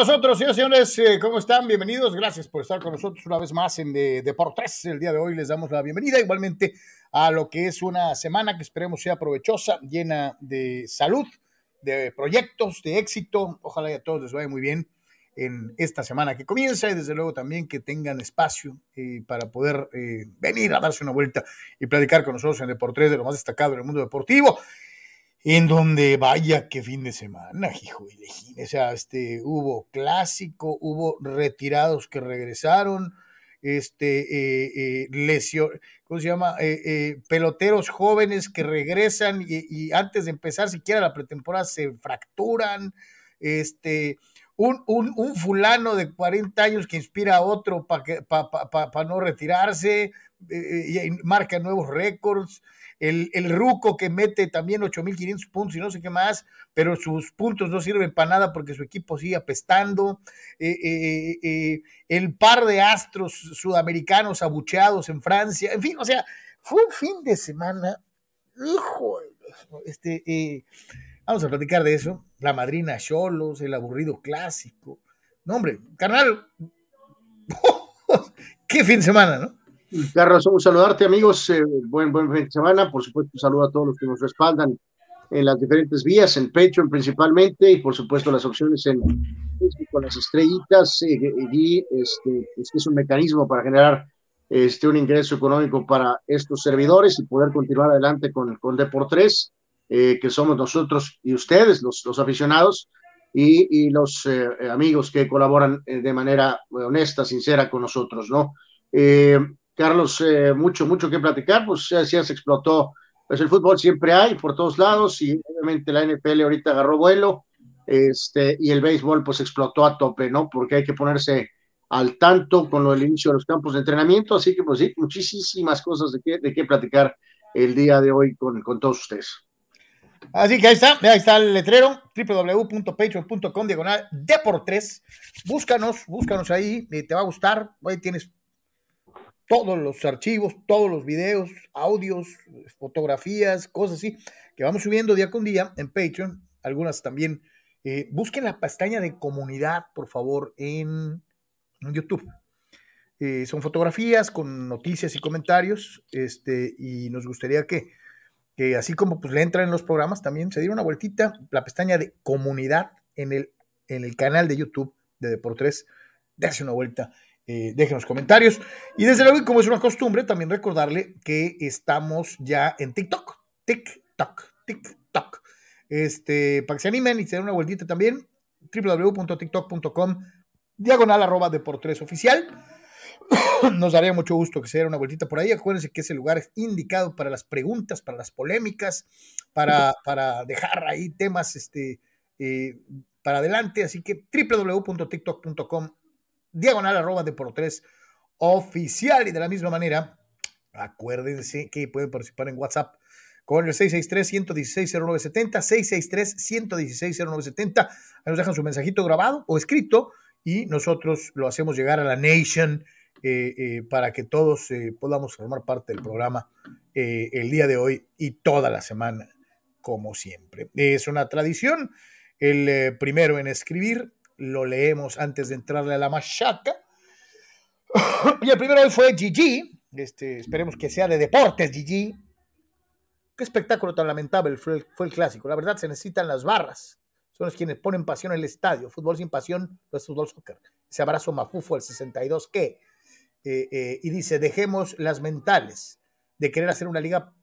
Nosotros, señores señores. Eh, ¿Cómo están? Bienvenidos. Gracias por estar con nosotros una vez más en Deportes. El día de hoy les damos la bienvenida igualmente a lo que es una semana que esperemos sea provechosa, llena de salud, de proyectos, de éxito. Ojalá a todos les vaya muy bien en esta semana que comienza y desde luego también que tengan espacio eh, para poder eh, venir a darse una vuelta y platicar con nosotros en Deportes de lo más destacado en mundo deportivo en donde vaya qué fin de semana, hijo de O sea, este, hubo clásico, hubo retirados que regresaron, este, eh, eh, lesión, ¿cómo se llama? Eh, peloteros jóvenes que regresan y, antes de empezar siquiera la pretemporada se fracturan, este, un, un, fulano de 40 años que inspira a otro para pa, no retirarse, y marca nuevos récords, el, el Ruco que mete también 8.500 puntos y no sé qué más, pero sus puntos no sirven para nada porque su equipo sigue apestando, eh, eh, eh, el par de astros sudamericanos abucheados en Francia, en fin, o sea, fue un fin de semana, hijo, este, vamos a platicar de eso, la madrina Cholos, el aburrido clásico, no hombre, carnal, qué fin de semana, ¿no? Carlos, un saludarte, amigos. Eh, buen, buen fin de semana. Por supuesto, saludo a todos los que nos respaldan en las diferentes vías, en Patreon principalmente, y por supuesto las opciones en con las estrellitas. Eh, y este, este, es un mecanismo para generar este, un ingreso económico para estos servidores y poder continuar adelante con, con Deportes, eh, que somos nosotros y ustedes, los, los aficionados. Y, y los amigos que colaboran de manera honesta, sincera con nosotros, ¿no? Carlos, eh, mucho, mucho que platicar, pues ya, se explotó, pues el fútbol siempre hay por todos lados y obviamente la NPL ahorita agarró vuelo, este, y el béisbol pues explotó a tope, ¿no? Porque hay que ponerse al tanto con lo del inicio de los campos de entrenamiento, así que pues sí, muchísimas cosas de qué, de qué platicar el día de hoy con, con todos ustedes. Así que ahí está, ahí está el letrero, www.patreon.com, diagonal de por tres. Búscanos, búscanos ahí, eh, te va a gustar. Ahí tienes todos los archivos, todos los videos, audios, fotografías, cosas así, que vamos subiendo día con día en Patreon, algunas también. Eh, busquen la pestaña de comunidad, por favor, en, YouTube. Eh, son fotografías con noticias y comentarios, este, y nos gustaría que, que así como pues, le entran en los programas, también se diera una vueltita, la pestaña de comunidad en el, en el canal de YouTube de Deportes, darse una vuelta eh, dejen los comentarios. Y desde luego, como es una costumbre, también recordarle que estamos ya en TikTok. TikTok, TikTok. Este, para que se animen y se den una vueltita también, www.tiktok.com, diagonal arroba deportes oficial. Nos daría mucho gusto que se diera una vueltita por ahí. Acuérdense que ese lugar es indicado para las preguntas, para las polémicas, para, para dejar ahí temas este, eh, para adelante. Así que www.tiktok.com diagonal arroba de por tres oficial. Y de la misma manera, acuérdense que pueden participar en WhatsApp con el 663-116-0970, 663-116-0970. Ahí nos dejan su mensajito grabado o escrito y nosotros lo hacemos llegar a la Nation eh, eh, para que todos eh, podamos formar parte del programa el día de hoy y toda la semana, como siempre. Es una tradición. El primero en escribir lo leemos antes de entrarle a la machaca. y el primero hoy fue Gigi, este, esperemos que sea de deportes, Gigi. Qué espectáculo tan lamentable fue el, clásico. La verdad, se necesitan las barras. Son los quienes ponen pasión en el estadio. Fútbol sin pasión no es fútbol soccer. Ese abrazo mafufo al 62, ¿qué? Eh, eh, y dice, dejemos las mentales de querer hacer una liga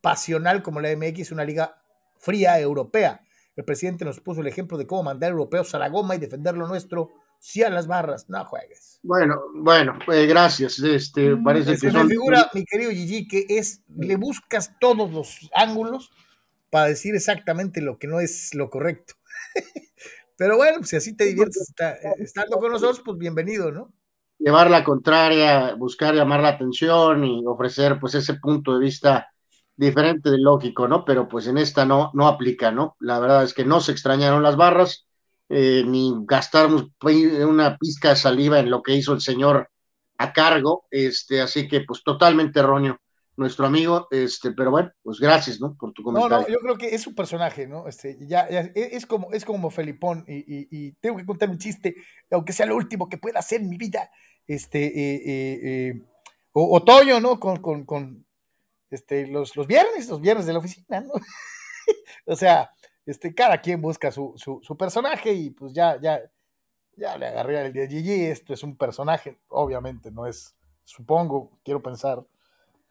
pasional como la MX, una liga fría europea el presidente nos puso el ejemplo de cómo mandar europeos a la goma y defender lo nuestro. Si a las barras, no juegues. Bueno, bueno, pues gracias. Este, mm, parece que me figura, mi querido Gigi, que es, le buscas todos los ángulos para decir exactamente lo que no es lo correcto. Pero bueno, si así te diviertes estando con nosotros, pues bienvenido, ¿no? Llevar la contraria, buscar llamar la atención y ofrecer pues ese punto de vista diferente de lógico, ¿no? Pero pues en esta no, no aplica, ¿no? La verdad es que no se extrañaron las barras, eh, ni gastaron una pizca de saliva en lo que hizo el señor a cargo, este, así que pues totalmente erróneo nuestro amigo, este, pero bueno, pues gracias, ¿no? Por tu comentario. No, no, yo creo que es un personaje, ¿no? Este, ya, ya es, como, es como Felipón, y, y, y, tengo que contar un chiste, aunque sea lo último que pueda hacer en mi vida, este, eh, eh, eh, otoño, ¿no? Con, con, con este, los, los viernes, los viernes de la oficina, ¿no? o sea, este, cada quien busca su, su, su, personaje y pues ya, ya, ya le agarré el de Gigi, esto es un personaje, obviamente, no es, supongo, quiero pensar,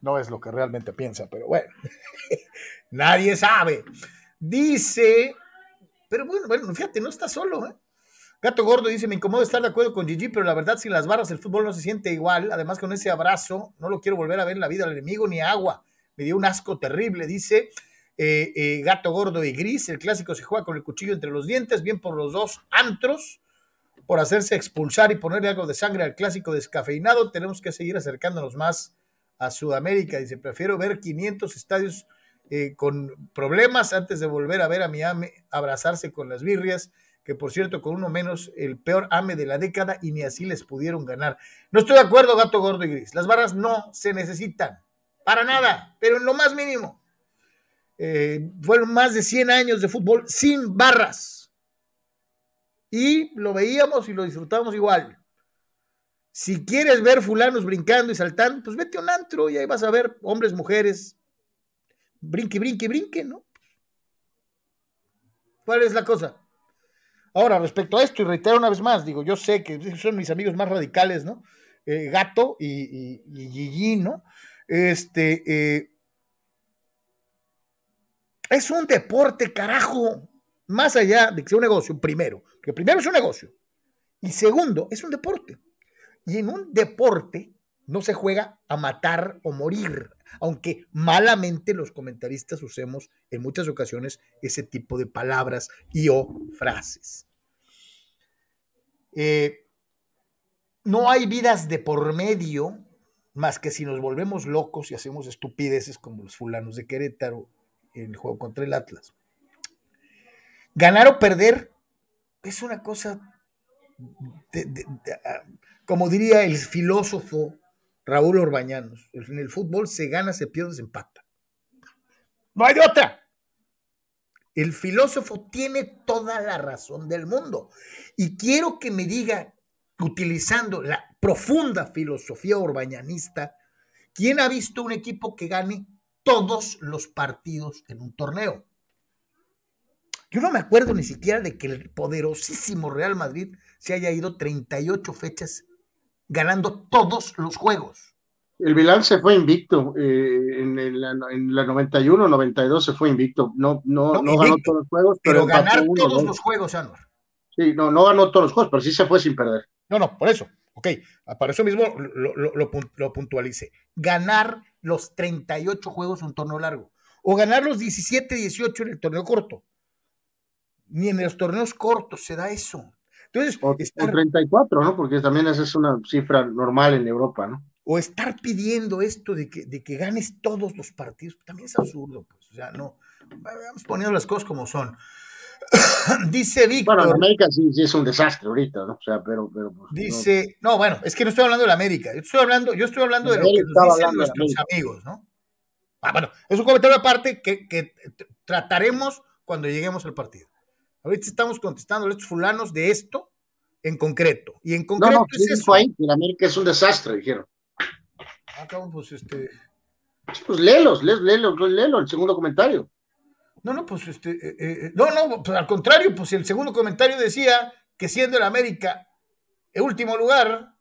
no es lo que realmente piensa, pero bueno, nadie sabe. Dice, pero bueno, bueno, fíjate, no está solo, ¿eh? Gato Gordo dice, me incomoda estar de acuerdo con Gigi, pero la verdad sin las barras el fútbol no se siente igual. Además con ese abrazo, no lo quiero volver a ver en la vida al enemigo ni agua. Me dio un asco terrible, dice eh, eh, Gato Gordo y Gris. El clásico se juega con el cuchillo entre los dientes, bien por los dos antros, por hacerse expulsar y ponerle algo de sangre al clásico descafeinado. Tenemos que seguir acercándonos más a Sudamérica. Dice, prefiero ver 500 estadios eh, con problemas antes de volver a ver a Miami abrazarse con las birrias que por cierto, con uno menos, el peor AME de la década y ni así les pudieron ganar. No estoy de acuerdo, gato gordo y gris. Las barras no se necesitan, para nada, pero en lo más mínimo. Eh, fueron más de 100 años de fútbol sin barras. Y lo veíamos y lo disfrutábamos igual. Si quieres ver fulanos brincando y saltando, pues vete a un antro y ahí vas a ver hombres, mujeres, brinque, brinque, brinque, ¿no? ¿Cuál es la cosa? Ahora, respecto a esto, y reitero una vez más, digo, yo sé que son mis amigos más radicales, ¿no? Eh, Gato y, Gigi, ¿no? Este, eh, es un deporte, carajo, más allá de que sea un negocio, primero, que primero es un negocio, y segundo, es un deporte. Y en un deporte no se juega a matar o morir, aunque malamente los comentaristas usemos en muchas ocasiones ese tipo de palabras y o frases. Eh, no hay vidas de por medio más que si nos volvemos locos y hacemos estupideces como los fulanos de Querétaro en el juego contra el Atlas. Ganar o perder es una cosa, ah, como diría el filósofo Raúl Orbañanos, en el fútbol se gana, se pierde, se empata. No hay de otra. El filósofo tiene toda la razón del mundo. Y quiero que me diga, utilizando la profunda filosofía urbañanista, ¿quién ha visto un equipo que gane todos los partidos en un torneo? Yo no me acuerdo ni siquiera de que el poderosísimo Real Madrid se haya ido 38 fechas ganando todos los juegos. El Vilán se fue invicto. Eh, en, la, en, la, 91, 92 se fue invicto. No, no, no, ganó todos los juegos. Pero, ganar todos los juegos, Anwar. Sí, no, no ganó todos los juegos, pero sí se fue sin perder. No, no, por eso. Ok, para eso mismo lo, lo, lo, puntualice. Ganar los 38 juegos en un torneo largo. O ganar los 17, 18 en el torneo corto. Ni en los torneos cortos se da eso. Entonces, o, 34, ¿no? Porque también esa es una cifra normal en Europa, ¿no? O estar pidiendo esto de que, de que ganes todos los partidos, también es absurdo, pues, o sea, no, vamos poniendo las cosas como son. dice Víctor. Bueno, América sí, sí, es un desastre ahorita, ¿no? O sea, pero. pero pues, dice, no. bueno, es que no estoy hablando de la América, yo estoy hablando, yo estoy hablando de lo que nos dicen nuestros amigos, ¿no? Ah, bueno, es un comentario aparte que, que trataremos cuando lleguemos al partido. Ahorita estamos contestando a estos fulanos de esto en concreto. Y en concreto no, no, es eso. Ahí, la América es un desastre, dijeron. Ah, pues este. Pues léelos, léelos, léelos, el segundo comentario. No, no, pues este. Eh, eh, no, no, pues al contrario, pues el segundo comentario decía que siendo el América el último lugar,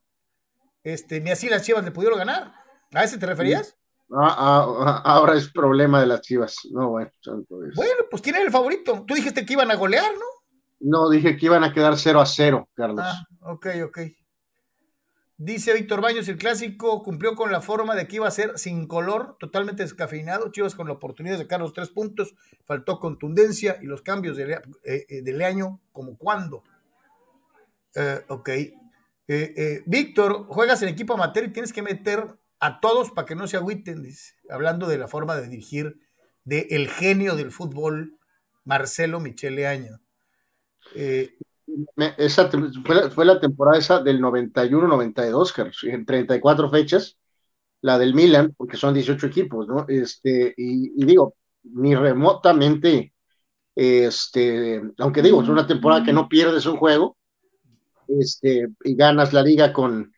este, ni así las Chivas le pudieron ganar. ¿A ese te referías? Ah, ah, ah, ahora es problema de las Chivas. No, bueno, Bueno, pues ¿quién era el favorito? Tú dijiste que iban a golear, ¿no? No, dije que iban a quedar 0 a 0, Carlos. Ah, ok, ok. Dice Víctor Baños, el clásico cumplió con la forma de que iba a ser sin color, totalmente descafeinado. Chivas con la oportunidad de sacar los tres puntos, faltó contundencia y los cambios de, eh, eh Leaño, como cuando. Eh, ok. Eh, Víctor, juegas en equipo amateur y tienes que meter a todos para que no se agüiten, hablando de la forma de dirigir de el genio del fútbol, Marcelo Michele Leaño. Esa fue, la, temporada esa del 91-92, en 34 fechas, la del Milan, porque son 18 equipos, ¿no? Este, y, digo, ni remotamente, este, aunque digo, es una temporada que no pierdes un juego, este, y ganas la liga con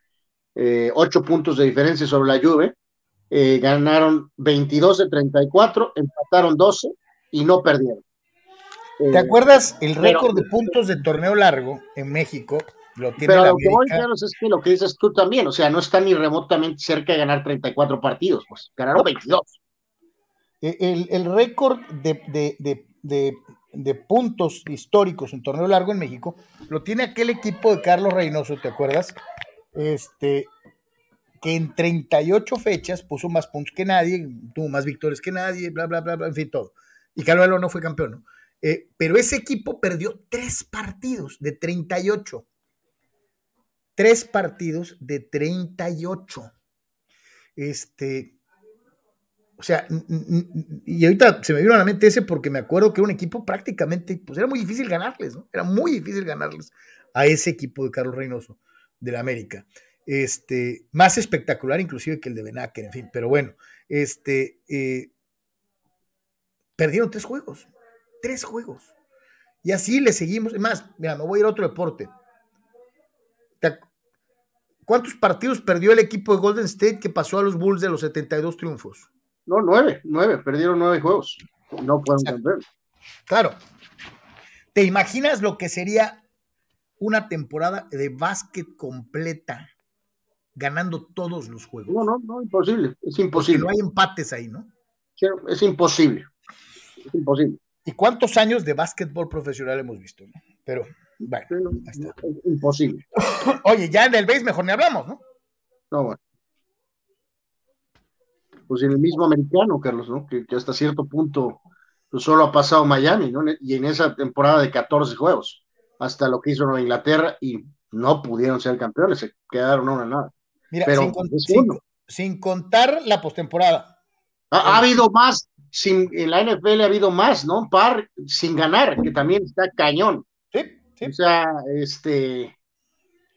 eh, 8 puntos de diferencia sobre la Juve, eh, ganaron 22 de 34, empataron 12 y no perdieron. ¿Te eh, acuerdas el récord de puntos de torneo largo en México? Lo tiene pero lo que voy, Carlos, es que lo que dices tú también, o sea, no está ni remotamente cerca de ganar 34 partidos, pues ganaron 22. E, el, el récord de, de, de, de, puntos históricos en torneo largo en México lo tiene aquel equipo de Carlos Reynoso, ¿te acuerdas? Este, que en 38 fechas puso más puntos que nadie, tuvo más victorias que nadie, bla, bla, bla, bla en fin, todo. Y Carlos no fue campeón, ¿no? Eh, pero ese equipo perdió tres partidos de 38. Tres partidos de 38. Este, o sea, y ahorita se me vino a la mente ese porque me acuerdo que era un equipo prácticamente, pues era muy difícil ganarles. Era muy difícil ganarles a ese equipo de Carlos Reynoso de la América. Este, más espectacular inclusive que el de Benaker, en fin, pero bueno, este, eh, perdieron tres juegos tres juegos. Y así le seguimos. Es más, mira, me voy a ir a otro deporte. ¿Cuántos partidos perdió el equipo de Golden State que pasó a los Bulls de los 72 triunfos? No, nueve, nueve, perdieron nueve juegos. No pueden cambiar. Claro. ¿Te imaginas lo que sería una temporada de básquet completa ganando todos los juegos? No, no, no, imposible, es imposible. no hay empates ahí, ¿no? Es imposible, es imposible. ¿Y cuántos años de básquetbol profesional hemos visto? Pero, bueno, está. imposible. Oye, ya en el base mejor ni hablamos, ¿no? No, bueno. Pues en el mismo americano, Carlos, ¿no? Que, hasta cierto punto pues solo ha pasado Miami, ¿no? Y en esa temporada de 14 juegos, hasta lo que hizo Nueva Inglaterra y no pudieron ser campeones, se quedaron una nada. Mira, Pero, sin, sin, contar la postemporada. ha, habido más sin, en la NFL ha habido más, ¿no? Un par sin ganar, que también está cañón. Sí, sí. O sea, este,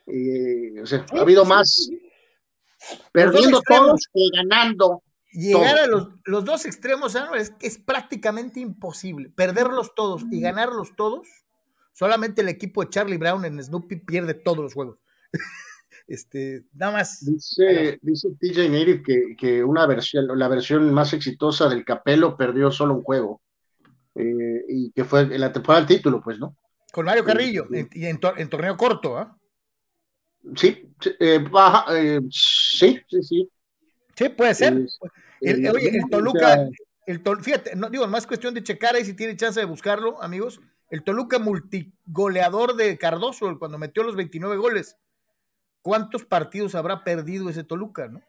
eh, o sea, ha habido más perdiendo todos que ganando. Llegar a los, los, dos extremos es, es prácticamente imposible. Perderlos todos y ganarlos todos, solamente el equipo de Charlie Brown en Snoopy pierde todos los juegos. Este, nada más. Dice, dice TJ Native que, que, una versión, la versión más exitosa del Capelo perdió solo un juego. Eh, y que fue en la temporada del título, pues, ¿no? Con Mario Carrillo, y en, torneo corto, ¿ah? Sí, eh, baja, eh, sí, sí, sí. Sí, puede ser. oye, el Toluca, el fíjate, no digo, más cuestión de checar ahí si tiene chance de buscarlo, amigos. El Toluca multigoleador de Cardoso, cuando metió los 29 goles. ¿Cuántos partidos habrá perdido ese Toluca, no?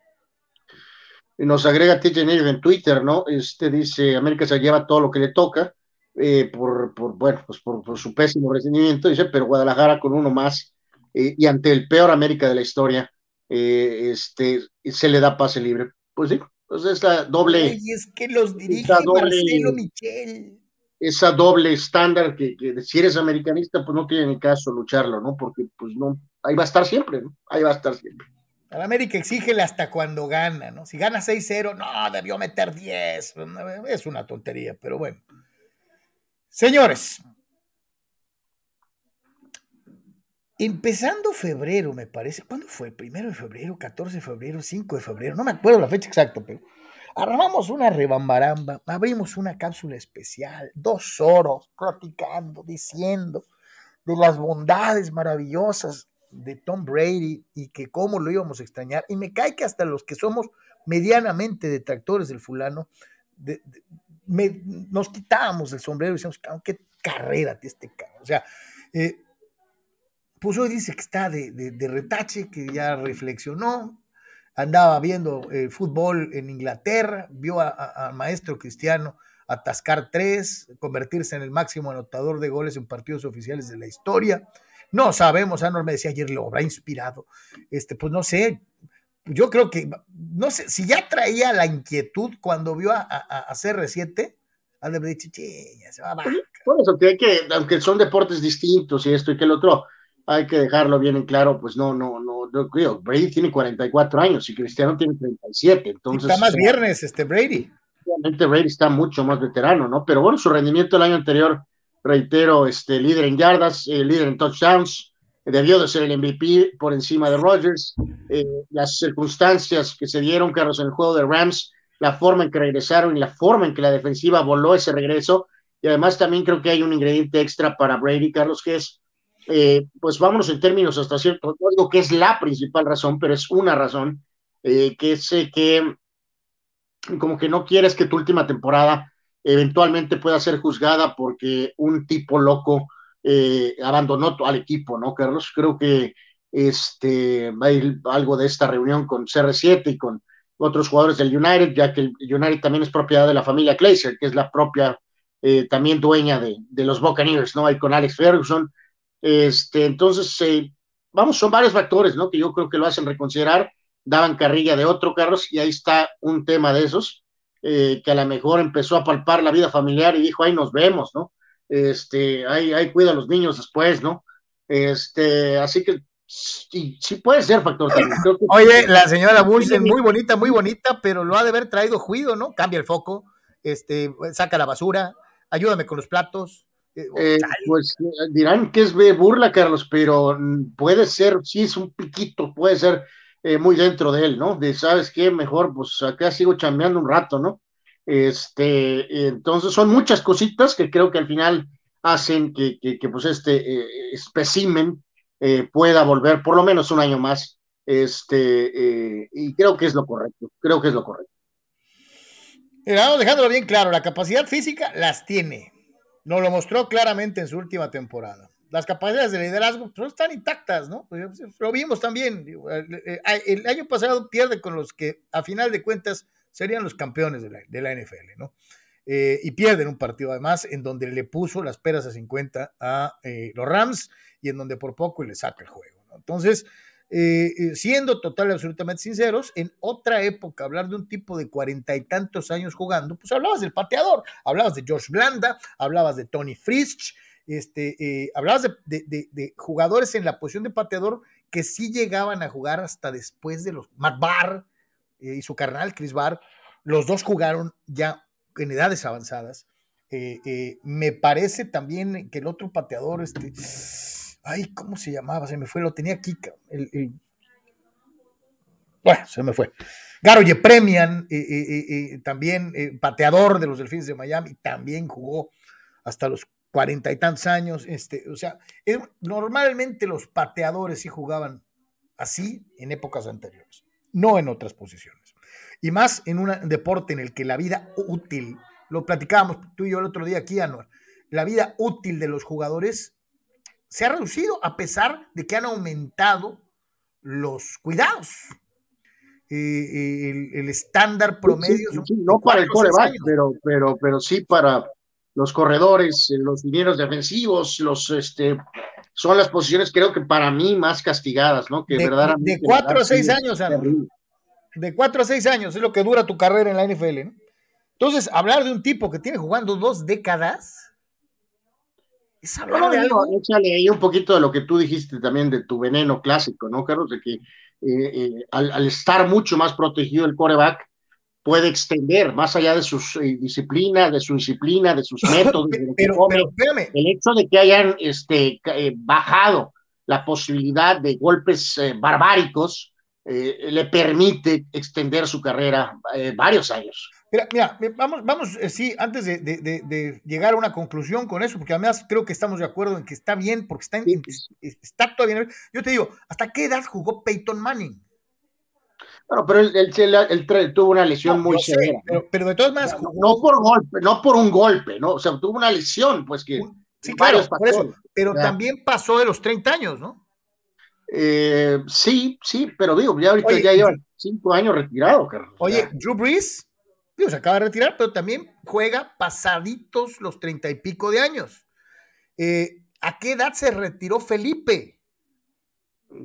Nos agrega TJ en Twitter, ¿no? Este dice, América se lleva todo lo que le toca, eh, por, por, bueno, pues por, su pésimo rendimiento, dice, pero Guadalajara con uno más, eh, y ante el peor América de la historia, eh, este, se le da pase libre. Pues sí, pues es la doble. Y es que los dirige Marcelo Michel esa doble estándar que, si eres americanista, pues no tiene ni caso lucharlo, ¿no? Porque pues no, ahí va a estar siempre, ¿no? Ahí va a estar siempre. Al América exígele hasta cuando gana, ¿no? Si gana 6-0, no, debió meter 10. Es una tontería, pero bueno. Señores, empezando febrero, me parece. ¿Cuándo fue? ¿Primero de febrero, 14 de febrero, 5 de febrero? No me acuerdo la fecha exacta, pero Armamos una rebambaramba, abrimos una cápsula especial, dos horas platicando, diciendo de las bondades maravillosas de Tom Brady y que cómo lo íbamos a extrañar. Y me cae que hasta los que somos medianamente detractores del fulano, nos quitábamos el sombrero y decíamos, qué carrera de este cara. O sea, eh, pues hoy dice que está de, de, retache, que ya reflexionó, andaba viendo eh, fútbol en Inglaterra, vio al maestro cristiano atascar tres, convertirse en el máximo anotador de goles en partidos oficiales de la historia. No sabemos, Anor me decía ayer, lo habrá inspirado. Este, pues no sé, yo creo que, no sé, si ya traía la inquietud cuando vio a, a, CR7, al de dicho, ya se va a Por eso que, que, aunque son deportes distintos y esto y que el otro, hay que dejarlo bien en claro, pues no, no, no, no creo. Brady tiene 44 años y Cristiano tiene 37, entonces. Está más viernes este Brady. Obviamente Brady está mucho más veterano, ¿no? Pero bueno, su rendimiento el año anterior, reitero, este líder en yardas, eh, líder en touchdowns, debió de ser el MVP por encima de Rodgers. Eh, las circunstancias que se dieron, Carlos, en el juego de Rams, la forma en que regresaron y la forma en que la defensiva voló ese regreso. Y además también creo que hay un ingrediente extra para Brady, Carlos, que es eh, pues vámonos en términos hasta cierto, no digo que es la principal razón, pero es una razón, que es que como que no quieres que tu última temporada eventualmente pueda ser juzgada porque un tipo loco eh, abandonó al equipo, ¿no, Carlos? Creo que este, hay algo de esta reunión con CR7 y con otros jugadores del United, ya que el United también es propiedad de la familia Glazer, que es la propia, también dueña de, de los Buccaneers, ¿no? Hay con Alex Ferguson, este, entonces, eh, vamos, son varios factores, ¿no? Que yo creo que lo hacen reconsiderar. Daban carrilla de otro, Carlos, y ahí está un tema de esos, eh, que a lo mejor empezó a palpar la vida familiar y dijo, ahí nos vemos, ¿no? Este, ahí, ahí cuida a los niños después, ¿no? Este, así que sí, sí puede ser factor también. Oye, la señora Bush es muy bonita, muy bonita, pero lo ha de haber traído juido, ¿no? Cambia el foco, este, saca la basura, ayúdame con los platos, eh, eh, pues dirán que es burla, Carlos, pero puede ser, sí es un piquito, puede ser muy dentro de él, ¿no? De, ¿sabes qué? Mejor, pues acá sigo chambeando un rato, ¿no? Este, entonces son muchas cositas que creo que al final hacen que, que, pues este especimen pueda volver por lo menos un año más, este, y creo que es lo correcto, creo que es lo correcto. Dejándolo bien claro, la capacidad física las tiene, nos lo mostró claramente en su última temporada. Las capacidades de liderazgo pues, están intactas, ¿no? Pues, lo vimos también. El año pasado pierde con los que, a final de cuentas, serían los campeones de la, NFL, ¿no? Eh, y pierden un partido además en donde le puso las peras a 50 a eh, los Rams y en donde por poco le saca el juego. ¿no? Entonces, eh, siendo total y absolutamente sinceros, en otra época, hablar de un tipo de cuarenta y tantos años jugando, pues hablabas del pateador, hablabas de George Blanda, hablabas de Tony Frisch, este, eh, hablabas de, jugadores en la posición de pateador que sí llegaban a jugar hasta después de los Matt Barr y su carnal Chris Barr, los dos jugaron ya en edades avanzadas. me parece también que el otro pateador, este, Ay, ¿cómo se llamaba? Se me fue, lo tenía aquí. Bueno, se me fue. Garo Premian, eh, eh, eh, también pateador de los Delfines de Miami, también jugó hasta los cuarenta y tantos años. Este, o sea, normalmente los pateadores sí jugaban así en épocas anteriores, no en otras posiciones. Y más en un deporte en el que la vida útil, lo platicábamos tú y yo el otro día aquí, Anuar, la vida útil de los jugadores se ha reducido a pesar de que han aumentado los cuidados. Eh, eh, el, estándar promedio. no para el coreback, pero, pero, pero sí para los corredores, eh, los dineros defensivos, los este son las posiciones creo que para mí más castigadas, ¿no? Que de, verdaderamente. De cuatro a seis años, De cuatro a seis años es lo que dura tu carrera en la NFL, ¿no? Entonces, hablar de un tipo que tiene jugando dos décadas es hablar Échale ahí un poquito de lo que tú dijiste también de tu veneno clásico, ¿no, Carlos? De que eh, eh, al, estar mucho más protegido el coreback, puede extender más allá de sus eh, disciplinas, de su disciplina, de sus métodos. pero, espérame. El hecho de que hayan este, bajado la posibilidad de golpes barbáricos le permite extender su carrera varios años. Mira, mira, vamos, vamos, eh, sí, antes de, llegar a una conclusión con eso, porque además creo que estamos de acuerdo en que está bien, porque está, en, está todavía bien. Yo te digo, ¿hasta qué edad jugó Peyton Manning? Bueno, pero él, tuvo una lesión muy severa. pero, de todas maneras. No, por golpe, no por un golpe, ¿no? O sea, tuvo una lesión, pues que. Sí, claro, por eso. Pero también pasó de los 30 años, ¿no? Eh, sí, sí, pero digo, ya ahorita ya llevan cinco años retirado, Carlos. Oye, Drew Brees se acaba de retirar, pero también juega pasaditos los treinta y pico de años. Eh, ¿A qué edad se retiró Felipe?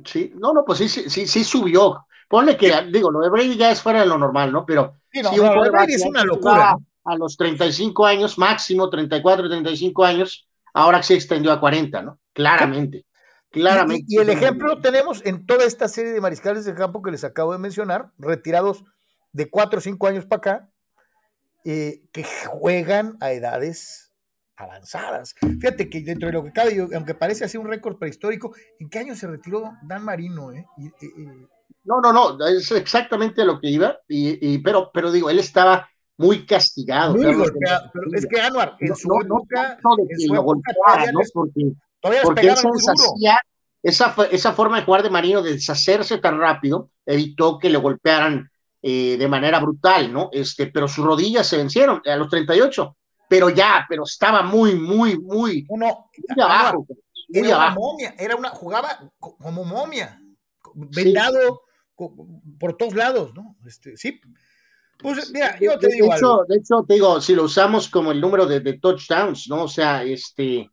Sí, no, no, pues sí, sí, sí, subió. Ponle que, digo, lo de Brady ya es fuera de lo normal, ¿no? Pero sí, no, lo de Brady es una locura. A los 35 años, máximo 34, 35 años, ahora se extendió a 40, ¿no? Claramente. Claramente. Y, el ejemplo lo tenemos en toda esta serie de mariscales de campo que les acabo de mencionar, retirados de cuatro o cinco años para acá, eh, que juegan a edades avanzadas. Fíjate que dentro de lo que cabe, aunque parece así un récord prehistórico, ¿en qué año se retiró Dan Marino? Eh? No, no, no, es exactamente lo que iba, y, pero, pero digo, él estaba muy castigado. pero es que Anuar, en su época, porque, esa, esa, forma de jugar de Marino, de deshacerse tan rápido, evitó que le golpearan eh, de manera brutal, ¿no? Este, pero sus rodillas se vencieron a los 38, pero ya, pero estaba muy, muy, muy, Uno, muy abajo. era una momia, era una, jugaba como momia, vendado por todos lados, ¿no? Este, sí. Pues mira, yo te de, digo. Hecho, de hecho, te digo, si lo usamos como el número de, de touchdowns, ¿no? O sea, este,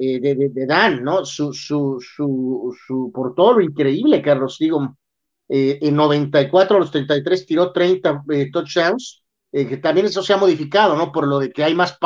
eh, de, de, Dan, ¿no? Su, su, su, su, por todo lo increíble, Carlos, digo, eh, en 94 a los 33 tiró 30 eh, touchdowns, que también eso se ha modificado, ¿no? Por lo de que hay más,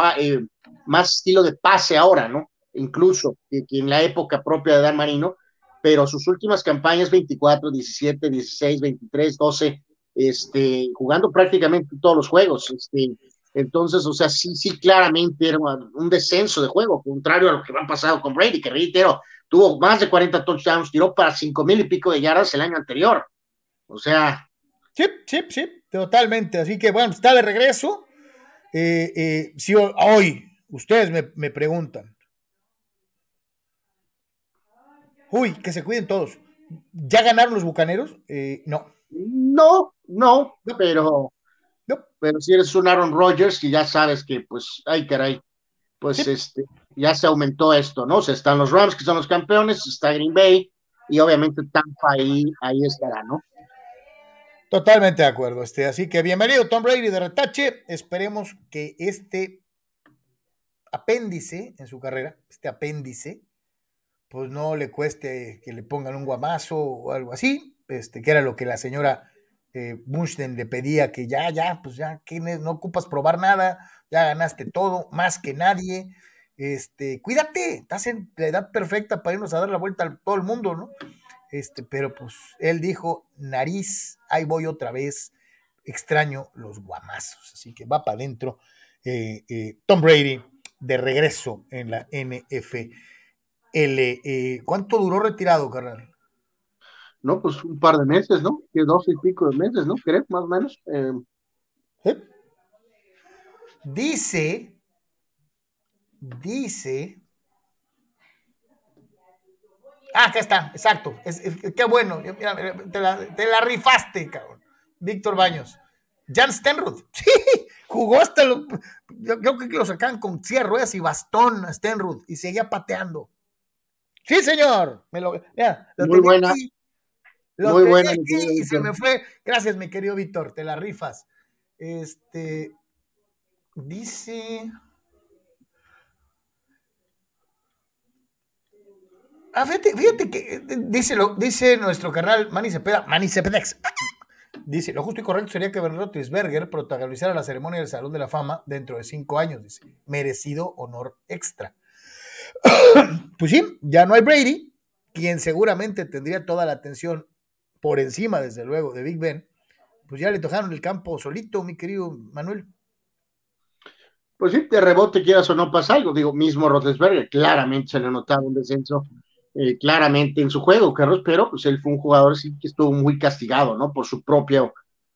más estilo de pase ahora, ¿no? Incluso que, en la época propia de Dan Marino, pero sus últimas campañas 24, 17, 16, 23, 12, este, jugando prácticamente todos los juegos, este, entonces, o sea, sí, sí, claramente era un descenso de juego, contrario a lo que ha pasado con Brady, que reitero, tuvo más de 40 touchdowns, tiró para cinco mil y pico de yardas el año anterior. O sea. Sí, sí, sí, totalmente. Así que bueno, está de regreso. Eh, eh, si hoy ustedes me, me, preguntan, uy, que se cuiden todos. ¿Ya ganaron los bucaneros? Eh, no. No, no, pero pero si eres un Aaron Rodgers y ya sabes que, pues, ay, caray, pues este, ya se aumentó esto, ¿no? O sea, están los Rams, que son los campeones, está Green Bay, y obviamente Tampa ahí, ahí estará, ¿no? Totalmente de acuerdo, este. Así que bienvenido, Tom Brady de retache. Esperemos que este apéndice en su carrera, este apéndice, pues no le cueste que le pongan un guamazo o algo así, este, que era lo que la señora eh, le pedía que ya, ya, pues ya, que no ocupas probar nada, ya ganaste todo, más que nadie, este, cuídate, estás en la edad perfecta para irnos a dar la vuelta a todo el mundo, ¿no? Este, pero pues él dijo, nariz, ahí voy otra vez, extraño los guamazos, así que va para adentro eh, eh, Tom Brady de regreso en la NFL. Eh, ¿Cuánto duró retirado, carnal? ¿no? Pues un par de meses, ¿no? Que dos y pico de meses, ¿no? ¿Crees? Más o menos. Eh. Dice, dice. Ah, acá está, exacto. Es, qué bueno. te, la, rifaste, cabrón. Víctor Baños. Jan Stenruth. Sí, jugó hasta lo. Yo creo que lo sacaban con silla ruedas y bastón a Stenruth y seguía pateando. Sí, señor. Me lo, Muy buena. Muy buena. Y se me fue. Gracias, mi querido Víctor, te la rifas. Este. Dice. Ah, fíjate, fíjate que eh, dice, lo, dice nuestro canal Manny Cepeda, Manny Cepedex. Dice, lo justo y correcto sería que Roethlisberger protagonizara la ceremonia del Salón de la Fama dentro de cinco años, dice. Merecido honor extra. pues sí, ya no hay Brady, quien seguramente tendría toda la atención por encima, desde luego, de Big Ben, pues ya le tocaron el campo solito, mi querido Manuel. Pues sí, de rebote quieras o no pasa algo. Digo, mismo Roethlisberger, claramente se le notaba un descenso eh, claramente en su juego, Carlos, pero pues él fue un jugador sí que estuvo muy castigado, ¿no? Por su propio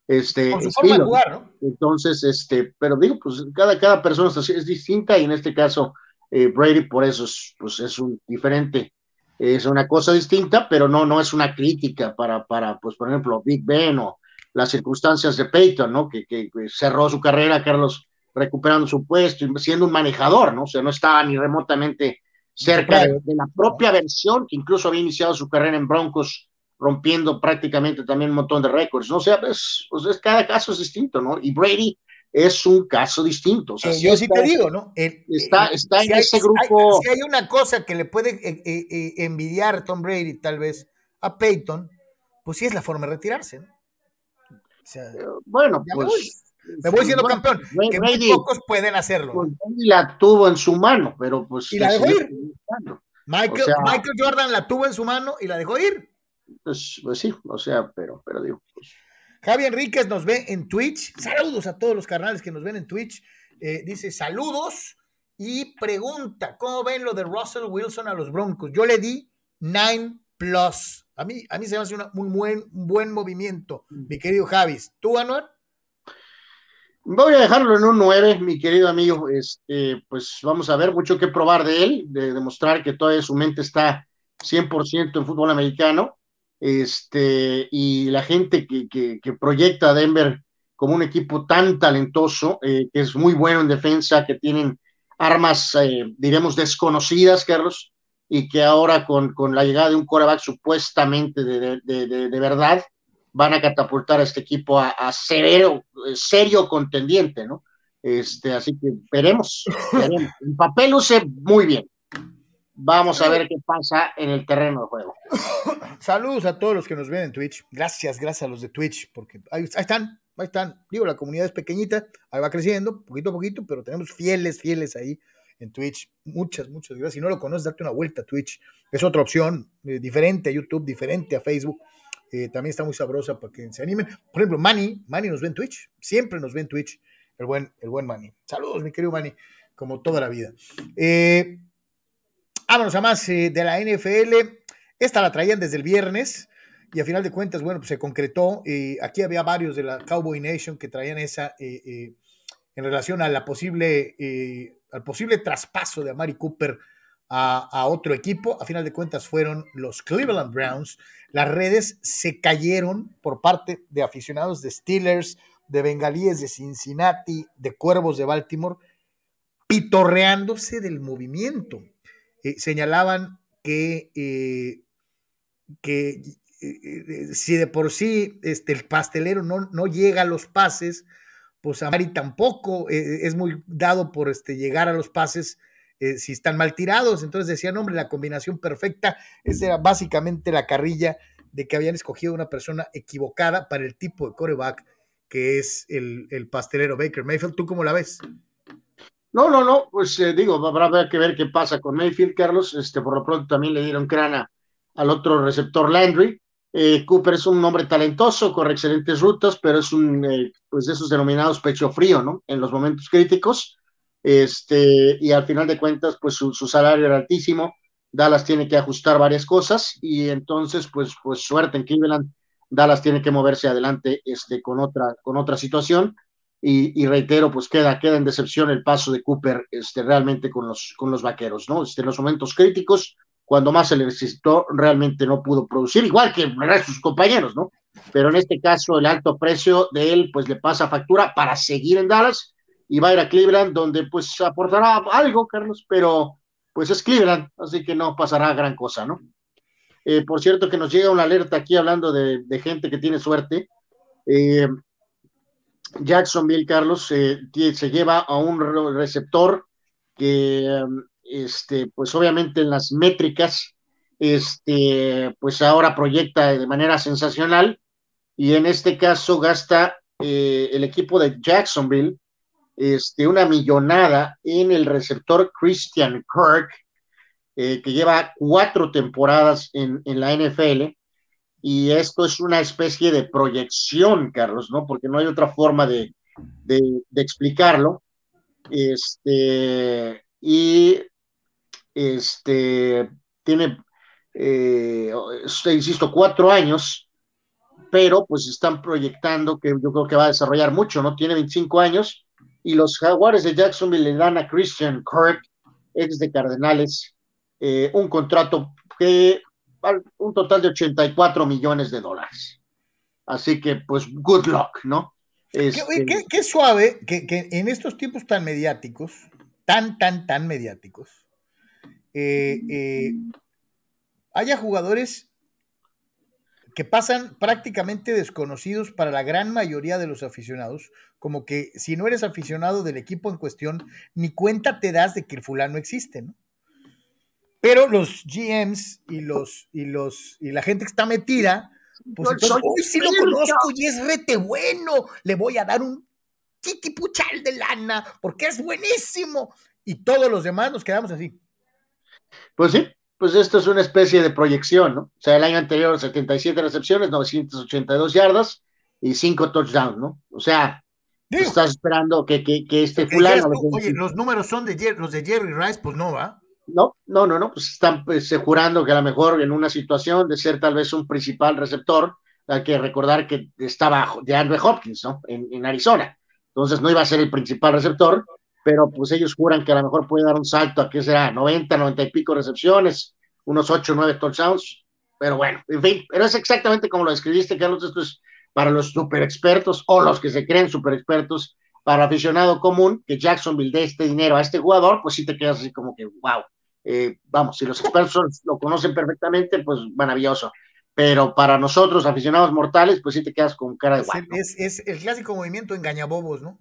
este, Por su Forma de jugar, ¿no? Entonces, este, pero digo, pues cada, cada persona es, distinta y en este caso eh, Brady por eso es, pues, es un diferente es una cosa distinta, pero no, no es una crítica para, para, pues, por ejemplo, Big Ben o las circunstancias de Peyton, ¿no? Que, que, cerró su carrera, Carlos, recuperando su puesto y siendo un manejador, ¿no? O sea, no estaba ni remotamente cerca de, la propia versión, que incluso había iniciado su carrera en Broncos, rompiendo prácticamente también un montón de récords, ¿no? O sea, pues, pues cada caso es distinto, ¿no? Y Brady es un caso distinto. O sea, yo sí te digo, ¿no? está, está en ese grupo. si hay una cosa que le puede eh, eh, eh, envidiar Tom Brady, tal vez, a Peyton, pues sí es la forma de retirarse. ¿no? bueno, pues. Me voy, siendo campeón. que muy pocos pueden hacerlo. Pues, la tuvo en su mano, pero pues. Y la dejó ir. Michael, Michael Jordan la tuvo en su mano y la dejó ir. Pues, pues sí, o sea, pero, pero digo. Pues. Javi Enríquez nos ve en Twitch. Saludos a todos los carnales que nos ven en Twitch. Eh, dice saludos y pregunta: ¿Cómo ven lo de Russell Wilson a los Broncos? Yo le di 9 plus. A mí, a mí se me hace un, buen, buen movimiento, mi querido Javis. ¿Tú, Anuar? Voy a dejarlo en un 9, mi querido amigo. Este, pues vamos a ver, mucho que probar de él, de demostrar que todavía su mente está 100% en fútbol americano. Este, y la gente que, que, proyecta a Denver como un equipo tan talentoso, eh, que es muy bueno en defensa, que tienen armas, eh, diremos, desconocidas, Carlos, y que ahora con, con la llegada de un coreback supuestamente de, de, de, verdad, van a catapultar a este equipo a, severo, serio contendiente, ¿no? Este, así que veremos, veremos. El papel luce muy bien. Vamos a ver qué pasa en el terreno de juego. Saludos a todos los que nos ven en Twitch. Gracias, gracias a los de Twitch, porque ahí, están, ahí están. Digo, la comunidad es pequeñita, ahí va creciendo, poquito a poquito, pero tenemos fieles, fieles ahí en Twitch. Muchas, muchas gracias. Si no lo conoces, date una vuelta a Twitch. Es otra opción, eh, diferente a YouTube, diferente a Facebook. Eh, también está muy sabrosa para que se animen. Por ejemplo, Manny, Manny nos ve en Twitch, siempre nos ve en Twitch, el buen, el buen Manny. Saludos, mi querido Manny, como toda la vida. Eh, Vámonos a más eh, de la NFL. Esta la traían desde el viernes y a final de cuentas, bueno, pues se concretó. Eh, aquí había varios de la Cowboy Nation que traían esa eh, en relación a la posible, al posible traspaso de Amari Cooper a, a, otro equipo. A final de cuentas fueron los Cleveland Browns. Las redes se cayeron por parte de aficionados de Steelers, de Bengalíes de Cincinnati, de Cuervos de Baltimore, pitorreándose del movimiento. Eh, señalaban que, eh, que eh, si de por sí este, el pastelero no, no llega a los pases, pues Amari tampoco es muy dado por este, llegar a los pases si están mal tirados. Entonces decían, hombre, la combinación perfecta, esa era básicamente la carrilla de que habían escogido una persona equivocada para el tipo de coreback que es el, el pastelero Baker Mayfield. ¿Tú cómo la ves? No, no, no, pues eh, digo, habrá que ver qué pasa con Mayfield, Carlos. Este, por lo pronto también le dieron crana al otro receptor Landry. Eh, Cooper es un hombre talentoso, corre excelentes rutas, pero es un, eh, pues de esos denominados pecho frío, ¿no? En los momentos críticos. Este, y al final de cuentas, pues su, salario era altísimo. Dallas tiene que ajustar varias cosas y entonces, pues, pues suerte en Cleveland. Dallas tiene que moverse adelante este, con, otra, con otra situación y, reitero, pues queda, queda en decepción el paso de Cooper este, realmente con los, con los vaqueros, ¿no? Este, en los momentos críticos, cuando más se le necesitó, realmente no pudo producir, igual que sus compañeros, ¿no? Pero en este caso, el alto precio de él, pues le pasa factura para seguir en Dallas y va a ir a Cleveland, donde pues aportará algo, Carlos, pero pues es Cleveland, así que no pasará gran cosa, ¿no? Eh, por cierto, que nos llega una alerta aquí hablando de, de gente que tiene suerte. Eh, Jacksonville, Carlos, se lleva a un receptor que, este, pues obviamente en las métricas, este, pues ahora proyecta de manera sensacional y en este caso gasta eh, el equipo de Jacksonville este, una millonada en el receptor Christian Kirk, eh, que lleva cuatro temporadas en, en la NFL y esto es una especie de proyección, Carlos, ¿no? Porque no hay otra forma de, explicarlo. Este, y este, tiene, eh, insisto, cuatro años, pero pues están proyectando que yo creo que va a desarrollar mucho, ¿no? Tiene 25 años y los Jaguares de Jacksonville le dan a Christian Kirk, ex de Cardenales, eh, un contrato que un total de 84 millones de dólares. Así que, pues, good luck, ¿no? Este, qué, suave que, en estos tiempos tan mediáticos, tan, tan, tan mediáticos, eh, eh, haya jugadores que pasan prácticamente desconocidos para la gran mayoría de los aficionados, como que si no eres aficionado del equipo en cuestión, ni cuenta te das de que el fulano existe, ¿no? Pero los GMs y los y los y la gente que está metida, pues entonces, hoy sí lo conozco y es rete bueno, le voy a dar un chiquipuchal de lana porque es buenísimo. Y todos los demás nos quedamos así. Pues sí, pues esto es una especie de proyección, ¿no? O sea, el año anterior 77 recepciones, 982 yardas y 5 touchdowns, ¿no? O sea, estás esperando que, que, que este fulano... oye, los números son de los de Jerry Rice, pues no, ¿va? No, no, no, no, pues están pues, jurando que a lo mejor en una situación de ser tal vez un principal receptor, hay que recordar que estaba de Andrew Hopkins, ¿no? En, en Arizona. Entonces no iba a ser el principal receptor, pero pues ellos juran que a lo mejor puede dar un salto a qué será, 90, 90 y pico recepciones, unos 8, 9 touchdowns, pero bueno, en fin, pero es exactamente como lo describiste, Carlos, esto es para los super expertos o los que se creen super expertos, para aficionado común, que Jacksonville dé este dinero a este jugador, pues sí te quedas así como que, wow, eh, vamos, si los expertos lo conocen perfectamente, pues maravilloso. Pero para nosotros, aficionados mortales, pues sí te quedas con cara de guau. Es, es el clásico movimiento engañabobos, ¿no?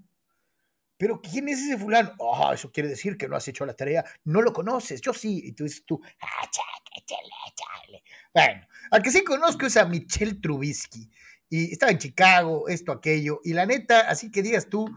Pero ¿quién es ese fulano? Oh, eso quiere decir que no has hecho la tarea, no lo conoces, yo sí. Y tú dices tú, ah, chale, chale. Bueno, al que sí conozco es a Michelle Trubisky. Y estaba en Chicago, esto, aquello. Y la neta, así que digas tú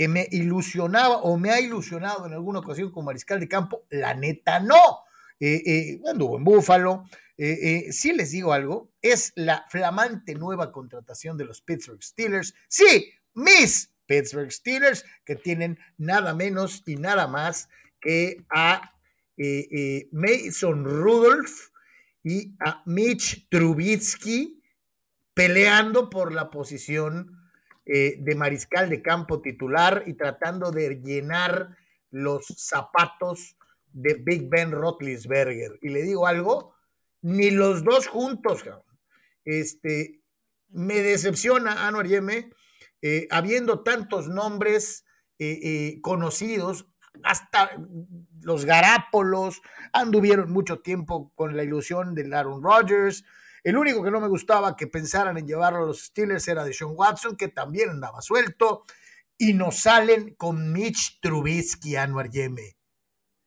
que me ilusionaba o me ha ilusionado en alguna ocasión como mariscal de campo, la neta no. Eh, eh, anduvo en Búfalo. Eh, eh, sí les digo algo, es la flamante nueva contratación de los Pittsburgh Steelers. Sí, Miss Pittsburgh Steelers, que tienen nada menos y nada más que a eh, eh, Mason Rudolph y a Mitch Trubisky peleando por la posición eh, de mariscal de campo titular y tratando de llenar los zapatos de Big Ben Roethlisberger. Y le digo algo, ni los dos juntos, este, me decepciona Anuar Yeme eh, habiendo tantos nombres eh, conocidos, hasta los Garápolos anduvieron mucho tiempo con la ilusión de Aaron Rodgers. El único que no me gustaba que pensaran en llevarlo a los Steelers era de Sean Watson, que también andaba suelto. Y nos salen con Mitch Trubisky, Anuar Yeme.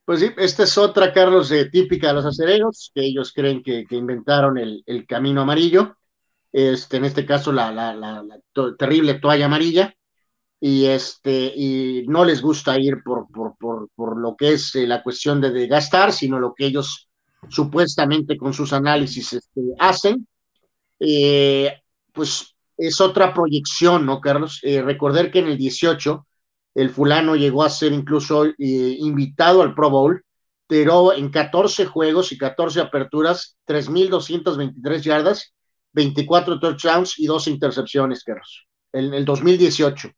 Pues sí, esta es otra, Carlos, típica de los acereros, que ellos creen que, inventaron el, camino amarillo este, en este caso la, terrible toalla amarilla, y, este, y no les gusta ir por, por, por, por lo que es eh, la cuestión de, de, gastar, sino lo que ellos supuestamente con sus análisis este, hacen. Eh, pues es otra proyección, ¿no, Carlos? Eh, recordar que en el 18 el fulano llegó a ser incluso eh, invitado al Pro Bowl, pero en 14 juegos y 14 aperturas, 3.223 yardas 24 touchdowns y dos intercepciones, Carlos, en el 2018.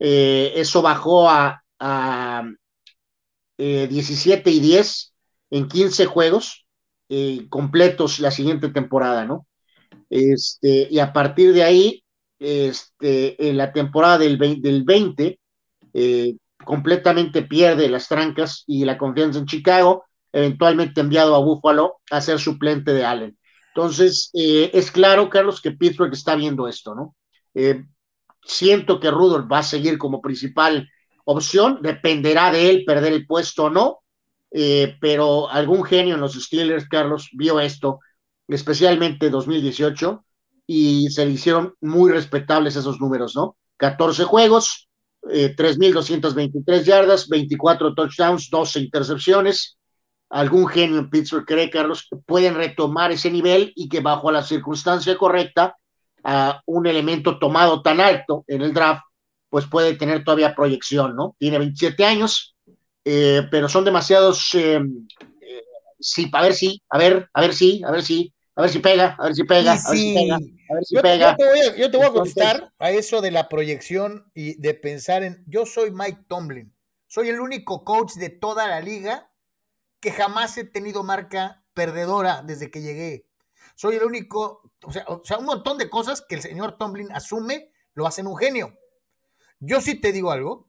Eh, eso bajó a, a 17 eh, y 10 en 15 juegos eh, completos la siguiente temporada, ¿no? Este, y a partir de ahí, este, en la temporada del 20, del 20 completamente pierde las trancas y la confianza en Chicago, eventualmente enviado a Buffalo a ser suplente de Allen. Entonces, eh, es claro, Carlos, que Pittsburgh está viendo esto, ¿no? Eh, siento que Rudolph va a seguir como principal opción, dependerá de él perder el puesto o no, eh, pero algún genio en los Steelers, Carlos, vio esto, especialmente 2018, y se le hicieron muy respetables esos números, ¿no? 14 juegos, 3.223 yardas, 24 touchdowns, 12 intercepciones, algún genio en Pittsburgh cree, Carlos, que pueden retomar ese nivel y que bajo la circunstancia correcta, a un elemento tomado tan alto en el draft, pues puede tener todavía proyección, ¿no? Tiene 27 años, eh, pero son demasiados, eh, eh, sí, a ver si, a ver, a ver si, a ver si, a ver si pega, a ver si pega, a ver si pega, a ver si pega. Yo te voy a, contestar a eso de la proyección y de pensar en, yo soy Mike Tomlin, soy el único coach de toda la liga que jamás he tenido marca perdedora desde que llegué. Soy el único, o sea, o sea, un montón de cosas que el señor Tomlin asume, lo hacen un genio. Yo sí te digo algo,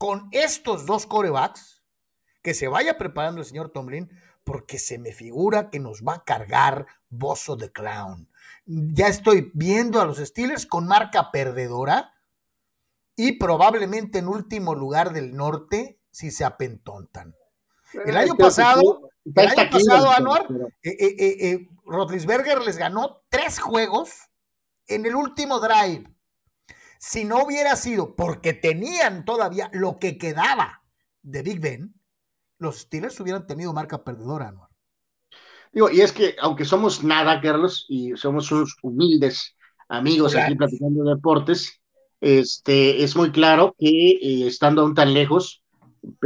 con estos dos corebacks, que se vaya preparando el señor Tomlin, porque se me figura que nos va a cargar Bozo de Clown. Ya estoy viendo a los Steelers con marca perdedora y probablemente en último lugar del norte si se apentontan. El año pasado, el año pasado, Anuar, eh, eh, eh, Rotlisberger les ganó tres juegos en el último drive. Si no hubiera sido porque tenían todavía lo que quedaba de Big Ben, los Steelers hubieran tenido marca perdedora, Anuar. Digo, y es que aunque somos nada, Carlos, y somos unos humildes amigos aquí platicando de deportes, este, es muy claro que eh, estando aún tan lejos,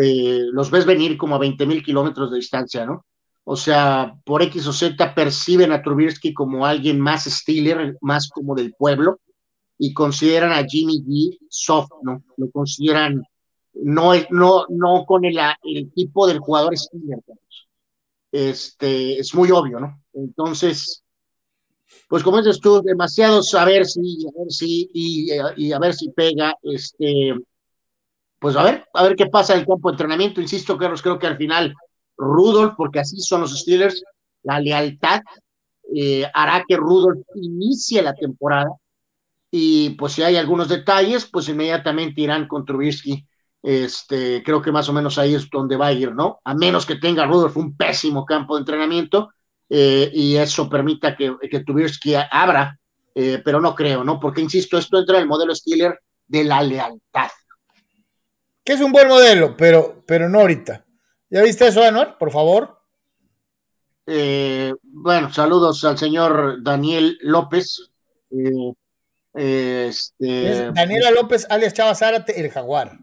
eh, los ves venir como a 20 mil kilómetros de distancia, ¿no? O sea, por X o Z perciben a Trubisky como alguien más Steeler, más como del pueblo, y consideran a Jimmy G soft, ¿no? Lo consideran no, no, no con el, el tipo del jugador Steeler, este, es muy obvio, ¿no? Entonces, pues como dices tú, demasiado saber si, a ver si, y, a ver si pega, este, pues a ver, a ver qué pasa en el campo de entrenamiento, insisto, Carlos, creo que al final Rudolf, porque así son los Steelers, la lealtad eh, hará que Rudolf inicie la temporada y pues si hay algunos detalles, pues inmediatamente irán con Trubisky. Este, creo que más o menos ahí es donde va a ir, ¿no? A menos que tenga Rudolf un pésimo campo de entrenamiento eh, y eso permita que, que Trubisky abra, eh, pero no creo, ¿no? Porque, insisto, esto entra en el modelo Steeler de la lealtad. Que es un buen modelo, pero, pero no ahorita. ¿Ya viste eso, Anuar? Por favor. Eh, bueno, saludos al señor Daniel López. Eh, este, Daniela López, alias Chava Zárate, el jaguar.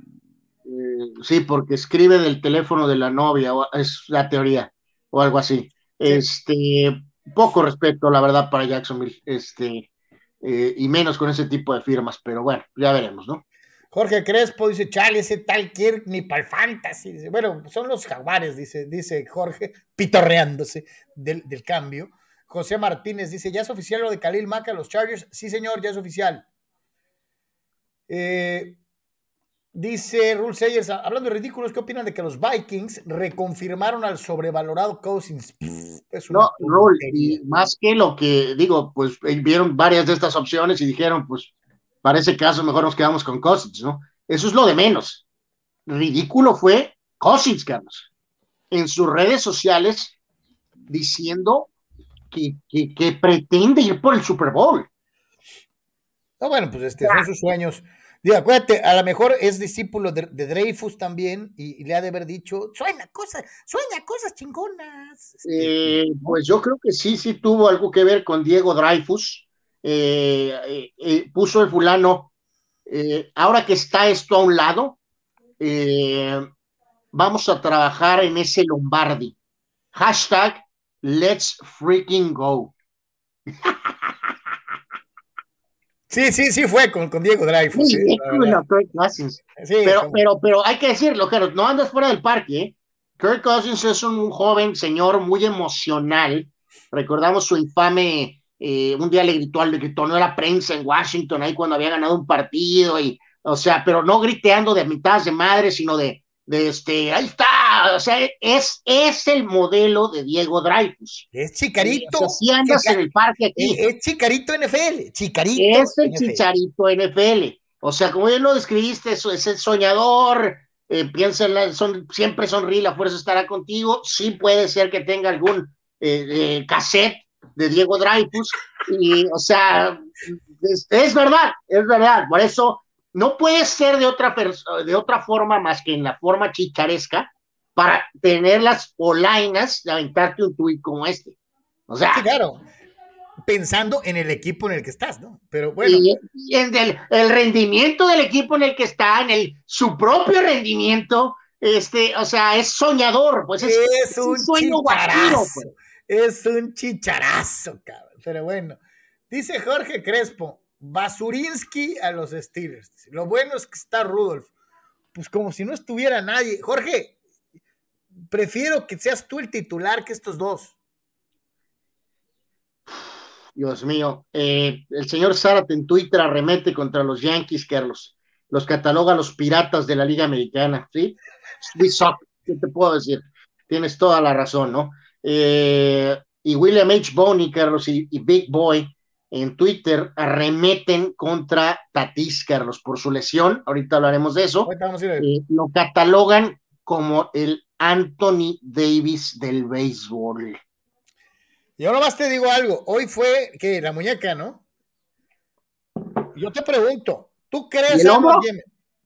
Eh, sí, porque escribe del teléfono de la novia, es la teoría, o algo así. Este, poco respeto, la verdad, para Jacksonville, este, y menos con ese tipo de firmas, pero bueno, ya veremos, ¿no? Jorge Crespo dice, chale, ese tal Kirk ni para el fantasy. Dice, bueno, son los jaguares, dice, dice Jorge, pitorreándose del, cambio. José Martínez dice, ¿ya es oficial lo de Khalil Mack a los Chargers? Sí, señor, ya es oficial. Eh, dice Rule Sayers, hablando de ridículos, ¿qué opinan de que los Vikings reconfirmaron al sobrevalorado Cousins? no, Rule, y más que lo que digo, pues eh, vieron varias de estas opciones y dijeron, pues para ese caso mejor nos quedamos con Cousins, ¿no? Eso es lo de menos. Ridículo fue Cousins, Carlos, en sus redes sociales diciendo que, que, pretende ir por el Super Bowl. No, bueno, pues este, son sus sueños. Digo, acuérdate, a lo mejor es discípulo de, Dreyfus también y, le ha de haber dicho, sueña cosas, sueña cosas chingonas. Este, eh, pues yo creo que sí, sí tuvo algo que ver con Diego Dreyfus. Eh, eh, puso el fulano, ahora que está esto a un lado, vamos a trabajar en ese Lombardi. Hashtag let's freaking go. Sí, sí, sí fue con, con Diego Dreyfus. pero, pero, pero hay que decirlo, que no andas fuera del parque. Kirk Cousins es un joven señor muy emocional. Recordamos su infame eh, un día le gritó al gritó, no era prensa en Washington ahí cuando había ganado un partido y, o sea, pero no griteando de mitad de madre, sino de, de este, ahí está, o sea, es, es el modelo de Diego Dreyfus. Es chicarito. si andas en el parque aquí. Es, chicarito NFL, chicarito. Es el chicharito NFL. O sea, como ya lo describiste, eso es el soñador, eh, piensa en son, siempre sonríe, la fuerza estará contigo. Sí puede ser que tenga algún eh, eh cassette de Diego Dreyfus, y, o sea, es, verdad, es verdad, por eso no puede ser de otra, de otra forma más que en la forma chicharesca para tener las polainas de aventarte un tuit como este. O sea, claro, pensando en el equipo en el que estás, ¿no? Pero bueno. Y, en el, el, rendimiento del equipo en el que está, en el, su propio rendimiento, este, o sea, es soñador, pues es, un, sueño guajiro, pues. Es un chicharazo, cabrón. Pero bueno, dice Jorge Crespo, Basurinsky a los Steelers. Lo bueno es que está Rudolf. Pues como si no estuviera nadie. Jorge, prefiero que seas tú el titular que estos dos. Dios mío, eh, el señor Zárate en Twitter arremete contra los Yankees, Carlos. Los cataloga los piratas de la Liga Americana, ¿sí? We ¿qué te puedo decir? Tienes toda la razón, ¿no? Eh, y William H. Boney, Carlos, y, Big Boy en Twitter arremeten contra Tatis, Carlos, por su lesión. Ahorita hablaremos de eso. Eh, lo catalogan como el Anthony Davis del béisbol. Y ahora más te digo algo. Hoy fue que la muñeca, ¿no? Yo te pregunto, ¿tú crees? el hombro?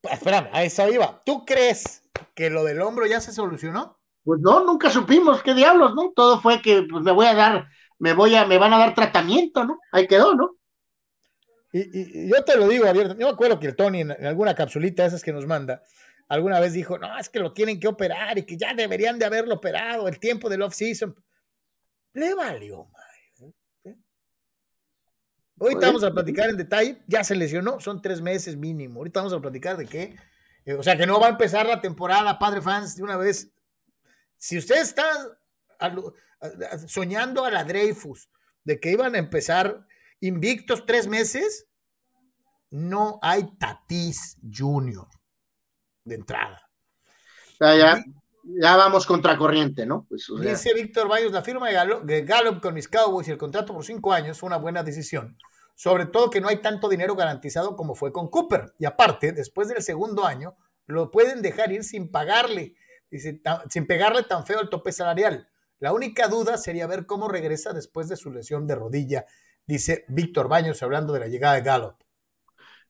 Espérame, a esa iba. ¿Tú crees que lo del hombro ya se solucionó? Pues no, nunca supimos qué diablos, ¿no? Todo fue que pues, me voy a dar, me voy a, me van a dar tratamiento, ¿no? Ahí quedó, ¿no? Y, yo te lo digo abierto, yo me acuerdo que el Tony en, alguna capsulita esas que nos manda, alguna vez dijo, no, es que lo tienen que operar y que ya deberían de haberlo operado, el tiempo del off-season. Le valió, madre. Ahorita vamos a platicar en detalle, ya se lesionó, son tres meses mínimo. Ahorita vamos a platicar de qué. Eh, o sea, que no va a empezar la temporada, padre fans, de una vez. Si usted está soñando a la Dreyfus de que iban a empezar invictos tres meses, no hay Tatis Junior de entrada. ya, ya vamos contracorriente, ¿no? Pues, Dice Víctor Baños, la firma de Gallup, con mis Cowboys y el contrato por cinco años fue una buena decisión. Sobre todo que no hay tanto dinero garantizado como fue con Cooper. Y aparte, después del segundo año, lo pueden dejar ir sin pagarle, dice, sin pegarle tan feo el tope salarial. La única duda sería ver cómo regresa después de su lesión de rodilla, dice Víctor Baños hablando de la llegada de Gallup.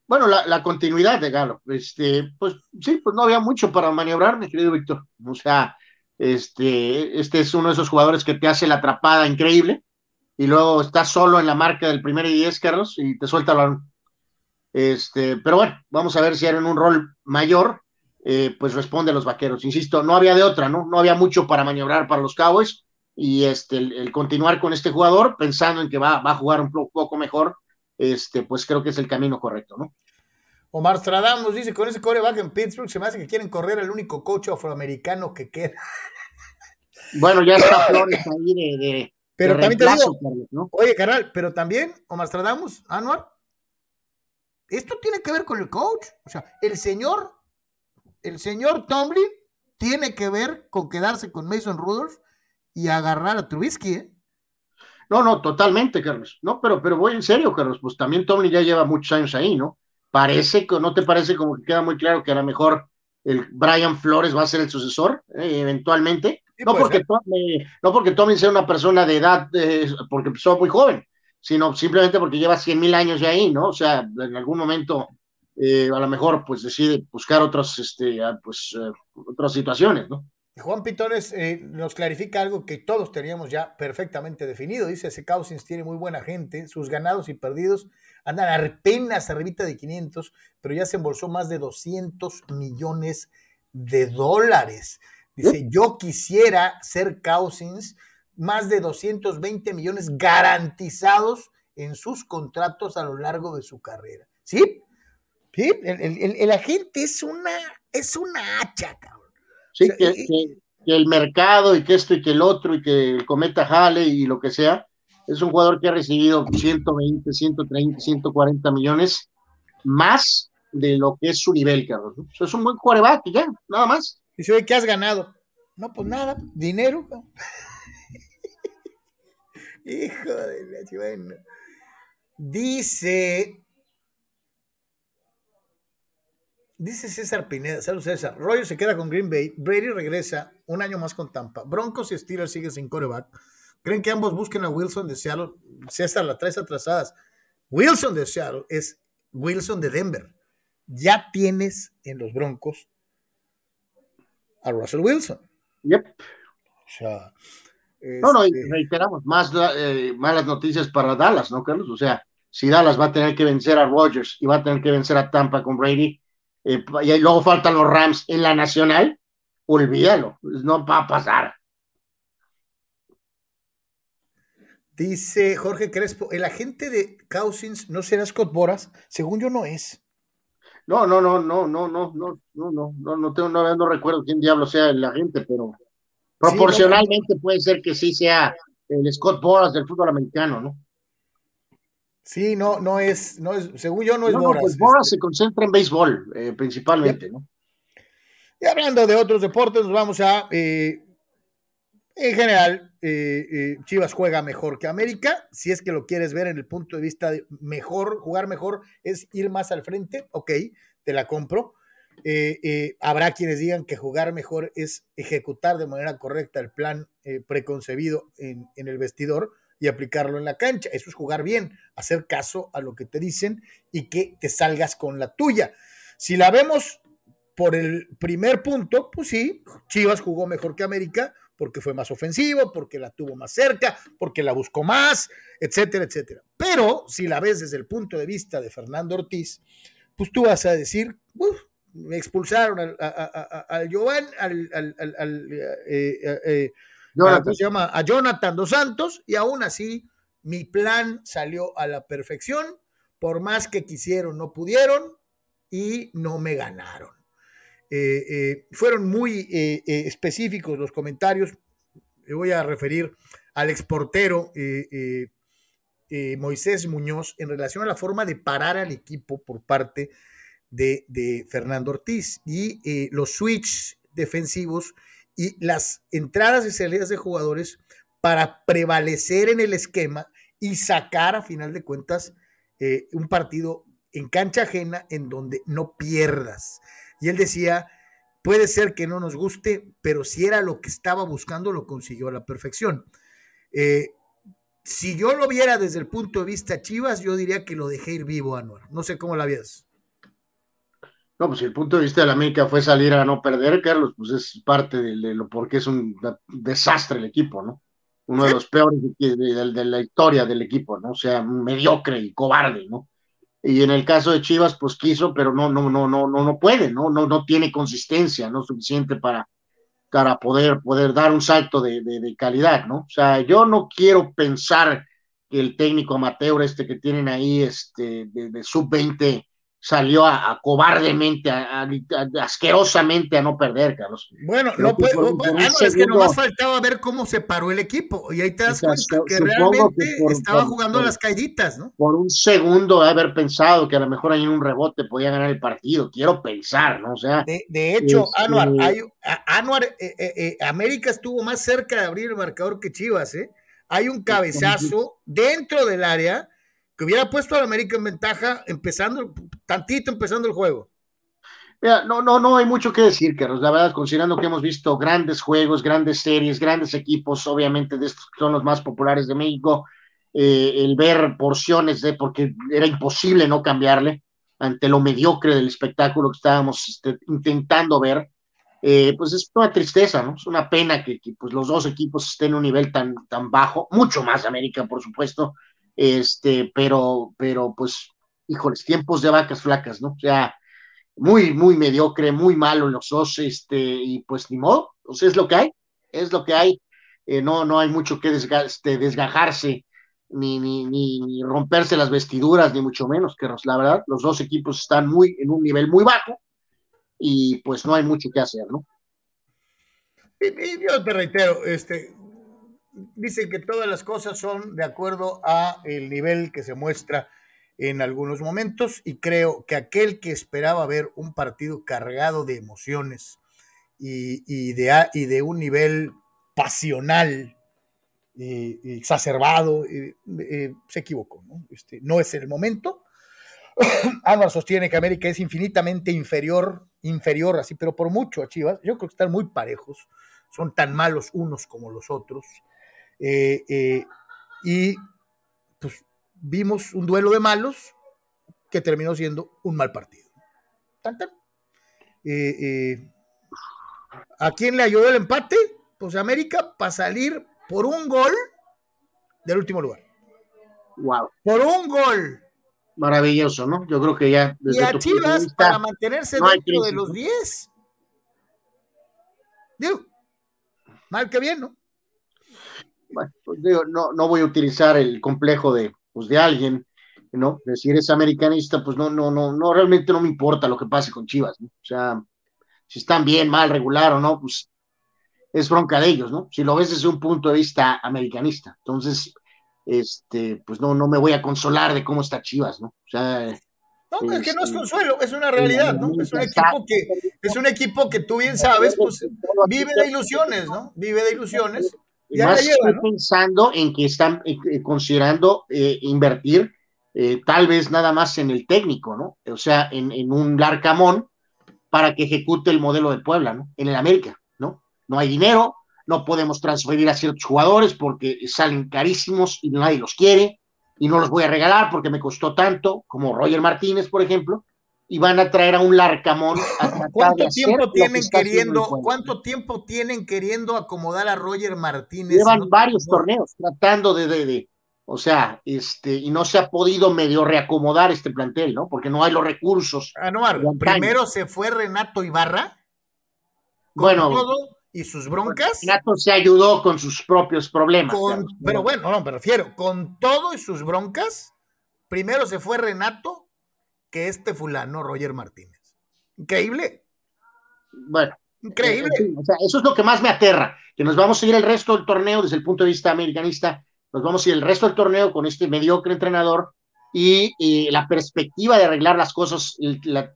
Bueno, la, continuidad de Galo, este, pues sí, pues no había mucho para maniobrar, mi querido Víctor. O sea, este, este es uno de esos jugadores que te hace la atrapada increíble y luego estás solo en la marca del primer y diez, Carlos, y te suelta el Este, pero bueno, vamos a ver si era en un rol mayor, eh, pues responde a los vaqueros. Insisto, no había de otra, ¿no? No había mucho para maniobrar para los Cowboys y este, el, continuar con este jugador pensando en que va a jugar un poco mejor este, pues creo que es el camino correcto, ¿no? Omar Stradamus dice, con ese coreback en Pittsburgh se me hace que quieren correr al único coach afroamericano que queda. Bueno, ya está Flores ahí de, Pero también te digo, oye, carnal, pero también, Omar Stradamus, Anuar, esto tiene que ver con el coach. O sea, el señor, el señor Tomlin tiene que ver con quedarse con Mason Rudolph y agarrar a Trubisky, ¿eh? No, no, totalmente, Carlos. No, pero, pero voy en serio, Carlos. Pues también Tomlin ya lleva muchos años ahí, ¿no? Parece que, ¿no te parece como que queda muy claro que a lo mejor el Brian Flores va a ser el sucesor eh, eventualmente? no, porque Tomlin, no porque Tomlin sea una persona de edad, eh, porque empezó muy joven, sino simplemente porque lleva cien mil años ya ahí, ¿no? O sea, en algún momento eh, a lo mejor pues decide buscar otros, este, ah, pues, otras situaciones, ¿no? Juan Pitones eh, nos clarifica algo que todos teníamos ya perfectamente definido. Dice, ese Cousins tiene muy buena gente, sus ganados y perdidos andan apenas arribita de 500, pero ya se embolsó más de 200 millones de dólares. Dice, yo quisiera ser Cousins, más de 220 millones garantizados en sus contratos a lo largo de su carrera. ¿Sí? ¿Sí? El, agente es una, es una hacha, cabrón. Sí, que, el mercado y que esto y que el otro y que el cometa jale y lo que sea. Es un jugador que ha recibido 120, 130, 140 millones más de lo que es su nivel, Carlos. es un buen quarterback ya, nada más. Dice, ¿qué has ganado? No, pues nada, dinero. Hijo de la bueno. Dice Dice César Pineda, salud César. Roger se queda con Green Bay, Brady regresa un año más con Tampa. Broncos y Steelers siguen sin coreback. ¿Creen que ambos busquen a Wilson de Seattle? César, la tres atrasadas. Wilson de Seattle es Wilson de Denver. Ya tienes en los Broncos a Russell Wilson. Yep. No, no, este reiteramos, más eh, malas noticias para Dallas, ¿no, Carlos? O sea, si Dallas va a tener que vencer a Rodgers y va a tener que vencer a Tampa con Brady, eh, y luego faltan los Rams en la nacional, olvídalo, no va a pasar. Dice Jorge Crespo, el agente de Cousins no será Scott Boras, según yo no es. No, no, no, no, no, no, no, no, no, no, no tengo, no, no recuerdo quién diablo sea el agente, pero proporcionalmente puede ser que sí sea el Scott Boras del fútbol americano, ¿no? Sí, no, no es, no es, según yo no es Boras. Pues Boras se concentra en béisbol, eh, principalmente, ¿no? Y hablando de otros deportes, nos vamos a, eh, en general, eh, Chivas juega mejor que América. Si es que lo quieres ver en el punto de vista de mejor, jugar mejor es ir más al frente, ok, te la compro. habrá quienes digan que jugar mejor es ejecutar de manera correcta el plan preconcebido en, en el vestidor y aplicarlo en la cancha. Eso es jugar bien, hacer caso a lo que te dicen y que te salgas con la tuya. Si la vemos por el primer punto, pues sí, Chivas jugó mejor que América porque fue más ofensivo, porque la tuvo más cerca, porque la buscó más, etcétera, etcétera. Pero si la ves desde el punto de vista de Fernando Ortiz, pues tú vas a decir, me expulsaron al, al al, al eh, eh, eh, Jonathan. se llama? A Jonathan Dos Santos, y aún así mi plan salió a la perfección, por más que quisieron, no pudieron, y no me ganaron. Eh, eh, fueron muy eh, específicos los comentarios. Me voy a referir al exportero Moisés Muñoz en relación a la forma de parar al equipo por parte de, Fernando Ortiz y los switches defensivos y las entradas y salidas de jugadores para prevalecer en el esquema y sacar a final de cuentas un partido en cancha ajena en donde no pierdas. Y él decía, puede ser que no nos guste, pero si era lo que estaba buscando, lo consiguió a la perfección. Eh, si yo lo viera desde el punto de vista Chivas, yo diría que lo dejé ir vivo, Anuar. No sé cómo la ves. No, pues si el punto de vista de la América fue salir a no perder, Carlos, pues es parte de, lo porque es un desastre el equipo, ¿no? Uno de los peores de, de, la historia del equipo, ¿no? O sea, mediocre y cobarde, ¿no? y en el caso de Chivas, pues quiso, pero no, no, no, no, no, no puede, no, no, no tiene consistencia, no suficiente para, para poder, poder dar un salto de, de, calidad, ¿no? O sea, yo no quiero pensar que el técnico amateur este que tienen ahí, este, de, de sub-20, salió a, cobardemente, a, asquerosamente a no perder, Carlos. Bueno, no puede, ah, es que nomás faltaba ver cómo se paró el equipo y ahí te das cuenta que realmente estaba jugando las caíditas, ¿no? Por un segundo de haber pensado que a lo mejor ahí en un rebote podía ganar el partido, quiero pensar, ¿no? O sea. De, hecho, Anuar, hay, Anuar eh, eh, eh, América estuvo más cerca de abrir el marcador que Chivas, ¿eh? Hay un cabezazo dentro del área que hubiera puesto al América en ventaja empezando, tantito empezando el juego. No, no, no hay mucho que decir, Carlos. La verdad, considerando que hemos visto grandes juegos, grandes series, grandes equipos, obviamente de estos son los más populares de México, eh, el ver porciones de, porque era imposible no cambiarle ante lo mediocre del espectáculo que estábamos este, intentando ver, eh, pues es una tristeza, ¿no? Es una pena que, que, pues los dos equipos estén en un nivel tan, tan bajo, mucho más América, por supuesto, este, pero, pero pues, híjoles, tiempos de vacas flacas, ¿no? O sea, muy, muy mediocre, muy malo los dos, este, y pues ni modo, pues es lo que hay, es lo que hay, eh, no, no hay mucho que este, desgajarse, ni, ni, ni, romperse las vestiduras, ni mucho menos, que la verdad, los dos equipos están muy, en un nivel muy bajo, y pues no hay mucho que hacer, ¿no? Y, yo te reitero, este, dicen que todas las cosas son de acuerdo a el nivel que se muestra en algunos momentos y creo que aquel que esperaba ver un partido cargado de emociones y, de, y de, un nivel pasional y, exacerbado eh, se equivocó. ¿no? Este, no es el momento. Álvaro sostiene que América es infinitamente inferior, inferior así, pero por mucho a Chivas. Yo creo que están muy parejos, son tan malos unos como los otros. Eh, eh, y pues vimos un duelo de malos que terminó siendo un mal partido. Eh, ¿A quién le ayudó el empate? Pues América para salir por un gol del último lugar. Wow. Por un gol. Maravilloso, ¿no? Yo creo que ya. y a Chivas para mantenerse dentro de los 10. Digo, mal que bien, ¿no? bueno, pues digo, no, no voy a utilizar el complejo de, pues, de alguien, ¿no? Decir es americanista, pues no, no, no, no, realmente no me importa lo que pase con Chivas, ¿no? O sea, si están bien, mal, regular o no, pues es bronca de ellos, ¿no? Si lo ves desde un punto de vista americanista. Entonces, este, pues no, no me voy a consolar de cómo está Chivas, ¿no? O sea, no, es que no es este, consuelo, es una realidad, ¿no? Es un equipo que, es un equipo que tú bien sabes, pues vive de ilusiones, ¿no? Vive de ilusiones. Más estoy pensando en que están eh, eh, considerando eh, invertir tal vez nada más en el técnico, ¿no? O sea, en, en, un Larcamón para que ejecute el modelo de Puebla, ¿no? En el América, ¿no? No hay dinero, no podemos transferir a ciertos jugadores porque salen carísimos y nadie los quiere y no los voy a regalar porque me costó tanto, como Roger Martínez, por ejemplo. Y van a traer a un Larcamón a ¿Cuánto tiempo tienen queriendo, cuánto tiempo tienen queriendo acomodar a Roger Martínez? Llevan varios torneos tratando de, de, o sea, este, y no se ha podido medio reacomodar este plantel, ¿no? Porque no hay los recursos. Anuar, primero se fue Renato Ibarra. bueno. Todo y sus broncas. Renato se ayudó con sus propios problemas. pero bueno, no, me refiero, con todo y sus broncas, primero se fue Renato que este fulano, Roger Martínez. Increíble. Bueno. Increíble. o sea, eso es lo que más me aterra, que nos vamos a ir el resto del torneo desde el punto de vista americanista nos vamos a ir el resto del torneo con este mediocre entrenador y, la perspectiva de arreglar las cosas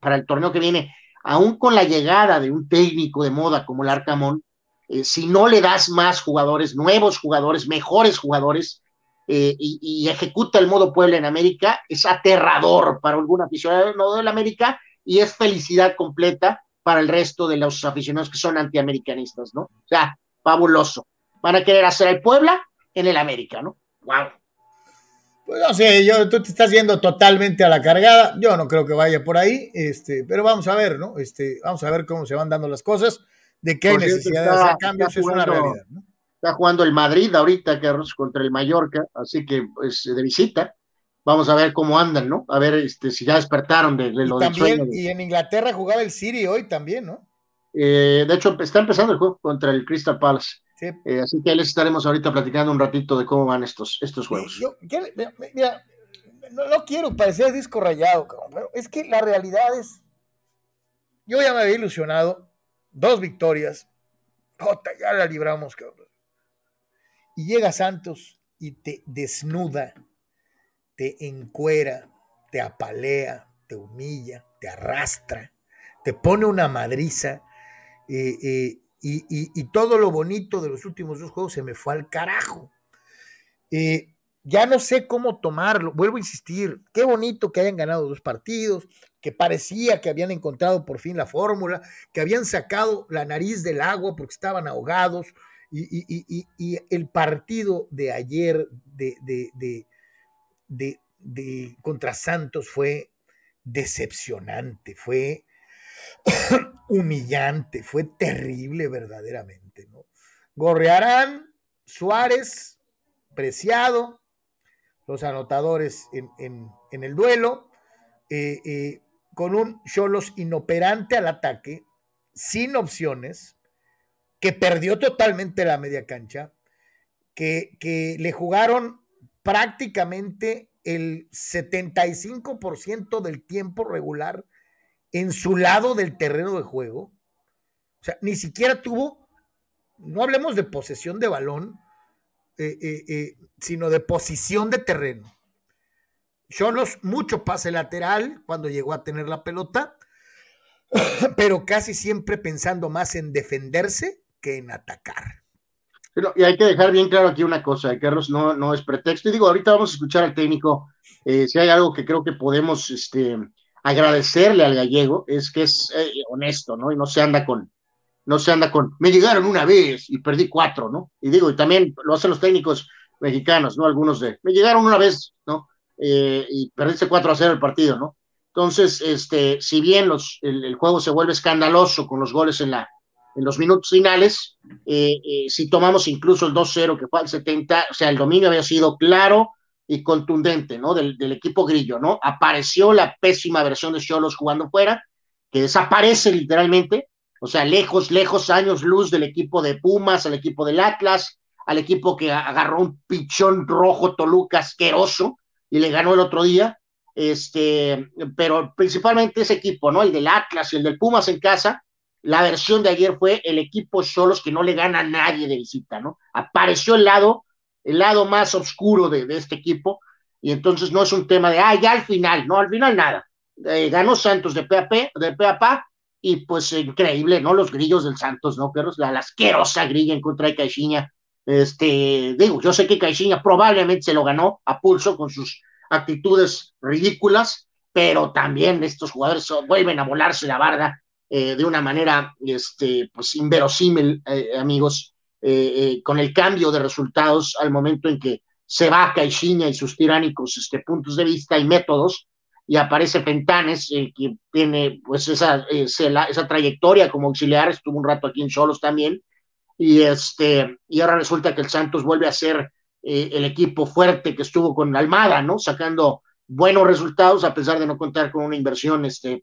para el torneo que viene, aún con la llegada de un técnico de moda como el Arcamón, eh, si no le das más jugadores, nuevos jugadores, mejores jugadores, eh, y, ejecuta el modo Puebla en América, es aterrador para algún aficionado del América y es felicidad completa para el resto de los aficionados que son antiamericanistas, ¿no? O sea, fabuloso. Van a querer hacer el Puebla en el América, ¿no? ¡Wow! Pues no sé, yo, tú te estás yendo totalmente a la cargada. Yo no creo que vaya por ahí, este, pero vamos a ver, ¿no? Este, vamos a ver cómo se van dando las cosas, de qué hay necesidad de hacer cambios, es una realidad, ¿no? Está jugando el Madrid ahorita, Carlos, contra el Mallorca, así que pues de visita. Vamos a ver cómo andan, ¿no? A ver este, si ya despertaron de, lo del sueño. Y en Inglaterra jugaba el City hoy también, ¿no? Eh, de hecho, está empezando el juego contra el Crystal Palace. Eh, así que les estaremos ahorita platicando un ratito de cómo van estos, estos juegos. Yo, mira, no, quiero parecer disco rayado, pero es que la realidad es. Yo ya me había ilusionado, dos victorias, ya la libramos, cabrón. Y llega Santos y te desnuda, te encuera, te apalea, te humilla, te arrastra, te pone una madriza. Eh, eh, y, todo lo bonito de los últimos dos juegos se me fue al carajo. Eh, ya no sé cómo tomarlo, vuelvo a insistir, qué bonito que hayan ganado dos partidos, que parecía que habían encontrado por fin la fórmula, que habían sacado la nariz del agua porque estaban ahogados, y, el partido de ayer de, de, de, contra Santos fue decepcionante, fue humillante, fue terrible verdaderamente, ¿no? Gorrearán, Suárez, Preciado, los anotadores en, el duelo, eh, eh, con un Cholos inoperante al ataque, sin opciones, que perdió totalmente la media cancha, que, que le jugaron prácticamente el 75% del tiempo regular en su lado del terreno de juego. O sea, ni siquiera tuvo, no hablemos de posesión de balón, eh, eh, eh, sino de posición de terreno. Cholos, mucho pase lateral cuando llegó a tener la pelota, pero casi siempre pensando más en defenderse que en atacar. y hay que dejar bien claro aquí una cosa, Carlos, no, no es pretexto. Y digo, ahorita vamos a escuchar al técnico, si hay algo que creo que podemos este, agradecerle al gallego es que es eh, honesto, ¿no? Y no se anda con, no se anda con, me llegaron una vez y perdí cuatro, ¿no? Y digo, y también lo hacen los técnicos mexicanos, ¿no? Algunos de, me llegaron una vez, ¿no? Eh, y perdiste cuatro a cero el partido, ¿no? Entonces, este, si bien los, el, juego se vuelve escandaloso con los goles en, la, en los minutos finales, eh, si tomamos incluso el 2-0 que fue al 70, o sea, el dominio había sido claro, y contundente, ¿no? Del, equipo grillo, ¿no? Apareció la pésima versión de Cholos jugando fuera, que desaparece literalmente, o sea, lejos, lejos, años luz del equipo de Pumas, al equipo del Atlas, al equipo que agarró un pichón rojo Toluca asqueroso y le ganó el otro día, este, pero principalmente ese equipo, ¿no? El del Atlas y el del Pumas en casa, la versión de ayer fue el equipo Cholos que no le gana a nadie de visita, ¿no? Apareció el lado el lado más oscuro de, este equipo, y entonces no es un tema de, ah, ya al final, no, al final nada. Eh, ganó Santos de PAP, de PAPA, y pues increíble, ¿no? Los grillos del Santos, ¿no, perros? La, asquerosa grilla en contra de Caixinha. Este, digo, yo sé que Caixinha probablemente se lo ganó a pulso con sus actitudes ridículas, pero también estos jugadores vuelven a volarse la barda eh, de una manera, este, pues inverosímil, eh, amigos. Eh, eh, con el cambio de resultados al momento en que se va Caixinha y sus tiránicos este, puntos de vista y métodos, y aparece Fentanes, que tiene pues esa, esa, trayectoria como auxiliar, estuvo un rato aquí en Cholos también, y, este, y ahora resulta que el Santos vuelve a ser el equipo fuerte que estuvo con Almada, ¿no? Sacando buenos resultados a pesar de no contar con una inversión este,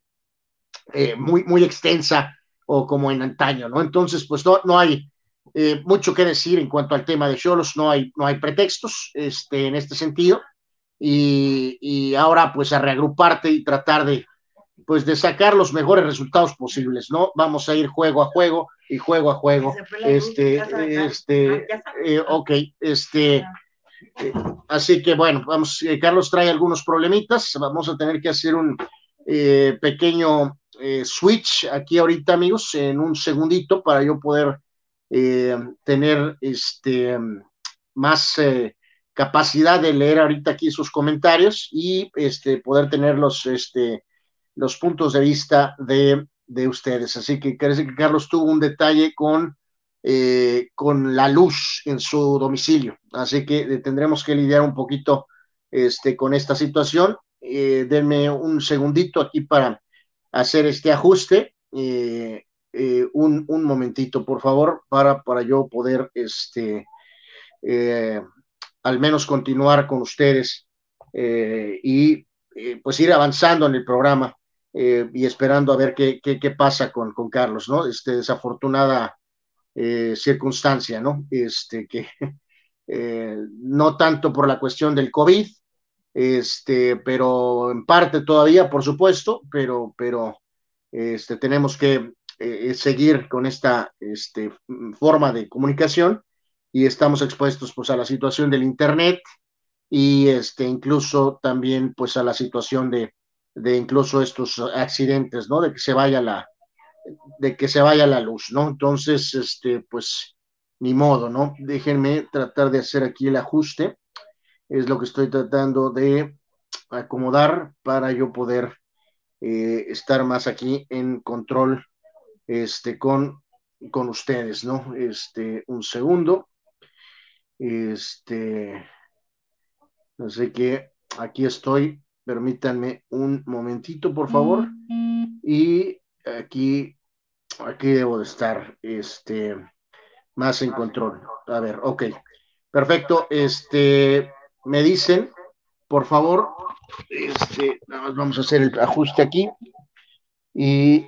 eh, muy, muy extensa o como en antaño, ¿no? Entonces, pues no, no hay eh, mucho que decir en cuanto al tema de Cholos, no hay, no hay pretextos este, en este sentido. Y, y, ahora pues a reagruparte y tratar de pues de sacar los mejores resultados posibles, ¿no? Vamos a ir juego a juego y juego a juego. Este, este, eh, ok, este, eh, así que bueno, vamos, eh, Carlos trae algunos problemitas, vamos a tener que hacer un eh, pequeño switch aquí ahorita, amigos, en un segundito para yo poder tener este más capacidad de leer ahorita aquí sus comentarios y este poder tener los este los puntos de vista de, de ustedes. Así que parece que Carlos tuvo un detalle con, eh, con la luz en su domicilio. Así que tendremos que lidiar un poquito este, con esta situación. Eh, denme un segundito aquí para hacer este ajuste. Eh, eh, un, un, momentito, por favor, para, para yo poder este, al menos continuar con ustedes y pues ir avanzando en el programa y esperando a ver qué, qué, qué pasa con, con, Carlos, ¿no? Este, desafortunada circunstancia, ¿no? Este, que no tanto por la cuestión del COVID, este, pero en parte todavía, por supuesto, pero, pero este, tenemos que seguir con esta este, forma de comunicación y estamos expuestos pues a la situación del internet y este incluso también pues a la situación de de incluso estos accidentes, ¿no? De que se vaya la, de que se vaya la luz, ¿no? Entonces, este, pues, ni modo, ¿no? Déjenme tratar de hacer aquí el ajuste. Es lo que estoy tratando de acomodar para yo poder eh, estar más aquí en control, este, con, con ustedes, ¿no? Este, un segundo. Este, así que aquí estoy Permítanme un momentito, por favor. Y aquí, aquí debo de estar, este, más en control. A ver, ok. Perfecto. Este, me dicen, por favor, este, nada más vamos a hacer el ajuste aquí. Y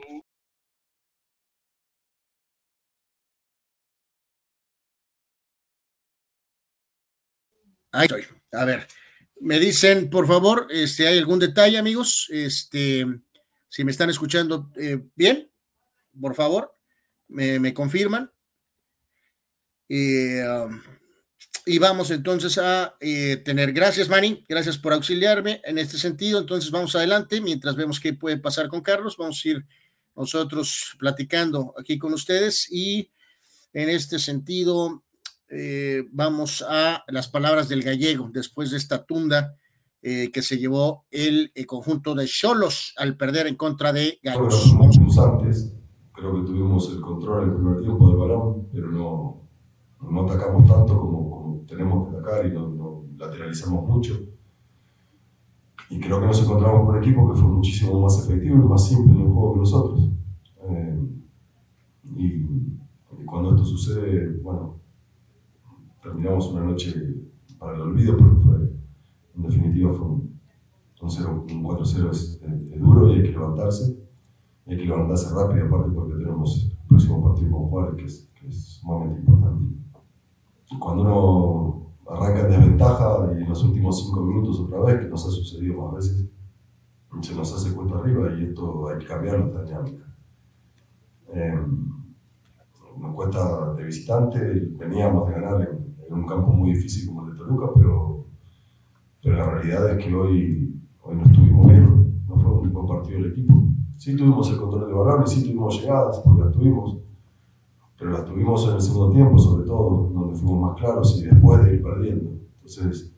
Ahí estoy. A ver, me dicen, por favor, este, hay algún detalle, amigos. Este, si me están escuchando eh, bien, por favor, me, confirman. Um, y vamos entonces a eh, tener, gracias Manny, gracias por auxiliarme en este sentido. Entonces vamos adelante, mientras vemos qué puede pasar con Carlos, vamos a ir nosotros platicando aquí con ustedes y en este sentido eh, vamos a las palabras del gallego después de esta tunda eh, que se llevó el, eh, conjunto de Cholos al perder en contra de Gallos. antes, creo que tuvimos el control en el primer tiempo del balón, pero no, no atacamos tanto como, tenemos que atacar y no, lateralizamos mucho. Y creo que nos encontramos con un equipo que fue muchísimo más efectivo y más simple en el juego que nosotros. y, y cuando esto sucede, bueno, terminamos una noche para el olvido, porque fue, en definitiva fue un, un 4-0 es, duro y hay que levantarse. Hay que levantarse rápido, aparte porque tenemos el próximo partido con Juárez, que es, que es sumamente importante. Cuando uno arranca en desventaja y en los últimos 5 minutos otra vez, que nos ha sucedido más veces, se nos hace cuenta arriba y esto hay que cambiar nuestra dinámica. Eh, nos cuesta de visitante, veníamos de ganar en, en un campo muy difícil como el de Toluca, pero, pero la realidad es que hoy, hoy no estuvimos bien, no fue un buen partido del equipo. Sí tuvimos el control de balón y sí tuvimos llegadas, porque las tuvimos, pero las tuvimos en el segundo tiempo, sobre todo, donde fuimos más claros y después de ir perdiendo. Entonces,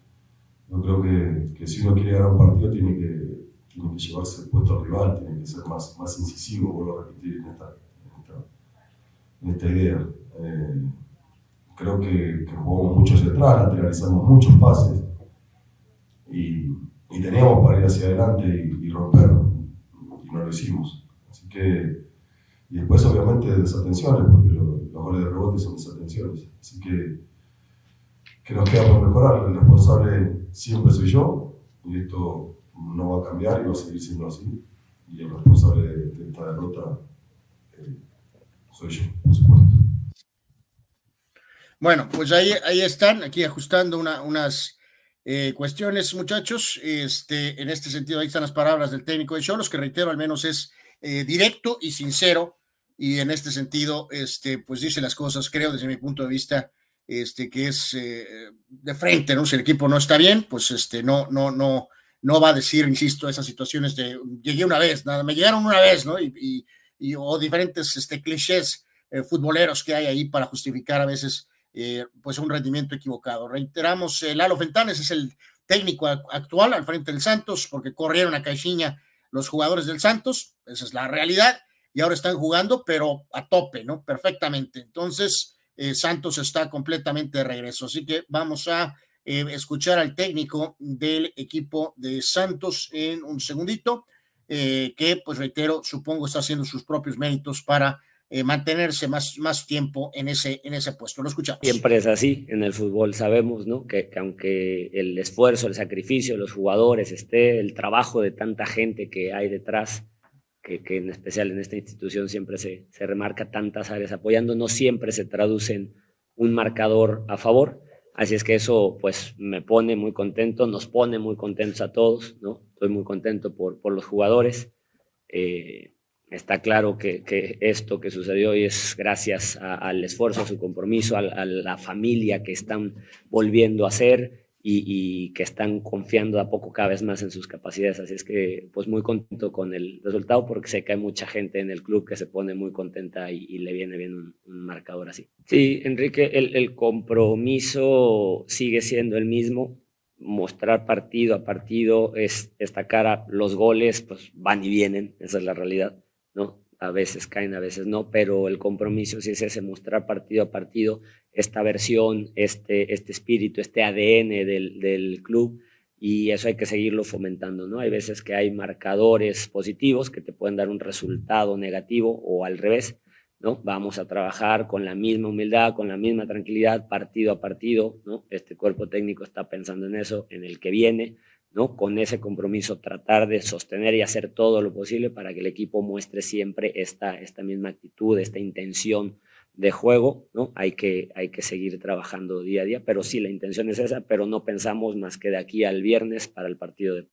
yo creo que, que si uno quiere ganar un partido tiene que, tiene que llevarse el puesto al rival, tiene que ser más, más incisivo, vuelvo a repetir en esta, en esta, idea. Eh, Creo que, jugamos mucho hacia atrás, lateralizamos muchos pases y, y teníamos para ir hacia adelante y, y romper, y no lo hicimos. Así que, y después obviamente desatenciones, porque los goles de rebote son desatenciones. Así que, que nos queda por mejorar. El responsable siempre soy yo, y esto no va a cambiar y va a seguir siendo así. Y el responsable de, esta derrota eh, soy yo, por supuesto. Bueno, pues ahí, ahí están, aquí ajustando una, unas eh, cuestiones, muchachos. Este, en este sentido, ahí están las palabras del técnico de Cholos, que reitero, al menos es eh, directo y sincero. Y en este sentido, este, pues dice las cosas, creo, desde mi punto de vista, este, que es eh, de frente, ¿no? Si el equipo no está bien, pues este, no, no, no, no va a decir, insisto, esas situaciones de llegué una vez, nada, me llegaron una vez, ¿no? Y, y, o diferentes este, clichés futboleros que hay ahí para justificar a veces eh, pues un rendimiento equivocado. Reiteramos, eh, Lalo Fentanes es el técnico actual al frente del Santos, porque corrieron a Caixinha los jugadores del Santos, esa es la realidad, y ahora están jugando, pero a tope, ¿no? Perfectamente. Entonces, eh, Santos está completamente de regreso. Así que vamos a escuchar al técnico del equipo de Santos en un segundito, que, pues reitero, supongo está haciendo sus propios méritos para eh, mantenerse más, más tiempo en ese, en ese puesto. Lo escuchamos. Siempre es así en el fútbol, sabemos ¿no? que, aunque el esfuerzo, el sacrificio de los jugadores esté, el trabajo de tanta gente que hay detrás, que, que en especial en esta institución siempre se, se, remarca tantas áreas apoyando, no siempre se traduce en un marcador a favor. Así es que eso pues me pone muy contento, nos pone muy contentos a todos, ¿no? Estoy muy contento por, por los jugadores. Eh, Está claro que, esto que sucedió hoy es gracias al esfuerzo, a su compromiso, a, la familia que están volviendo a ser y, que están confiando a poco cada vez más en sus capacidades. Así es que, pues muy contento con el resultado porque sé que hay mucha gente en el club que se pone muy contenta y, le viene bien un, marcador así. Sí, Enrique, el, el compromiso sigue siendo el mismo mostrar partido a partido, es destacar a los goles, pues van y vienen, esa es la realidad. ¿no? A veces caen, a veces no, pero el compromiso sí es ese, mostrar partido a partido esta versión, este, este espíritu, este ADN del, del club y eso hay que seguirlo fomentando, ¿no? Hay veces que hay marcadores positivos que te pueden dar un resultado negativo o al revés, ¿no? Vamos a trabajar con la misma humildad, con la misma tranquilidad, partido a partido, ¿no? Este cuerpo técnico está pensando en eso, en el que viene, ¿no? Con ese compromiso, tratar de sostener y hacer todo lo posible para que el equipo muestre siempre esta, esta misma actitud, esta intención de juego, ¿no? Hay que, hay que seguir trabajando día a día, pero sí, la intención es esa, pero no pensamos más que de aquí al viernes para el partido de...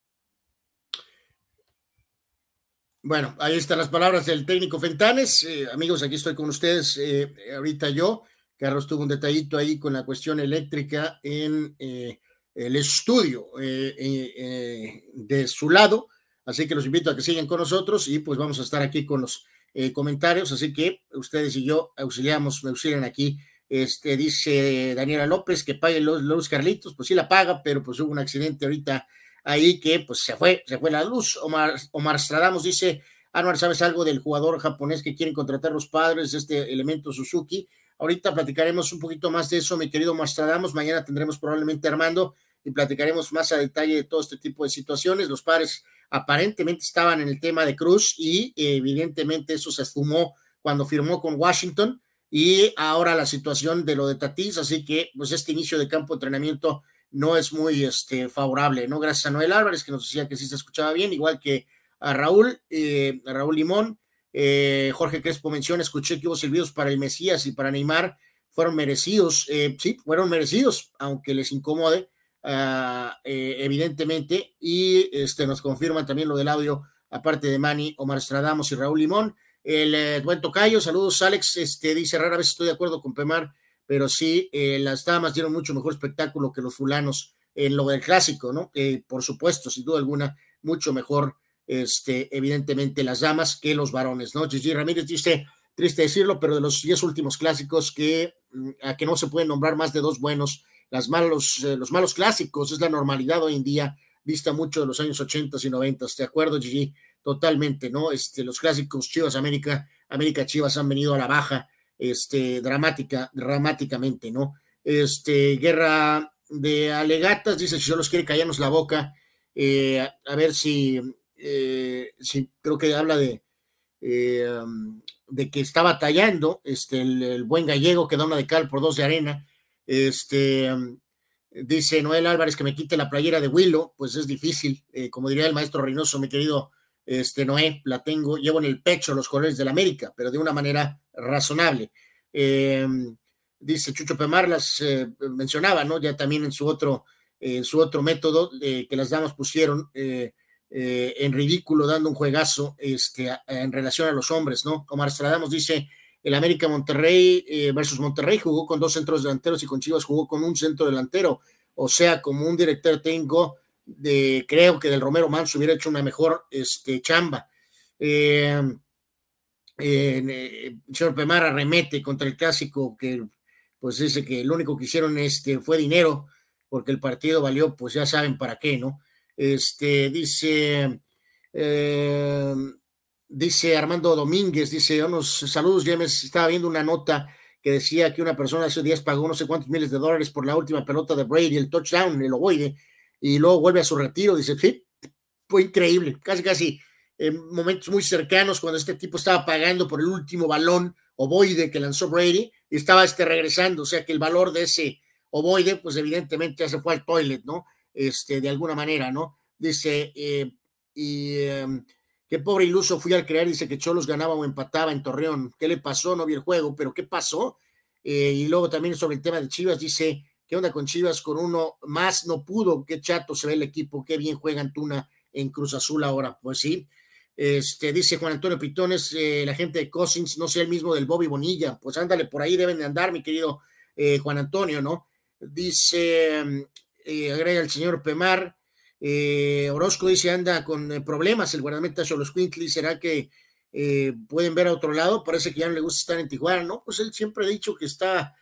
Bueno, ahí están las palabras del técnico Fentanes. Eh, amigos, aquí estoy con ustedes eh, ahorita yo. Carlos tuvo un detallito ahí con la cuestión eléctrica en... Eh, el estudio de su lado. Así que los invito a que sigan con nosotros y pues vamos a estar aquí con los comentarios. Así que ustedes y yo auxiliamos, me auxilian aquí. Este, dice Daniela López que pague los, los Carlitos, pues sí la paga, pero pues hubo un accidente ahorita ahí que pues se fue, se fue la luz. Omar, Omar Stradamos dice, Anuar, ¿sabes algo del jugador japonés que quieren contratar los padres, este elemento Suzuki? Ahorita platicaremos un poquito más de eso, mi querido Omar Stradamos. Mañana tendremos probablemente Armando y platicaremos más a detalle de todo este tipo de situaciones. Los padres aparentemente estaban en el tema de Cruz y evidentemente eso se esfumó cuando firmó con Washington y ahora la situación de lo de Tatís, así que pues este inicio de campo de entrenamiento no es muy este, favorable, ¿no? Gracias a Noel Álvarez que nos decía que sí se escuchaba bien, igual que a Raúl, eh, a Raúl Limón, eh, Jorge Crespo menciona, escuché que hubo servidos para el Mesías y para Neymar, fueron merecidos, eh, sí, fueron merecidos, aunque les incomode, Ah, eh, evidentemente, y este, nos confirman también lo del audio, aparte de Manny, Omar Stradamos y Raúl Limón. El eh, buen Tocayo, saludos Alex, este, dice, rara vez estoy de acuerdo con Pemar, pero sí, eh, las damas dieron mucho mejor espectáculo que los fulanos en lo del clásico, ¿no? por supuesto, sin duda alguna, mucho mejor, este, evidentemente, las damas que los varones, ¿no? Gigi Ramírez dice, triste decirlo, pero de los diez últimos clásicos que, mm, a que no se pueden nombrar más de dos buenos, las malos, eh, los malos clásicos, es la normalidad hoy en día, vista mucho de los años 80 y 90, ¿de acuerdo, Gigi? Totalmente, ¿no? Este, los clásicos Chivas América, América Chivas han venido a la baja, este, dramática, dramáticamente, ¿no? Este, guerra de alegatas, dice, si solo quiere callarnos la boca, a ver si, si creo que habla de, um, de que está batallando este, el, buen gallego que da una de cal por dos de arena. Este, um, dice Noel Álvarez que me quite la playera de Willow, pues es difícil, como diría el maestro Reynoso, mi querido este, Noé, la tengo, llevo en el pecho los colores de la América, pero de una manera razonable. Em, dice Chucho Pemar, las eh, mencionaba, ¿no? Ya también en su otro, en su otro método eh, que las damas pusieron eh, en ridículo, dando un juegazo este, en relación a los hombres, ¿no? Omar Stradamos dice, el América Monterrey versus Monterrey jugó con dos centros delanteros y con Chivas jugó con un centro delantero, o sea, como un director tengo de, creo que del Romero Manso hubiera hecho una mejor este, chamba. Eh, eh, señor Pemar arremete contra el clásico que pues dice que lo único que hicieron este, fue dinero porque el partido valió pues ya saben para qué, ¿no? Este dice eh, dice Armando Domínguez, dice unos saludos, James, estaba viendo una nota que decía que una persona hace días pagó no sé cuántos miles de dólares por la última pelota de Brady, el touchdown, el ovoide, y luego vuelve a su retiro. Dice, sí, fue increíble, casi, casi en momentos muy cercanos cuando este tipo estaba pagando por el último balón ovoide que lanzó Brady y estaba este regresando, o sea que el valor de ese ovoide, pues evidentemente ya se fue al toilet, ¿no? Este, de alguna manera, ¿no? Dice, eh, y em, qué pobre iluso fui al creer, dice que Cholos ganaba o empataba en Torreón, ¿qué le pasó? No vi el juego, pero ¿qué pasó? Eh, y luego también sobre el tema de Chivas, dice, ¿Qué onda con Chivas? Con uno más no pudo. Qué chato se ve el equipo. Qué bien juega Antuna en Cruz Azul ahora. Pues sí. Este, dice Juan Antonio Pitones, eh, la gente de Cousins, no sea el mismo del Bobby Bonilla. Pues ándale, por ahí deben de andar, mi querido eh, Juan Antonio, ¿no? Dice, eh, agrega el señor Pemar, Orozco dice, anda con problemas el guardameta Quintly, ¿será que pueden ver a otro lado? Parece que ya no le gusta estar en Tijuana, ¿no? Pues él siempre ha dicho que está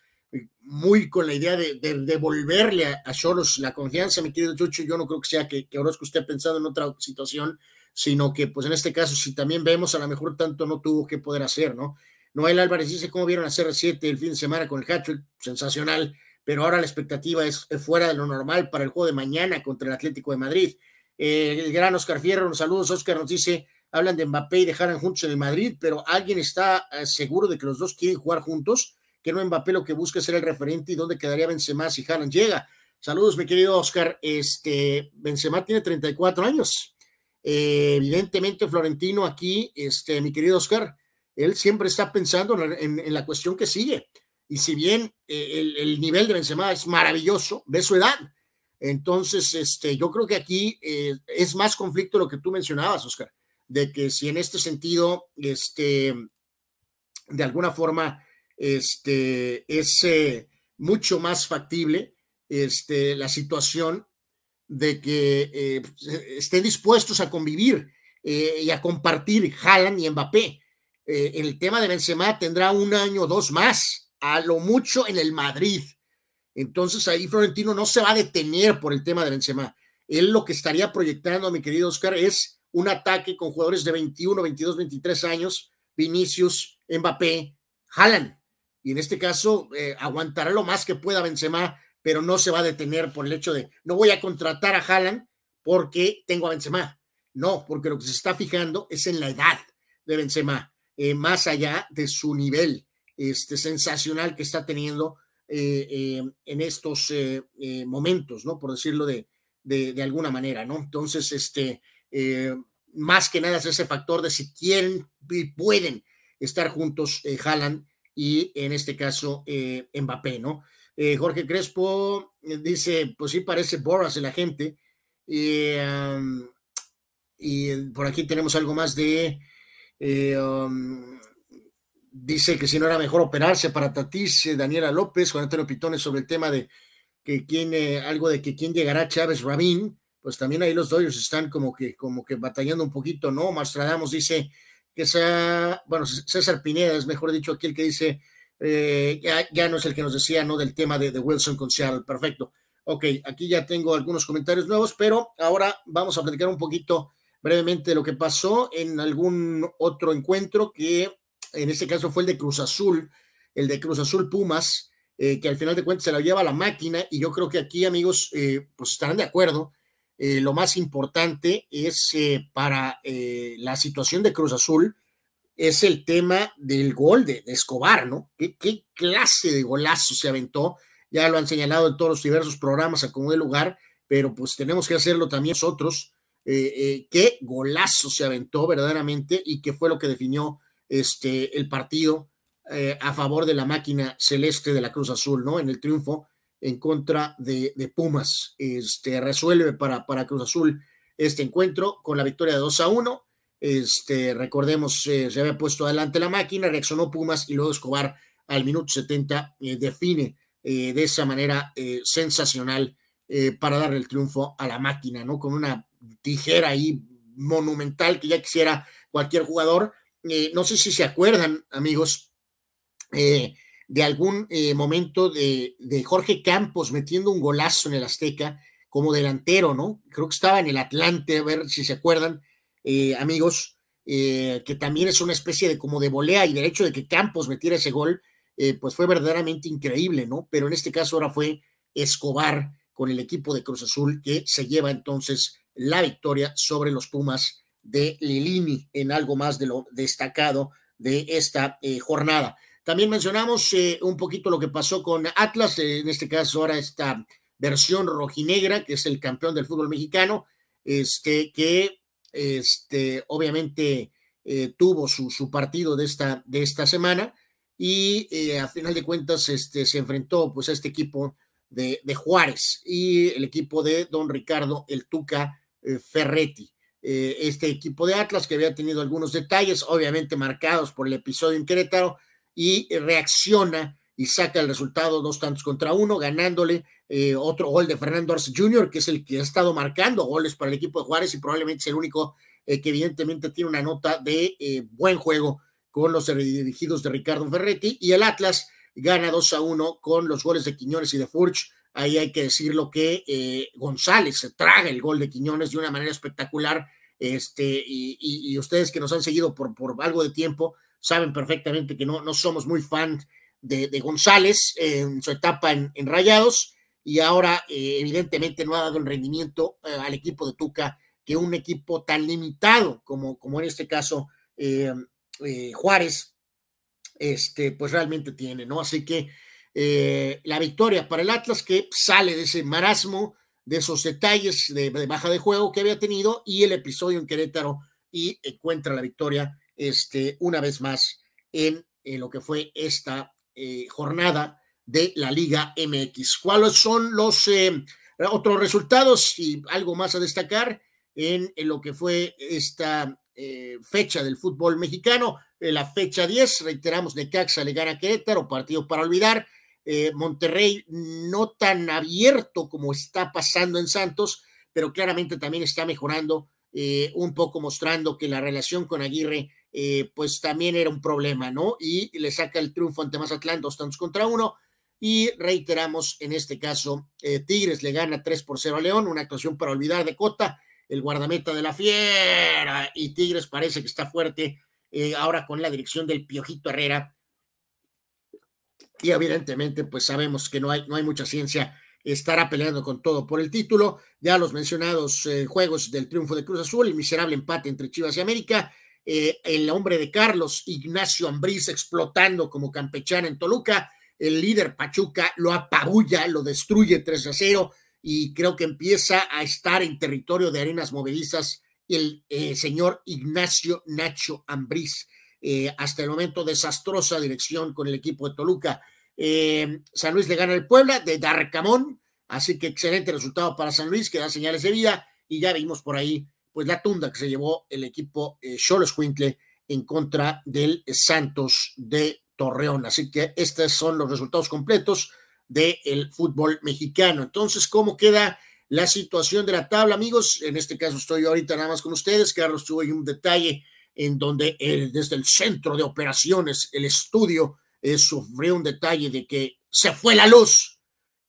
muy con la idea de, devolverle a, Choros la confianza, mi querido Chucho. Yo no creo que sea que, que Orozco esté pensando en otra situación, sino que, pues en este caso, si también vemos, a lo mejor tanto no tuvo que poder hacer, ¿no? Noel Álvarez dice cómo vieron a CR7 el fin de semana con el hatch sensacional, pero ahora la expectativa es, fuera de lo normal para el juego de mañana contra el Atlético de Madrid. Eh, el gran Oscar Fierro, saludos, Oscar nos dice, hablan de Mbappé y de juntos en el Madrid, pero ¿alguien está eh, seguro de que los dos quieren jugar juntos? que no Mbappé lo que busca es ser el referente y dónde quedaría Benzema si Haaland llega. Saludos, mi querido Oscar. Este, Benzema tiene 34 años. Eh, evidentemente, Florentino aquí, este, mi querido Oscar, él siempre está pensando en, la cuestión que sigue. Y si bien eh, el, nivel de Benzema es maravilloso, ve su edad. Entonces, este, yo creo que aquí eh, es más conflicto lo que tú mencionabas, Oscar, de que si en este sentido, este, de alguna forma, este, es eh, mucho más factible este, la situación de que estén dispuestos a convivir y a compartir Haaland y Mbappé. el tema de Benzema tendrá un año o dos más, a lo mucho en el Madrid. Entonces ahí Florentino no se va a detener por el tema de Benzema. Él lo que estaría proyectando, mi querido Oscar, es un ataque con jugadores de 21, 22, 23 años, Vinicius, Mbappé, Haaland y en este caso eh, aguantará lo más que pueda Benzema, pero no se va a detener por el hecho de no voy a contratar a Haaland porque tengo a Benzema. No, porque lo que se está fijando es en la edad de Benzema, eh, más allá de su nivel este, sensacional que está teniendo eh, en estos momentos, ¿no? Por decirlo de, de, alguna manera, ¿no? Entonces, este, más que nada es ese factor de si quieren y pueden estar juntos Haaland y en este caso eh, Mbappé, ¿no? Eh, Jorge Crespo eh, dice, pues sí parece Boras la gente. y por aquí tenemos algo más de... Um, dice que si no era mejor operarse para Tatis, Daniela López, Juan Antonio Pitones sobre el tema de que quién, algo de que quién llegará Chávez Rabín, pues también ahí los Dodgers están como que, como que batallando un poquito, ¿no? Mastradamos dice, que sea, bueno, César Pineda es mejor dicho aquel que dice, eh, ya, no es el que nos decía, ¿no? Del tema de, de Wilson con Seattle, perfecto. Ok, aquí ya tengo algunos comentarios nuevos, pero ahora vamos a platicar un poquito brevemente lo que pasó en algún otro encuentro que en este caso fue el de Cruz Azul, el de Cruz Azul Pumas, eh, que al final de cuentas se la lleva la máquina y yo creo que aquí amigos eh, pues estarán de acuerdo eh, lo más importante es para la situación de Cruz Azul, es el tema del gol de, Escobar, ¿no? ¿Qué, ¿Qué, clase de golazo se aventó? Ya lo han señalado en todos los diversos programas a como de lugar, pero pues tenemos que hacerlo también nosotros. qué golazo se aventó verdaderamente y qué fue lo que definió este, el partido a favor de la máquina celeste de la Cruz Azul, ¿no? En el triunfo en contra de, Pumas. Este, resuelve para, para, Cruz Azul este encuentro con la victoria de 2 a 1. Este, recordemos, eh, se había puesto adelante la máquina, reaccionó Pumas y luego Escobar al minuto 70 eh, define eh, de esa manera sensacional para darle el triunfo a la máquina, ¿no? Con una tijera ahí monumental que ya quisiera cualquier jugador. No sé si se acuerdan, amigos, de algún eh, momento de, Jorge Campos metiendo un golazo en el Azteca como delantero, ¿no? Creo que estaba en el Atlante, a ver si se acuerdan, eh, amigos, eh, que también es una especie de como de volea y derecho de que Campos metiera ese gol, pues fue verdaderamente increíble, ¿no? Pero en este caso ahora fue Escobar con el equipo de Cruz Azul que se lleva entonces la victoria sobre los Pumas de Lilini en algo más de lo destacado de esta jornada. También mencionamos eh, un poquito lo que pasó con Atlas, eh, en este caso ahora esta versión rojinegra, que es el campeón del fútbol mexicano, este, que este, obviamente eh, tuvo su, su, partido de esta, de esta semana y a final de cuentas este, se enfrentó pues, a este equipo de, de Juárez y el equipo de don Ricardo El Tuca Ferretti. Este equipo de Atlas que había tenido algunos detalles, obviamente marcados por el episodio en Querétaro, y reacciona y saca el resultado dos tantos contra uno, ganándole eh, otro gol de Fernando Arce Jr., que es el que ha estado marcando goles para el equipo de Juárez y probablemente es el único eh, que evidentemente tiene una nota de eh, buen juego con los dirigidos de Ricardo Ferretti y el Atlas gana 2 a 1 con los goles de Quiñones y de Furch. Ahí hay que decirlo que González se traga el gol de Quiñones de una manera espectacular. Este, y, ustedes que nos han seguido por, algo de tiempo, saben perfectamente que no, no somos muy fans de, González en su etapa en, Rayados y ahora eh, evidentemente no ha dado el rendimiento eh, al equipo de Tuca que un equipo tan limitado como, como en este caso eh, Juárez, este, pues realmente tiene, ¿no? Así que la victoria para el Atlas que sale de ese marasmo, de esos detalles de, baja de juego que había tenido y el episodio en Querétaro y encuentra la victoria este, una vez más en, lo que fue esta eh, jornada de la Liga MX. ¿Cuáles son los eh, otros resultados y algo más a destacar en, lo que fue esta eh, fecha del fútbol mexicano? la fecha 10, reiteramos, Necaxa le gana a Querétaro, partido para olvidar. Monterrey no tan abierto como está pasando en Santos, pero claramente también está mejorando un poco mostrando que la relación con Aguirre eh, pues también era un problema, ¿no? Y le saca el triunfo ante Mazatlán, dos tantos contra uno. Y reiteramos, en este caso, eh, Tigres le gana 3 por 0 a León, una actuación para olvidar de Cota, el guardameta de la fiera. Y Tigres parece que está fuerte eh, ahora con la dirección del Piojito Herrera. Y evidentemente, pues sabemos que no hay, no hay mucha ciencia estará peleando con todo por el título. Ya los mencionados juegos del triunfo de Cruz Azul, el miserable empate entre Chivas y América, eh, el hombre de Carlos, Ignacio Ambriz, explotando como campechana en Toluca. El líder Pachuca lo apabulla, lo destruye 3 a 0 y creo que empieza a estar en territorio de arenas movedizas el eh, señor Ignacio Nacho Ambriz. Eh, hasta el momento desastrosa dirección con el equipo de Toluca. San Luis le gana el Puebla de Darcamón, así que excelente resultado para San Luis, que da señales de vida y ya vimos por ahí pues la tunda que se llevó el equipo eh, Cholos en contra del Santos de Torreón. Así que estos son los resultados completos del fútbol mexicano. Entonces, ¿cómo queda la situación de la tabla, amigos? En este caso estoy ahorita nada más con ustedes. Carlos tuvo un detalle en donde desde el centro de operaciones, el estudio, eh, sufrió un detalle de que se fue la luz.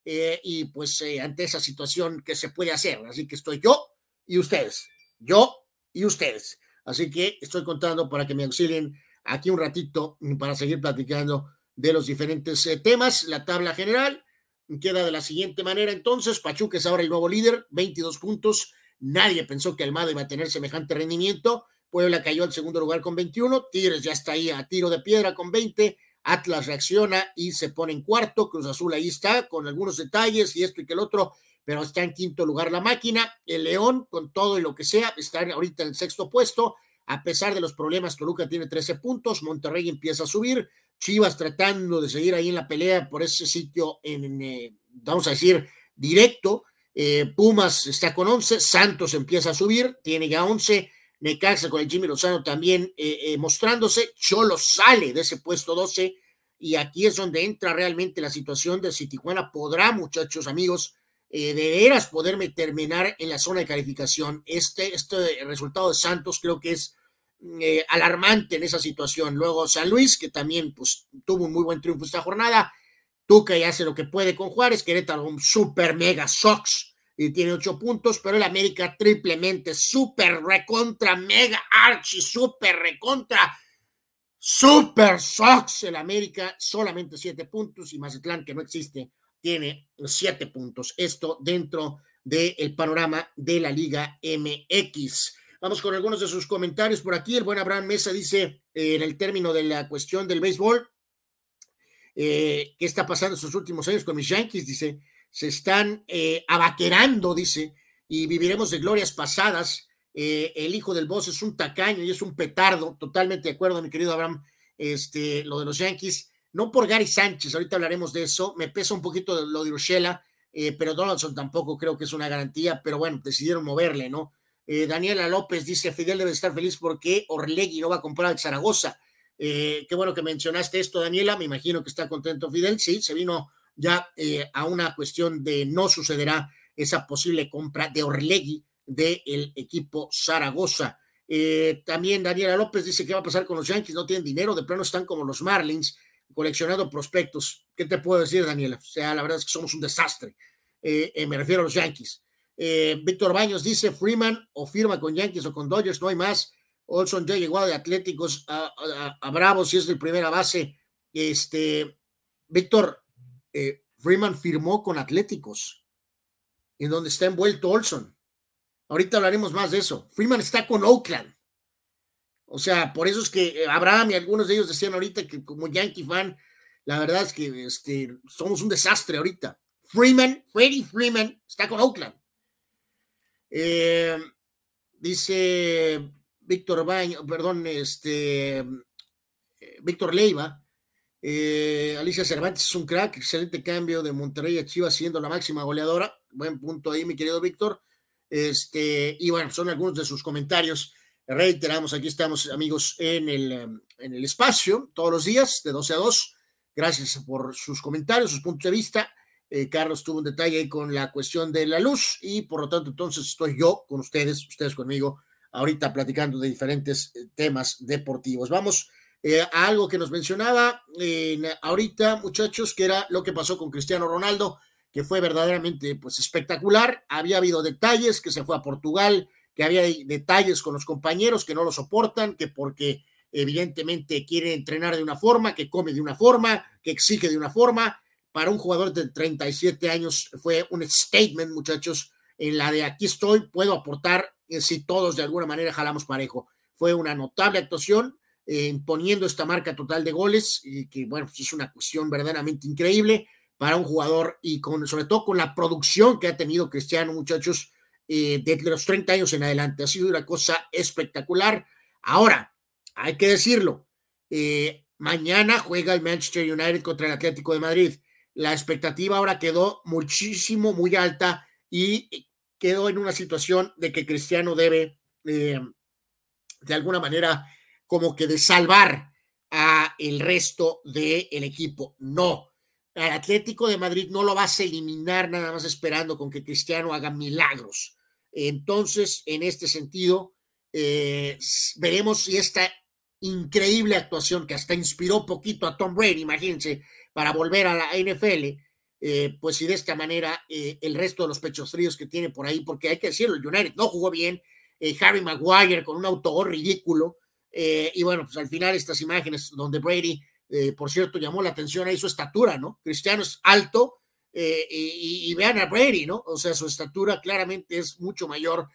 Eh, y pues eh, ante esa situación, ¿qué se puede hacer? Así que estoy yo y ustedes yo y ustedes. Así que estoy contando para que me auxilien aquí un ratito para seguir platicando de los diferentes eh, temas. La tabla general queda de la siguiente manera entonces. Pachuca es ahora el nuevo líder, 22 puntos. Nadie pensó que Almada iba a tener semejante rendimiento. Puebla cayó al segundo lugar con 21, Tigres ya está ahí a tiro de piedra con 20, Atlas reacciona y se pone en cuarto, Cruz Azul ahí está con algunos detalles y esto y que el otro, pero está en quinto lugar la máquina, el León con todo y lo que sea está ahorita en el sexto puesto, a pesar de los problemas, Toluca tiene 13 puntos, Monterrey empieza a subir, Chivas tratando de seguir ahí en la pelea por ese sitio en, eh, vamos a decir, directo, eh, Pumas está con 11, Santos empieza a subir, tiene ya 11, Necaxa con el Jimmy Lozano también eh, eh, mostrándose, Cholo sale de ese puesto 12 y aquí es donde entra realmente la situación de si Tijuana podrá, muchachos, amigos, eh, de veras poderme terminar en la zona de calificación. Este, este resultado de Santos creo que es alarmante en esa situación. Luego San Luis, que también pues, tuvo un muy buen triunfo esta jornada. Tuca ya hace lo que puede con Juárez. Querétaro, un super mega Sox y tiene ocho puntos, pero el América triplemente, super recontra, mega archi, super recontra, super Sox. El América solamente siete puntos y Mazatlán, que no existe, tiene siete puntos. Esto dentro del panorama de la Liga MX. Vamos con algunos de sus comentarios por aquí. El buen Abraham Mesa dice eh, en el término de la cuestión del béisbol, eh, ¿qué está pasando en sus últimos años con mis Yankees? Dice, se están eh, abaquerando, dice, y viviremos de glorias pasadas. Eh, el hijo del boss es un tacaño y es un petardo, totalmente de acuerdo, mi querido Abraham, este, lo de los Yankees, no por Gary Sánchez, ahorita hablaremos de eso, me pesa un poquito lo de Urshela, eh, pero Donaldson tampoco creo que es una garantía, pero bueno, decidieron moverle, ¿no? Daniela López dice, Fidel debe estar feliz porque Orlegui no va a comprar al Zaragoza. qué bueno que mencionaste esto, Daniela, me imagino que está contento Fidel, sí, se vino ya eh, a una cuestión de no sucederá esa posible compra de Orlegui del equipo Zaragoza. Eh, también Daniela López dice que va a pasar con los Yankees, no tienen dinero, de plano están como los Marlins, coleccionando prospectos. ¿Qué te puedo decir, Daniela? O sea, la verdad es que somos un desastre. Eh, me refiero a los Yankees. Víctor Baños dice, Freeman o firma con Yankees o con Dodgers, no hay más. Olson ya llegó de Atléticos a, a, Bravos y es de primera base. Este, Víctor, eh, Freeman firmó con Atléticos, en donde está envuelto Olson. Ahorita hablaremos más de eso. Freeman está con Oakland. O sea, por eso es que Abraham y algunos de ellos decían ahorita que como Yankee fan, la verdad es que este, somos un desastre ahorita. Freeman, Freddie Freeman está con Oakland. Eh, dice Víctor Baño, perdón, este, eh, Víctor Leiva, eh, Alicia Cervantes es un crack, excelente cambio de Monterrey a Chivas siendo la máxima goleadora. Buen punto ahí, mi querido Víctor. Este, y bueno, son algunos de sus comentarios. Reiteramos, aquí estamos, amigos, en el, em, en el espacio todos los días, de 12 a 2. Gracias por sus comentarios, sus puntos de vista. Eh, Carlos tuvo un detalle ahí con la cuestión de la luz y por lo tanto, entonces estoy yo con ustedes, ustedes conmigo, ahorita platicando de diferentes eh, temas deportivos. Vamos eh, algo que nos mencionaba ahorita, muchachos, que era lo que pasó con Cristiano Ronaldo, que fue verdaderamente pues, espectacular. Había habido detalles, que se fue a Portugal, que había detalles con los compañeros que no lo soportan, que porque evidentemente quiere entrenar de una forma, que come de una forma, que exige de una forma. Para un jugador de 37 años fue un statement, muchachos, en la de aquí estoy, puedo aportar eh, si todos de alguna manera jalamos parejo. Fue una notable actuación eh, imponiendo esta marca total de goles, y que bueno, pues es una cuestión verdaderamente increíble para un jugador y con, sobre todo con la producción que ha tenido Cristiano, muchachos, eh, desde los 30 años en adelante. Ha sido una cosa espectacular. Ahora, hay que decirlo, eh, mañana juega el Manchester United contra el Atlético de Madrid. La expectativa ahora quedó muchísimo, muy alta y quedó en una situación de que Cristiano debe, de alguna manera, como que de salvar a el resto del equipo. No, al Atlético de Madrid no lo vas a eliminar nada más esperando con que Cristiano haga milagros. Entonces, en este sentido, eh, veremos si esta increíble actuación que hasta inspiró poquito a Tom Brady, imagínense, para volver a la NFL, eh, pues si de esta manera eh, el resto de los pechos fríos que tiene por ahí, porque hay que decirlo, el United no jugó bien, Harry Maguire con un autogol ridículo, eh, y bueno, pues al final estas imágenes donde Brady, eh, por cierto, llamó la atención ahí su estatura, ¿no? Cristiano es alto eh, y, vean a Brady, ¿no? O sea, su estatura claramente es mucho mayor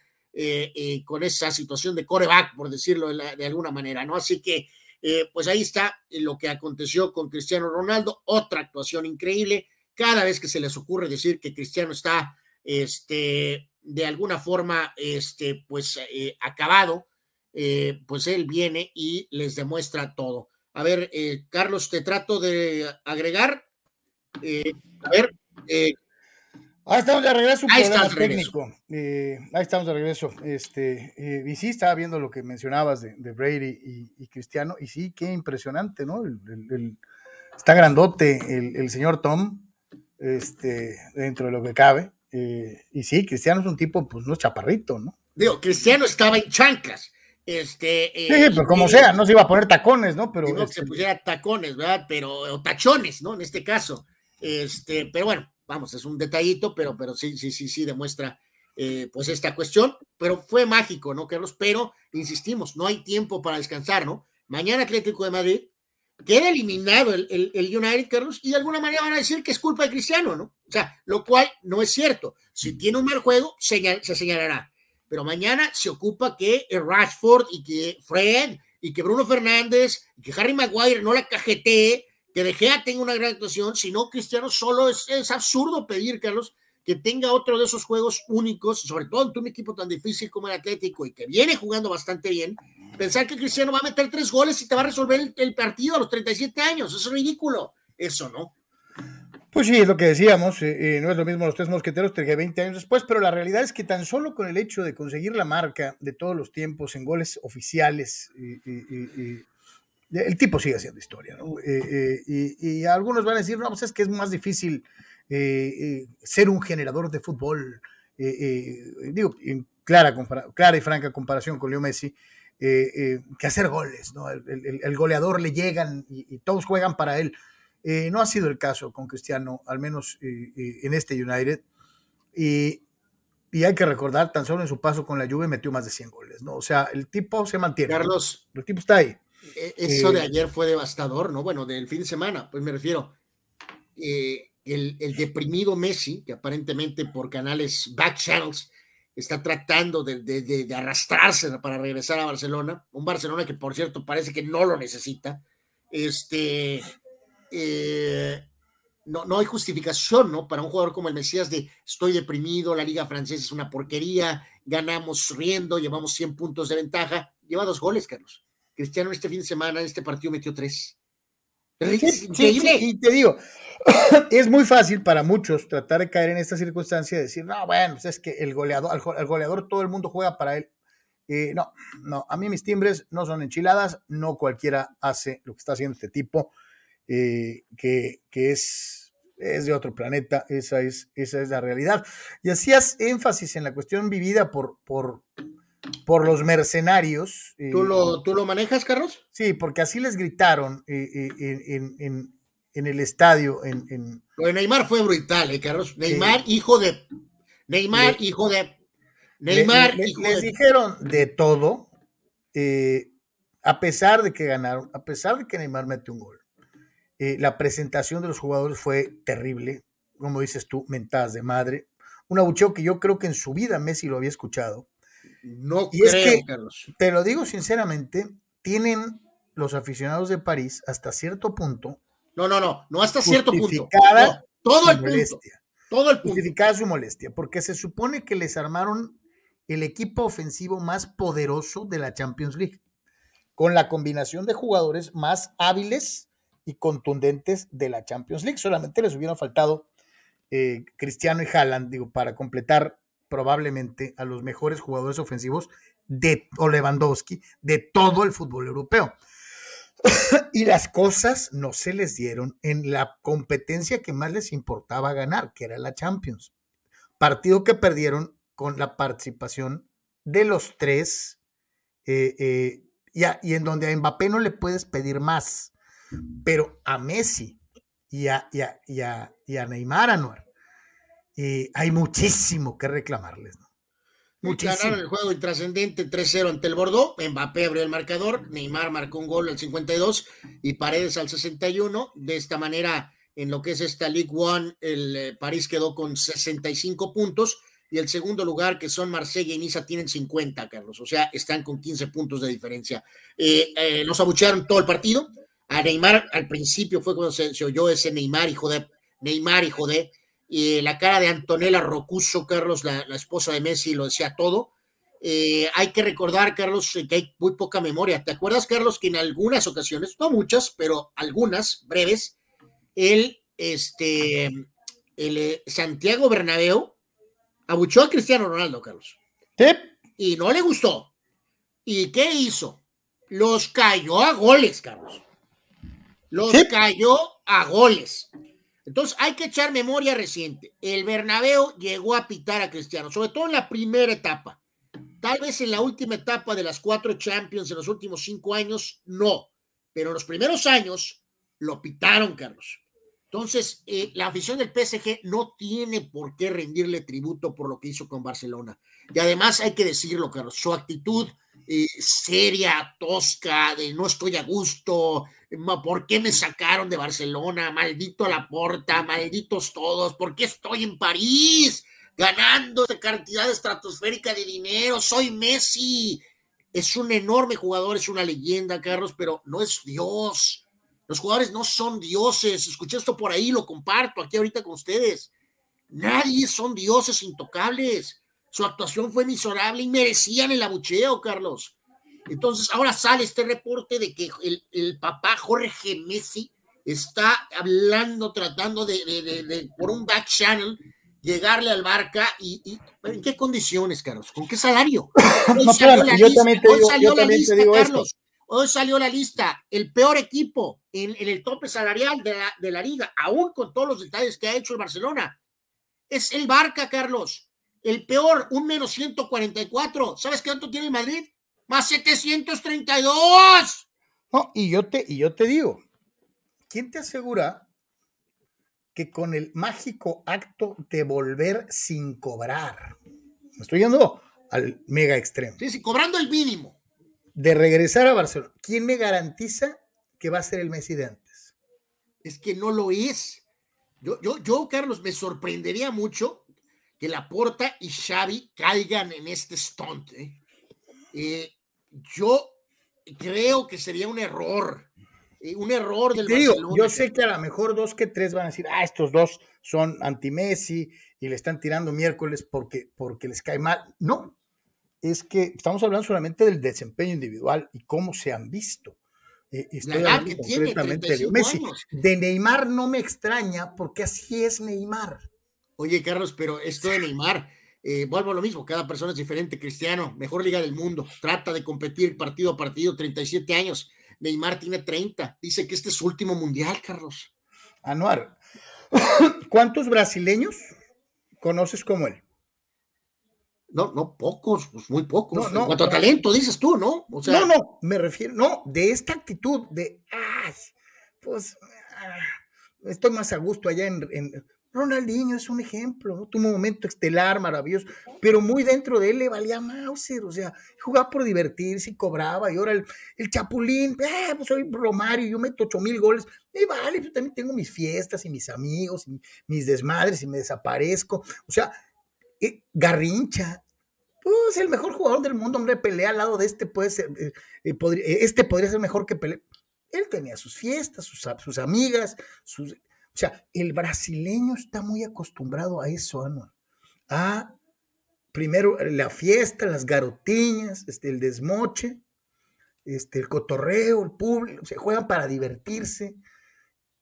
con esa situación de coreback, por decirlo de, alguna manera, ¿no? Así que, pues ahí está lo que aconteció con Cristiano Ronaldo, otra actuación increíble. Cada vez que se les ocurre decir que Cristiano está, este, de alguna forma, este, pues, acabado, pues él viene y les demuestra todo. A ver, Carlos, te trato de agregar. a ver, Ahí estamos de regreso, ahí problema técnico. Eh, ahí estamos de regreso. Este, eh, y sí, estaba viendo lo que mencionabas de, Brady y, Cristiano, y sí, qué impresionante, ¿no? El, está grandote el, señor Tom, este, dentro de lo que cabe. Eh, y sí, Cristiano es un tipo, pues no chaparrito, ¿no? Digo, Cristiano estaba en chanclas. Este, sí, pero como sea, no se iba a poner tacones, ¿no? Pero. No se este pusiera tacones, ¿verdad? Pero, o tachones, ¿no? En este caso. Este, pero bueno, vamos, es un detallito, pero, pero sí, sí, sí, sí demuestra eh, pues esta cuestión, pero fue mágico, ¿no, Carlos? Pero, insistimos, no hay tiempo para descansar, ¿no? Mañana Atlético de Madrid, queda eliminado el, el, United, Carlos, y de alguna manera van a decir que es culpa de Cristiano, ¿no? O sea, lo cual no es cierto. Si tiene un mal juego, se señalará. Pero mañana se ocupa que Rashford y que Fred y que Bruno Fernández y que Harry Maguire no la cajetee que De Gea tenga una gran actuación, si no, Cristiano solo es, absurdo pedir, Carlos, que tenga otro de esos juegos únicos, sobre todo en un equipo tan difícil como el Atlético y que viene jugando bastante bien, pensar que Cristiano va a meter tres goles y te va a resolver el, partido a los 37 años, eso es ridículo, eso no. Pues sí, es lo que decíamos, eh, eh, no es lo mismo los tres mosqueteros que 20 años después, pero la realidad es que tan solo con el hecho de conseguir la marca de todos los tiempos en goles oficiales y, el tipo sigue haciendo historia, ¿no? Eh, eh, y, algunos van a decir, no, pues es que es más difícil eh, ser un generador de fútbol, digo, en clara, clara y franca comparación con Leo Messi, que hacer goles, ¿no? El, goleador le llegan y, todos juegan para él. No ha sido el caso con Cristiano, al menos en este United. Y, y hay que recordar, tan solo en su paso con la Juve metió más de 100 goles, ¿no? O sea, el tipo se mantiene. Carlos. El tipo está ahí. Eso de ayer fue devastador, ¿no? Bueno, del fin de semana, pues me refiero. Eh, el, deprimido Messi, que aparentemente por canales back channels está tratando de, arrastrarse para regresar a Barcelona, un Barcelona que por cierto parece que no lo necesita, este, eh, no, no hay justificación, ¿no? Para un jugador como el Mesías de estoy deprimido, la liga francesa es una porquería, ganamos riendo, llevamos 100 puntos de ventaja, lleva dos goles, Carlos. Cristiano este fin de semana, en este partido metió tres. Sí, y te digo, es muy fácil para muchos tratar de caer en esta circunstancia y decir, no, bueno, pues es que el goleador, al, goleador todo el mundo juega para él. Eh, no, no, a mí mis timbres no son enchiladas, no cualquiera hace lo que está haciendo este tipo, eh, que, que es, es de otro planeta, esa es, esa es la realidad. Y hacías énfasis en la cuestión vivida por, por, por los mercenarios. ¿Tú, lo, ¿Tú lo manejas, Carlos? Sí, porque así les gritaron eh, eh, en, el estadio. En, Lo de Neymar fue brutal, ¿eh, Carlos? Neymar, hijo de. Neymar, hijo de. Neymar, hijo les dijeron de todo, a pesar de que ganaron, a pesar de que Neymar mete un gol. La presentación de los jugadores fue terrible, como dices tú, mentadas de madre. Un abucheo que yo creo que en su vida Messi lo había escuchado no y creo, Carlos. Te lo digo sinceramente, tienen los aficionados de París hasta cierto punto. No, no, no, no hasta cierto punto. todo el punto. Todo el punto. Justificada su molestia, porque se supone que les armaron el equipo ofensivo más poderoso de la Champions League, con la combinación de jugadores más hábiles y contundentes de la Champions League. Solamente les hubieran faltado eh, Cristiano y Haaland, digo, para completar probablemente a los mejores jugadores ofensivos de o Lewandowski de todo el fútbol europeo. y las cosas no se les dieron en la competencia que más les importaba ganar, que era la Champions. Partido que perdieron con la participación de los tres eh, eh, y, en donde a Mbappé no le puedes pedir más, pero a Messi y a, y a, y a Neymar Anuar hay muchísimo que reclamarles. ¿no? Muchísimo. el juego intrascendente 3-0 ante el Bordeaux. Mbappé abrió el marcador. Neymar marcó un gol al 52 y Paredes al 61. De esta manera, en lo que es esta League One, el eh, París quedó con 65 puntos. y el segundo lugar, que son Marsella y Niza, tienen 50, Carlos. O sea, están con 15 puntos de diferencia. Eh, eh, nos abuchearon todo el partido. A Neymar al principio fue cuando se, oyó ese Neymar, hijo de Neymar, hijo de. Y la cara de Antonella Rocuso, Carlos, la, esposa de Messi, lo decía todo. Eh, hay que recordar, Carlos, que hay muy poca memoria. ¿Te acuerdas, Carlos, que en algunas ocasiones, no muchas, pero algunas breves, el, este, el Santiago Bernabéu abuchó a Cristiano Ronaldo, Carlos. Y no le gustó. ¿Y qué hizo? Los cayó a goles, Carlos. Los cayó a goles. Entonces hay que echar memoria reciente. El Bernabéu llegó a pitar a Cristiano, sobre todo en la primera etapa. Tal vez en la última etapa de las cuatro Champions en los últimos cinco años, no. Pero en los primeros años lo pitaron, Carlos. Entonces, eh, la afición del PSG no tiene por qué rendirle tributo por lo que hizo con Barcelona. Y además hay que decirlo, Carlos, su actitud eh, seria, tosca, de no estoy a gusto, ¿por qué me sacaron de Barcelona? Maldito la porta, malditos todos, ¿por qué estoy en París ganando esta cantidad estratosférica de dinero? Soy Messi. Es un enorme jugador, es una leyenda, Carlos, pero no es Dios los jugadores no son dioses. Escuché esto por ahí, lo comparto aquí ahorita con ustedes. Nadie son dioses intocables. Su actuación fue miserable y merecían el abucheo, Carlos. Entonces, ahora sale este reporte de que el, papá Jorge Messi está hablando, tratando de, por un back channel, llegarle al Barca y, ¿en qué condiciones, Carlos? ¿Con qué salario? no, yo también te digo, yo también te digo Carlos. Hoy salió la lista, el peor equipo en, el tope salarial de la, de la, liga, aún con todos los detalles que ha hecho el Barcelona. Es el Barca, Carlos. El peor, un menos 144. ¿Sabes cuánto tiene el Madrid? Más 732. No, y yo te, y yo te digo, ¿quién te asegura que con el mágico acto de volver sin cobrar, me estoy yendo al mega extremo. Sí, sí, cobrando el mínimo de regresar a Barcelona, ¿quién me garantiza que va a ser el Messi de antes? Es que no lo es. Yo, yo, yo Carlos, me sorprendería mucho que Laporta y Xavi caigan en este stunt. ¿eh? Eh, yo creo que sería un error. Eh, un error del Barcelona. yo sé que a lo mejor dos que tres van a decir, ah, estos dos son anti-Messi y le están tirando miércoles porque, porque les cae mal. No, es que estamos hablando solamente del desempeño individual y cómo se han visto. Eh, estoy hablando completamente de Messi. De Neymar no me extraña porque así es Neymar. Oye, Carlos, pero esto de Neymar, eh, vuelvo a lo mismo, cada persona es diferente. Cristiano, mejor liga del mundo, trata de competir partido a partido, 37 años. Neymar tiene 30. Dice que este es su último mundial, Carlos. Anuar, ¿cuántos brasileños conoces como él? No, no, pocos, pues muy pocos. No, cuanto a talento, dices tú, ¿no? O sea, no, no, me refiero, no, de esta actitud de, ay, pues, ah, estoy más a gusto allá en, Ronaldinho es un ejemplo, ¿no? Tuvo un momento estelar, maravilloso, pero muy dentro de él le valía Mauser, o sea, jugaba por divertirse y cobraba, y ahora el, Chapulín, eh, pues soy Romario, yo meto ocho mil goles, y vale, yo también tengo mis fiestas y mis amigos, y mis desmadres, y me desaparezco, o sea, eh, Garrincha, pues el mejor jugador del mundo, hombre, pelea al lado de este, puede ser, eh, eh, este podría ser mejor que Pelé. Él tenía sus fiestas, sus, sus amigas, sus, o sea, el brasileño está muy acostumbrado a eso, ¿no? A primero la fiesta, las garotiñas, este, el desmoche, este, el cotorreo, el público, se juegan para divertirse.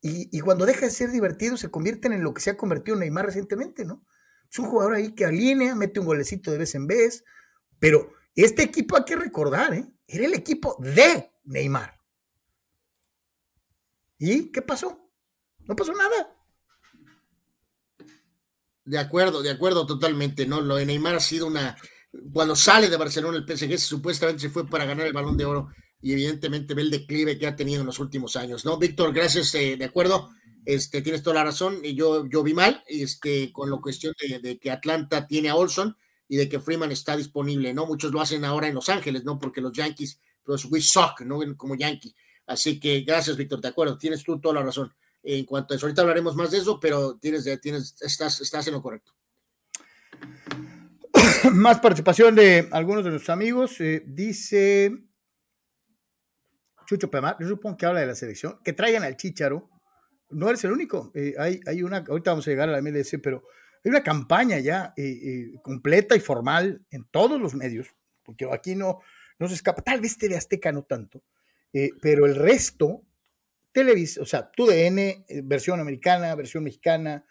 Y, y, cuando deja de ser divertido, se convierten en lo que se ha convertido Neymar recientemente, ¿no? Es un jugador ahí que alinea, mete un golecito de vez en vez, pero este equipo hay que recordar, ¿eh? era el equipo de Neymar. ¿Y qué pasó? No pasó nada. De acuerdo, de acuerdo totalmente, ¿no? Lo de Neymar ha sido una... Cuando sale de Barcelona el PSG supuestamente se fue para ganar el balón de oro y evidentemente ve el declive que ha tenido en los últimos años, ¿no? Víctor, gracias, eh, de acuerdo. Este, tienes toda la razón, y yo, yo vi mal, este, con la cuestión de, que Atlanta tiene a Olson y de que Freeman está disponible, ¿no? Muchos lo hacen ahora en Los Ángeles, ¿no? Porque los Yankees, pues we suck, ¿no? Como Yankee. Así que gracias, Víctor, de acuerdo, tienes tú toda la razón. En cuanto a eso, ahorita hablaremos más de eso, pero tienes, tienes, estás, estás en lo correcto. Más participación de algunos de nuestros amigos. Eh, dice Chucho Pemar, yo supongo que habla de la selección, que traigan al Chicharo. No eres el único. Eh, hay, hay una, ahorita vamos a llegar a la MLS, pero hay una campaña ya eh, completa y formal en todos los medios, porque aquí no, no se escapa. Tal vez TV Azteca no tanto, pero el resto, televisión, o sea, TUDN, versión americana, versión mexicana,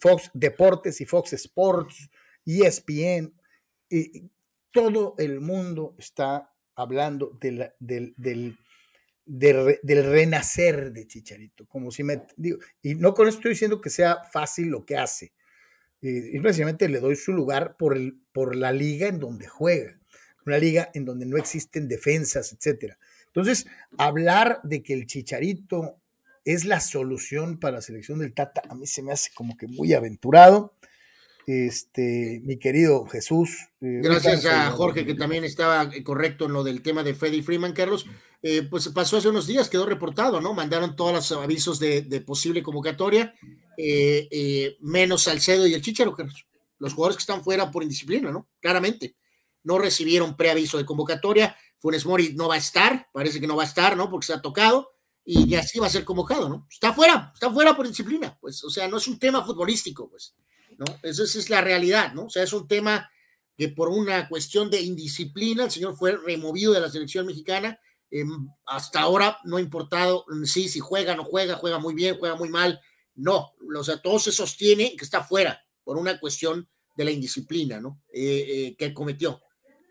Fox Deportes y Fox Sports, ESPN, todo el mundo está hablando del, del, del, renacer de Chicharito, como si me digo, y no con esto estoy diciendo que sea fácil lo que hace, y precisamente le doy su lugar por, el, por la liga en donde juega, una liga en donde no existen defensas, etcétera. Entonces, hablar de que el Chicharito es la solución para la selección del Tata, a mí se me hace como que muy aventurado este, mi querido Jesús. Eh, Gracias a Jorge, que también estaba eh, correcto en lo del tema de Freddy Freeman, Carlos. Eh, pues pasó hace unos días, quedó reportado, ¿no? Mandaron todos los avisos de, posible convocatoria, menos Salcedo y el Chicharo, Carlos. Los jugadores que están fuera por indisciplina, ¿no? Claramente. No recibieron preaviso de convocatoria. Funes Mori no va a estar, parece que no va a estar, ¿no? Porque se ha tocado y así va a ser convocado, ¿no? Está fuera, está fuera por disciplina, pues, o sea, no es un tema futbolístico, pues. ¿no? Esa, es la realidad, ¿no? O sea, es un tema que por una cuestión de indisciplina el señor fue removido de la selección mexicana. Em, hasta ahora no ha importado sí, si juega, no juega, juega muy bien, juega muy mal. No, o sea, todo se sostiene que está fuera por una cuestión de la indisciplina, ¿no? Eh, eh, que cometió.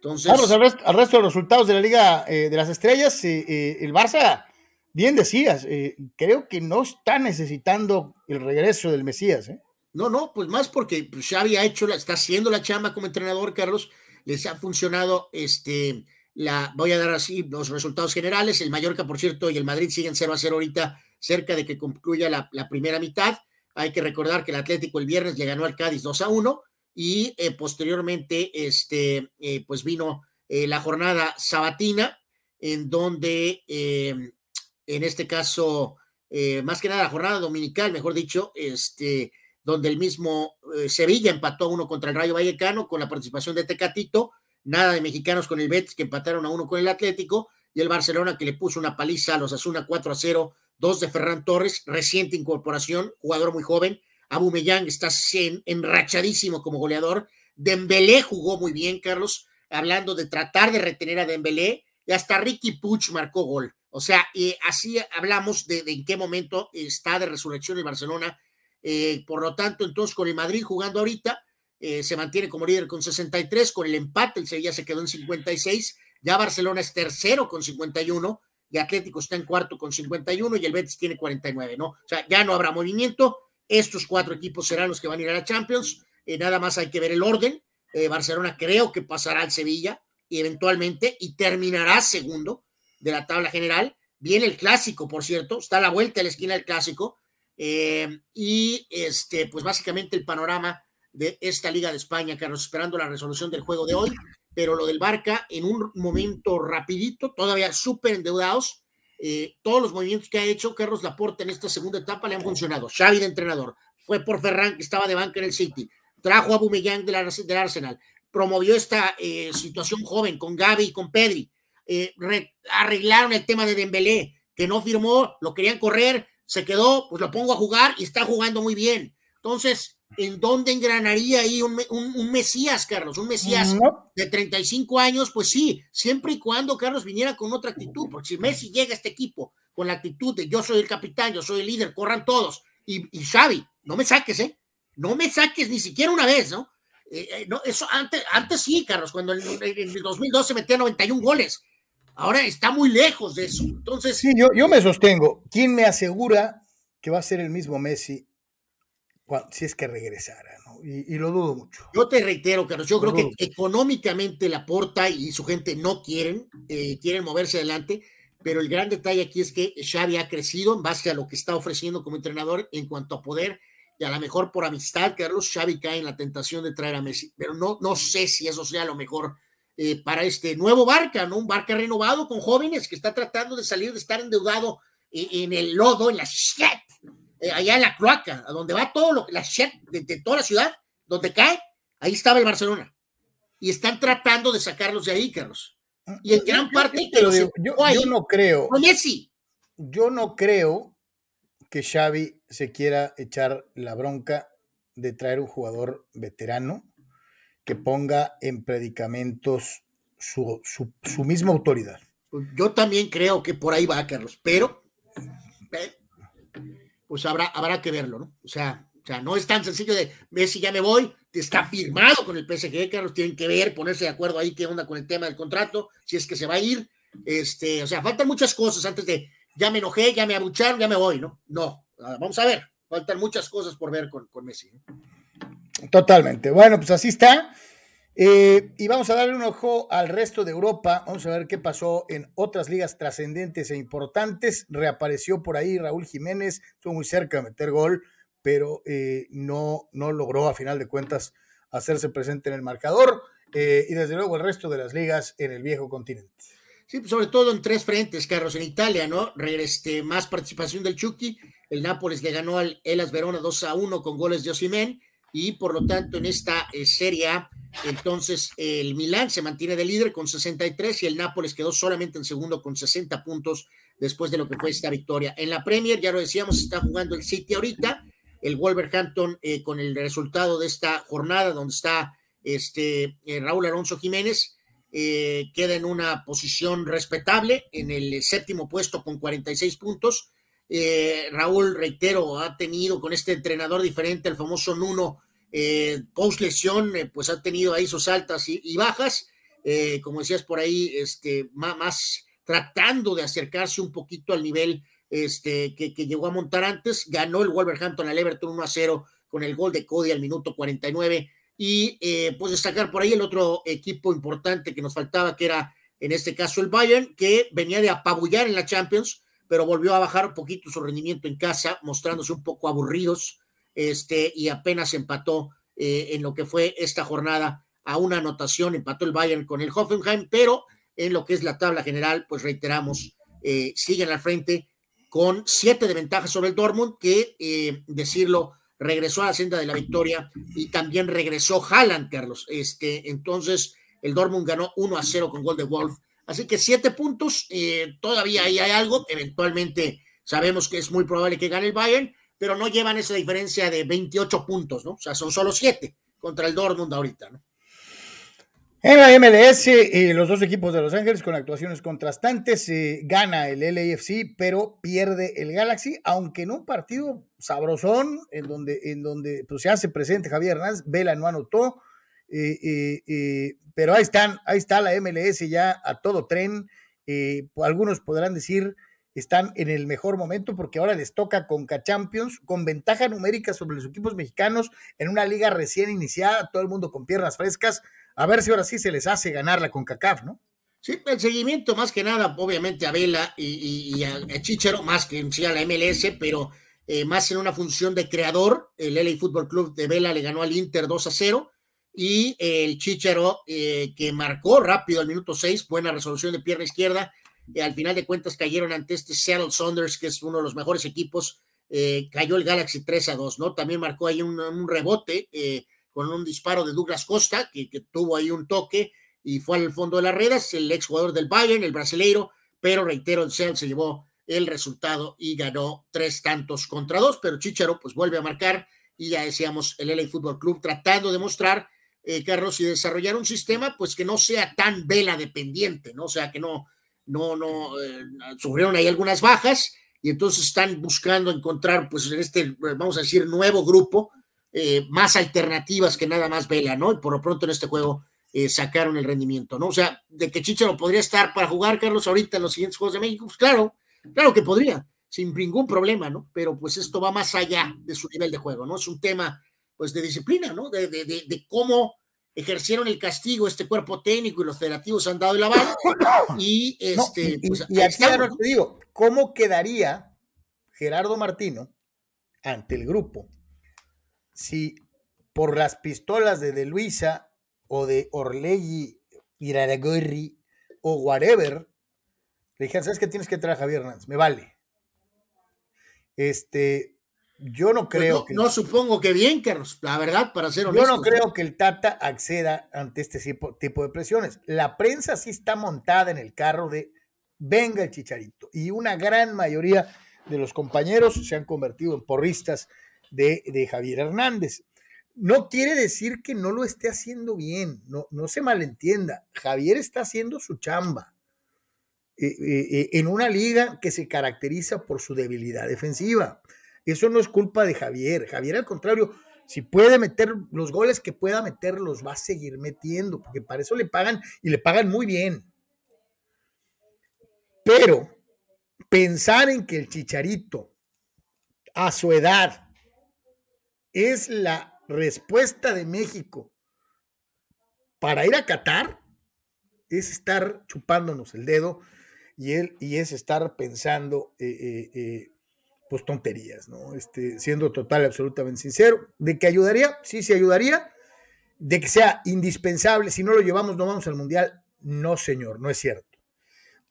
Entonces. Vamos al resto, al resto, de los resultados de la Liga eh, de las Estrellas. el Barça, bien decías, creo que no está necesitando el regreso del Mesías, ¿eh? No, no, pues más porque pues, Xavi ha hecho, la, está haciendo la chamba como entrenador, Carlos, les ha funcionado, este, la, voy a dar así los resultados generales, el Mallorca, por cierto, y el Madrid siguen 0 a 0 ahorita, cerca de que concluya la, primera mitad, hay que recordar que el Atlético el viernes le ganó al Cádiz 2 a 1, y eh, posteriormente, este, eh, pues vino eh, la jornada sabatina, en donde, en este caso, más que nada la jornada dominical, mejor dicho, este, donde el mismo Sevilla empató a uno contra el Rayo Vallecano con la participación de Tecatito, nada de mexicanos con el Betis que empataron a uno con el Atlético y el Barcelona que le puso una paliza a los Asuna 4 a 0, dos de Ferran Torres, reciente incorporación, jugador muy joven, Abu Mellán está enrachadísimo como goleador, Dembélé jugó muy bien, Carlos, hablando de tratar de retener a Dembélé, y hasta Ricky Puch marcó gol. O sea, eh, así hablamos de, de en qué momento está de resurrección el Barcelona eh, por lo tanto, entonces con el Madrid jugando ahorita, eh, se mantiene como líder con 63, con el empate el Sevilla se quedó en 56, ya Barcelona es tercero con 51, y Atlético está en cuarto con 51 y el Betis tiene 49, ¿no? O sea, ya no habrá movimiento, estos cuatro equipos serán los que van a ir a la Champions, eh, nada más hay que ver el orden, Barcelona creo que pasará al Sevilla y eventualmente y terminará segundo de la tabla general, viene el clásico, por cierto, está a la vuelta de la esquina del clásico, eh, y este, pues básicamente el panorama de esta Liga de España, Carlos, esperando la resolución del juego de hoy, pero lo del Barca en un momento rapidito, todavía súper endeudados, eh, todos los movimientos que ha hecho Carlos Laporte en esta segunda etapa le han funcionado. Xavi de entrenador, fue por Ferran que estaba de banca en el City, trajo a Bumellán del, del Arsenal, promovió esta eh, situación joven con Gaby y con Pedri, arreglaron el tema de Dembélé, que no firmó, lo querían correr, se quedó, pues lo pongo a jugar y está jugando muy bien. Entonces, ¿en dónde engranaría ahí un, Mesías, Carlos? Un Mesías de 35 años, pues sí, siempre y cuando Carlos viniera con otra actitud, porque si Messi llega a este equipo con la actitud de yo soy el capitán, yo soy el líder, corran todos, y, y Xavi, no me saques, ¿eh? No me saques ni siquiera una vez, ¿no? Eh, eh, no eso antes, antes sí, Carlos, cuando en, en el 2012 metía 91 goles, Ahora está muy lejos de eso. Entonces. Sí, yo, yo me sostengo. ¿Quién me asegura que va a ser el mismo Messi si es que regresara? Y, lo dudo mucho. Yo te reitero, Carlos, yo creo que económicamente la Porta y su gente no quieren, eh, quieren moverse adelante, pero el gran detalle aquí es que Xavi ha crecido en base a lo que está ofreciendo como entrenador en cuanto a poder y a lo mejor por amistad, Carlos, Xavi cae en la tentación de traer a Messi, pero no, no sé si eso sea lo mejor eh, para este nuevo Barca, ¿no? Un Barca renovado con jóvenes que está tratando de salir de estar endeudado en, el lodo, en la shit, eh, allá en la cloaca, a donde va todo lo, la shit de, toda la ciudad, donde cae, Ahí estaba el Barcelona. Y están tratando de sacarlos de ahí, Carlos. Y en gran parte yo, yo, no creo. Con Messi. Yo no creo que Xavi se quiera echar la bronca de traer un jugador veterano que ponga en predicamentos su, su, misma autoridad. Yo también creo que por ahí va, Carlos, pero pues habrá, habrá que verlo, ¿no? O sea, o sea, no es tan sencillo de Messi ya me voy, está firmado con el PSG, Carlos, tienen que ver, ponerse de acuerdo ahí qué onda con el tema del contrato, si es que se va a ir. Este, o sea, faltan muchas cosas antes de ya me enojé, ya me abucharon, ya me voy, ¿no? No, ah, vamos a ver, faltan muchas cosas por ver con, con Messi. Totalmente. Bueno, pues así está. Eh, y vamos a darle un ojo al resto de Europa. Vamos a ver qué pasó en otras ligas trascendentes e importantes. Reapareció por ahí Raúl Jiménez, estuvo muy cerca de meter gol, pero eh, no, no logró a final de cuentas hacerse presente en el marcador. Eh, y desde luego el resto de las ligas en el viejo continente. Sí, pues, sobre todo en tres frentes, Carlos, en Italia, ¿no? Este, más participación del Chucky. El Nápoles le ganó al Elas Verona 2 a 1 con goles de Osimén y por lo tanto en esta eh, serie entonces el Milán se mantiene de líder con 63 y el Nápoles quedó solamente en segundo con 60 puntos después de lo que fue esta victoria. En la Premier, ya lo decíamos, está jugando el City ahorita, el Wolverhampton eh, con el resultado de esta jornada donde está este eh, Raúl Alonso Jiménez, queda en una posición respetable en el séptimo puesto con 46 puntos eh, Raúl, reitero, ha tenido con este entrenador diferente, el famoso Nuno, eh, post eh, pues ha tenido ahí sus altas y, bajas, como decías por ahí, este, más, tratando de acercarse un poquito al nivel este, que, llegó a montar antes, ganó el Wolverhampton al Everton 1 a 0 con el gol de Cody al minuto 49 y pues destacar por ahí el otro equipo importante que nos faltaba, que era en este caso el Bayern, que venía de apabullar en la Champions, pero volvió a bajar un poquito su rendimiento en casa, mostrándose un poco aburridos, este, y apenas empató eh, en lo que fue esta jornada a una anotación, empató el Bayern con el Hoffenheim, pero en lo que es la tabla general, pues reiteramos, eh, siguen al frente con siete de ventaja sobre el Dortmund, que eh, decirlo, regresó a la senda de la victoria y también regresó Haaland, Carlos. Este, entonces, el Dortmund ganó 1 a 0 con gol de Wolf Así que siete puntos, eh, todavía ahí hay algo, eventualmente sabemos que es muy probable que gane el Bayern, pero no llevan esa diferencia de 28 puntos, ¿no? O sea, son solo siete contra el Dortmund ahorita, ¿no? En la MLS, eh, los dos equipos de Los Ángeles con actuaciones contrastantes, eh, gana el LAFC, pero pierde el Galaxy, aunque en un partido sabrosón, en donde, en donde pues, se hace presente Javier Hernández, Vela no anotó, pero ahí están, ahí está la MLS ya a todo tren. Eh, algunos podrán decir están en el mejor momento porque ahora les toca Conca Champions con ventaja numérica sobre los equipos mexicanos en una liga recién iniciada, todo el mundo con piernas frescas. A ver si ahora sí se les hace ganar la CONCACAF, ¿no? Sí, el seguimiento más que nada, obviamente a Vela y, a, Chichero, más que en sí a la MLS, pero eh, más en una función de creador. El LA Fútbol Club de Vela le ganó al Inter 2 a 0 y el Chichero eh, que marcó rápido al minuto 6, buena resolución de pierna izquierda. Eh, al final de cuentas cayeron ante este Seattle Saunders, que es uno de los mejores equipos. Eh, cayó el Galaxy 3 a 2, ¿no? También marcó ahí un, rebote con un disparo de Douglas Costa, que, tuvo ahí un toque y fue al fondo de las redes. El ex jugador del Bayern, el brasileiro, pero reitero, el Seattle se llevó el resultado y ganó tres tantos contra dos, pero Chichero pues vuelve a marcar y ya decíamos el LA Fútbol Club tratando de mostrar eh, Carlos, y desarrollar un sistema pues que no sea tan vela dependiente, ¿no? O sea, que no, no, no, eh, sufrieron ahí algunas bajas y entonces están buscando encontrar pues en este, vamos a decir, nuevo grupo, eh, más alternativas que nada más vela, ¿no? Y por lo pronto en este juego sacaron el rendimiento, ¿no? O sea, de que Chicharo podría estar para jugar, Carlos, ahorita en los siguientes Juegos de México, pues claro, claro que podría, sin ningún problema, ¿no? Pero pues esto va más allá de su nivel de juego, ¿no? Es un tema pues de disciplina, ¿no? De, de, de, cómo ejercieron el castigo este cuerpo técnico y los federativos han dado el aval. Y, este, pues, y, aquí ahora te digo, ¿cómo quedaría Gerardo Martino ante el grupo si por las pistolas de De Luisa o de Orlegui, Iraragorri o whatever, le dijeron, ¿sabes qué tienes que traer a Javier Hernández? Me vale. Este, Yo no Pues creo no, que. no supongo que bien, Carlos, la verdad, para ser honesto. Yo no creo que el Tata acceda ante este tipo, tipo de presiones. La prensa sí está montada en el carro de venga el chicharito. Y una gran mayoría de los compañeros se han convertido en porristas de, de Javier Hernández. No quiere decir que no lo esté haciendo bien, no, no se malentienda. Javier está haciendo su chamba eh, eh, eh, en una liga que se caracteriza por su debilidad defensiva. Eso no es culpa de Javier. Javier, al contrario, si puede meter los goles que pueda meter, los va a seguir metiendo, porque para eso le pagan y le pagan muy bien. Pero pensar en que el chicharito a su edad es la respuesta de México para ir a Qatar es estar chupándonos el dedo y, él, y es estar pensando eh, eh, eh, pues tonterías, ¿no? Este, siendo total, absolutamente sincero, de que ayudaría, sí, sí ayudaría, de que sea indispensable, si no lo llevamos, no vamos al Mundial, no, señor, no es cierto.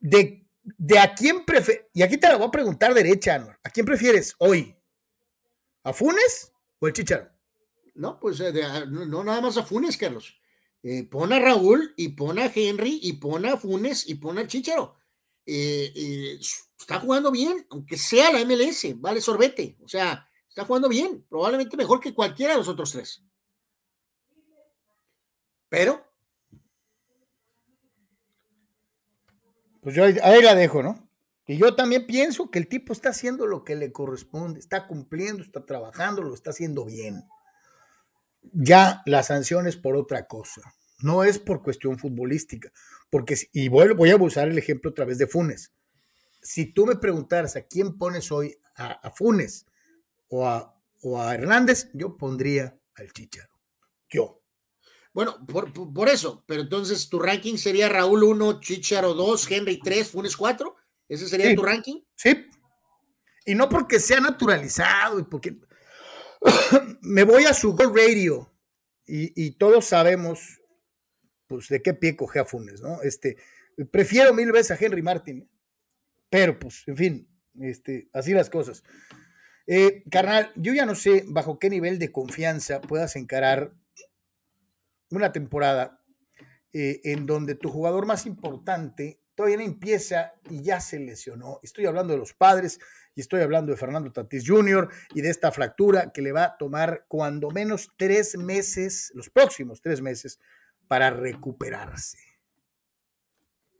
De, de a quién prefieres, y aquí te la voy a preguntar derecha, Anwar, ¿a quién prefieres hoy? ¿A Funes o el Chicharo? No, pues eh, no, nada más a Funes, Carlos. Eh, pon a Raúl y pon a Henry y pon a Funes y pon al Chicharo. Eh, está jugando bien, aunque sea la MLS, vale sorbete. O sea, está jugando bien, probablemente mejor que cualquiera de los otros tres. Pero. Pues yo ahí, la dejo, ¿no? Y yo también pienso que el tipo está haciendo lo que le corresponde, está cumpliendo, está trabajando, lo está haciendo bien. Ya la sanción es por otra cosa, no es por cuestión futbolística, porque, y voy, voy a usar el ejemplo otra vez de Funes. Si tú me preguntaras a quién pones hoy, a, a Funes o a, o a Hernández, yo pondría al Chicharo. Yo. Bueno, por, por, eso, pero entonces tu ranking sería Raúl 1, Chicharo 2, Henry 3, Funes 4. ¿Ese sería sí, tu ranking? Sí. Y no porque sea naturalizado y porque me voy a su Gold Radio y, y, todos sabemos pues de qué pie coge a Funes, ¿no? Este, prefiero mil veces a Henry Martin, pero pues, en fin, este, así las cosas. Eh, carnal, yo ya no sé bajo qué nivel de confianza puedas encarar una temporada eh, en donde tu jugador más importante todavía empieza y ya se lesionó. Estoy hablando de los padres y estoy hablando de Fernando Tatis Jr. y de esta fractura que le va a tomar cuando menos tres meses, los próximos tres meses, para recuperarse.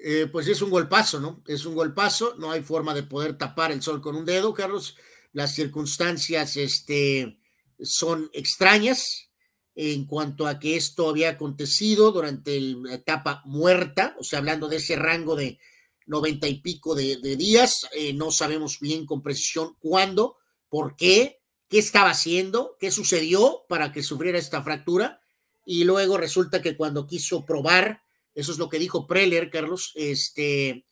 Eh, pues es un golpazo, ¿no? Es un golpazo, no hay forma de poder tapar el sol con un dedo, Carlos. Las circunstancias este, son extrañas en cuanto a que esto había acontecido durante la etapa muerta, o sea, hablando de ese rango de noventa y pico de, días, eh, no sabemos bien con precisión cuándo, por qué, qué estaba haciendo, qué sucedió para que sufriera esta fractura, y luego resulta que cuando quiso probar, eso es lo que dijo Preller, Carlos, este,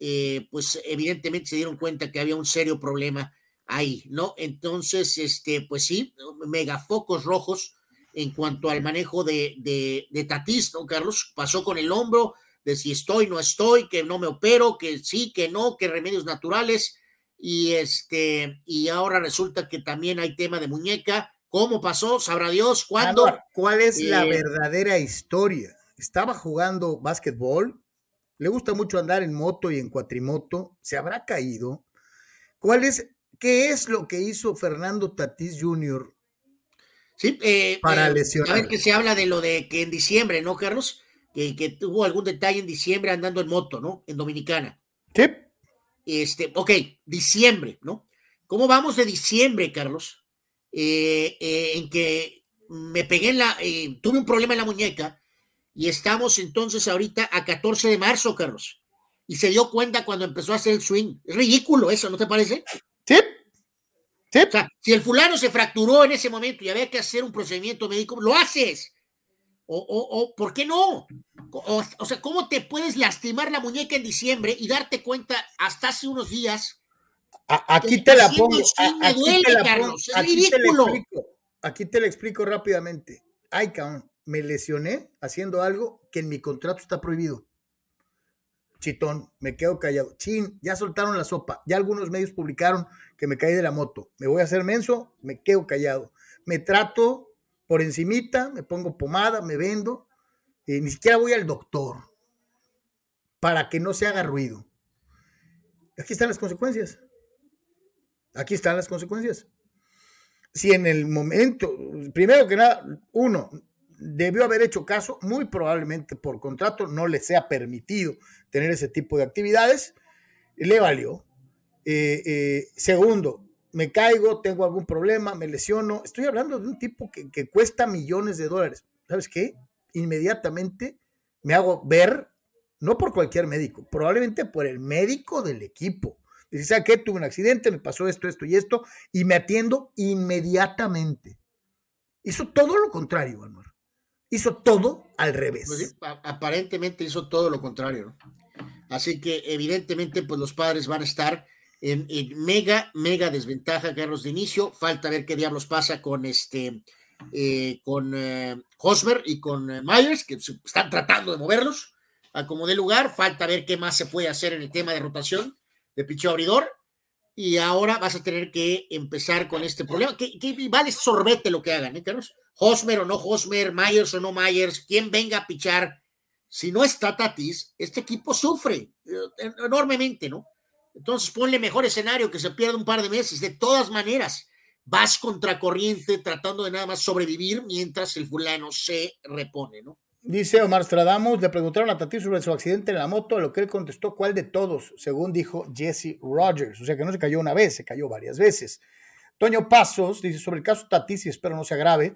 eh, pues evidentemente se dieron cuenta que había un serio problema ahí, ¿no? Entonces, este, pues sí, megafocos rojos, en cuanto al manejo de, de, de, Tatís, ¿no, Carlos? Pasó con el hombro, de si estoy, no estoy, que no me opero, que sí, que no, que remedios naturales, y este, y ahora resulta que también hay tema de muñeca. ¿Cómo pasó? Sabrá Dios, ¿cuándo? Ahora, ¿Cuál es eh, la verdadera historia? ¿Estaba jugando básquetbol? ¿Le gusta mucho andar en moto y en cuatrimoto? ¿Se habrá caído? ¿Cuál es, qué es lo que hizo Fernando Tatís Jr. Sí, eh, para eh, lesionar. A ver que se habla de lo de que en diciembre, ¿no, Carlos? Que, que, tuvo algún detalle en diciembre andando en moto, ¿no? En Dominicana. Sí. Este, ok, diciembre, ¿no? ¿Cómo vamos de diciembre, Carlos? Eh, eh, en que me pegué en la, tuve un problema en la muñeca y estamos entonces ahorita a 14 de marzo, Carlos. Y se dio cuenta cuando empezó a hacer el swing. Es ridículo eso, ¿no te parece? Sí. Sí. O sea, si el fulano se fracturó en ese momento y había que hacer un procedimiento médico, lo haces. O, o, o ¿por qué no? O, o, sea, ¿cómo te puedes lastimar la muñeca en diciembre y darte cuenta hasta hace unos días? A, aquí te la pongo. Aquí duele, te la Carlos, pongo, es ridículo. Te explico, aquí te lo explico rápidamente. Ay, cabrón, me lesioné haciendo algo que en mi contrato está prohibido. chitón, me quedo callado. Chin, ya soltaron la sopa, ya algunos medios publicaron que me caí de la moto. Me voy a hacer menso, me quedo callado. Me trato por encimita, me pongo pomada, me vendo, y ni siquiera voy al doctor para que no se haga ruido. Aquí están las consecuencias. Aquí están las consecuencias. Si en el momento, primero que nada, uno, debió haber hecho caso, muy probablemente por contrato no le sea permitido tener ese tipo de actividades, le valió. Eh, eh, segundo, me caigo, tengo algún problema, me lesiono. Estoy hablando de un tipo que, cuesta millones de dólares. ¿Sabes qué? Inmediatamente me hago ver, no por cualquier médico, probablemente por el médico del equipo. Dice, ¿sabes qué? Tuve un accidente, me pasó esto, esto y esto, y me atiendo inmediatamente. Hizo todo lo contrario, Anuar hizo todo al revés. Pues aparentemente hizo todo lo contrario, Así que evidentemente, pues los padres van a estar en, mega, mega desventaja, Carlos, de inicio. Falta ver qué diablos pasa con este, eh, con eh, Hosmer y con eh, Myers, que están tratando de moverlos a como de lugar. Falta ver qué más se puede hacer en el tema de rotación de picheo abridor. Y ahora vas a tener que empezar con este problema. Que, que vale sorbete lo que hagan, ¿eh, Carlos? Hosmer o no Hosmer, Myers o no Myers, quien venga a pichar, si no está Tatis, este equipo sufre eh, enormemente, ¿no? Entonces ponle mejor escenario que se pierda un par de meses. De todas maneras, vas contracorriente tratando de nada más sobrevivir mientras el fulano se repone, ¿no? Dice Omar Stradamus, le preguntaron a Tatis sobre su accidente en la moto, a lo que él contestó, ¿cuál de todos? Según dijo Jesse Rogers. O sea que no se cayó una vez, se cayó varias veces. Toño Pasos dice sobre el caso Tatis, y espero no se agrave,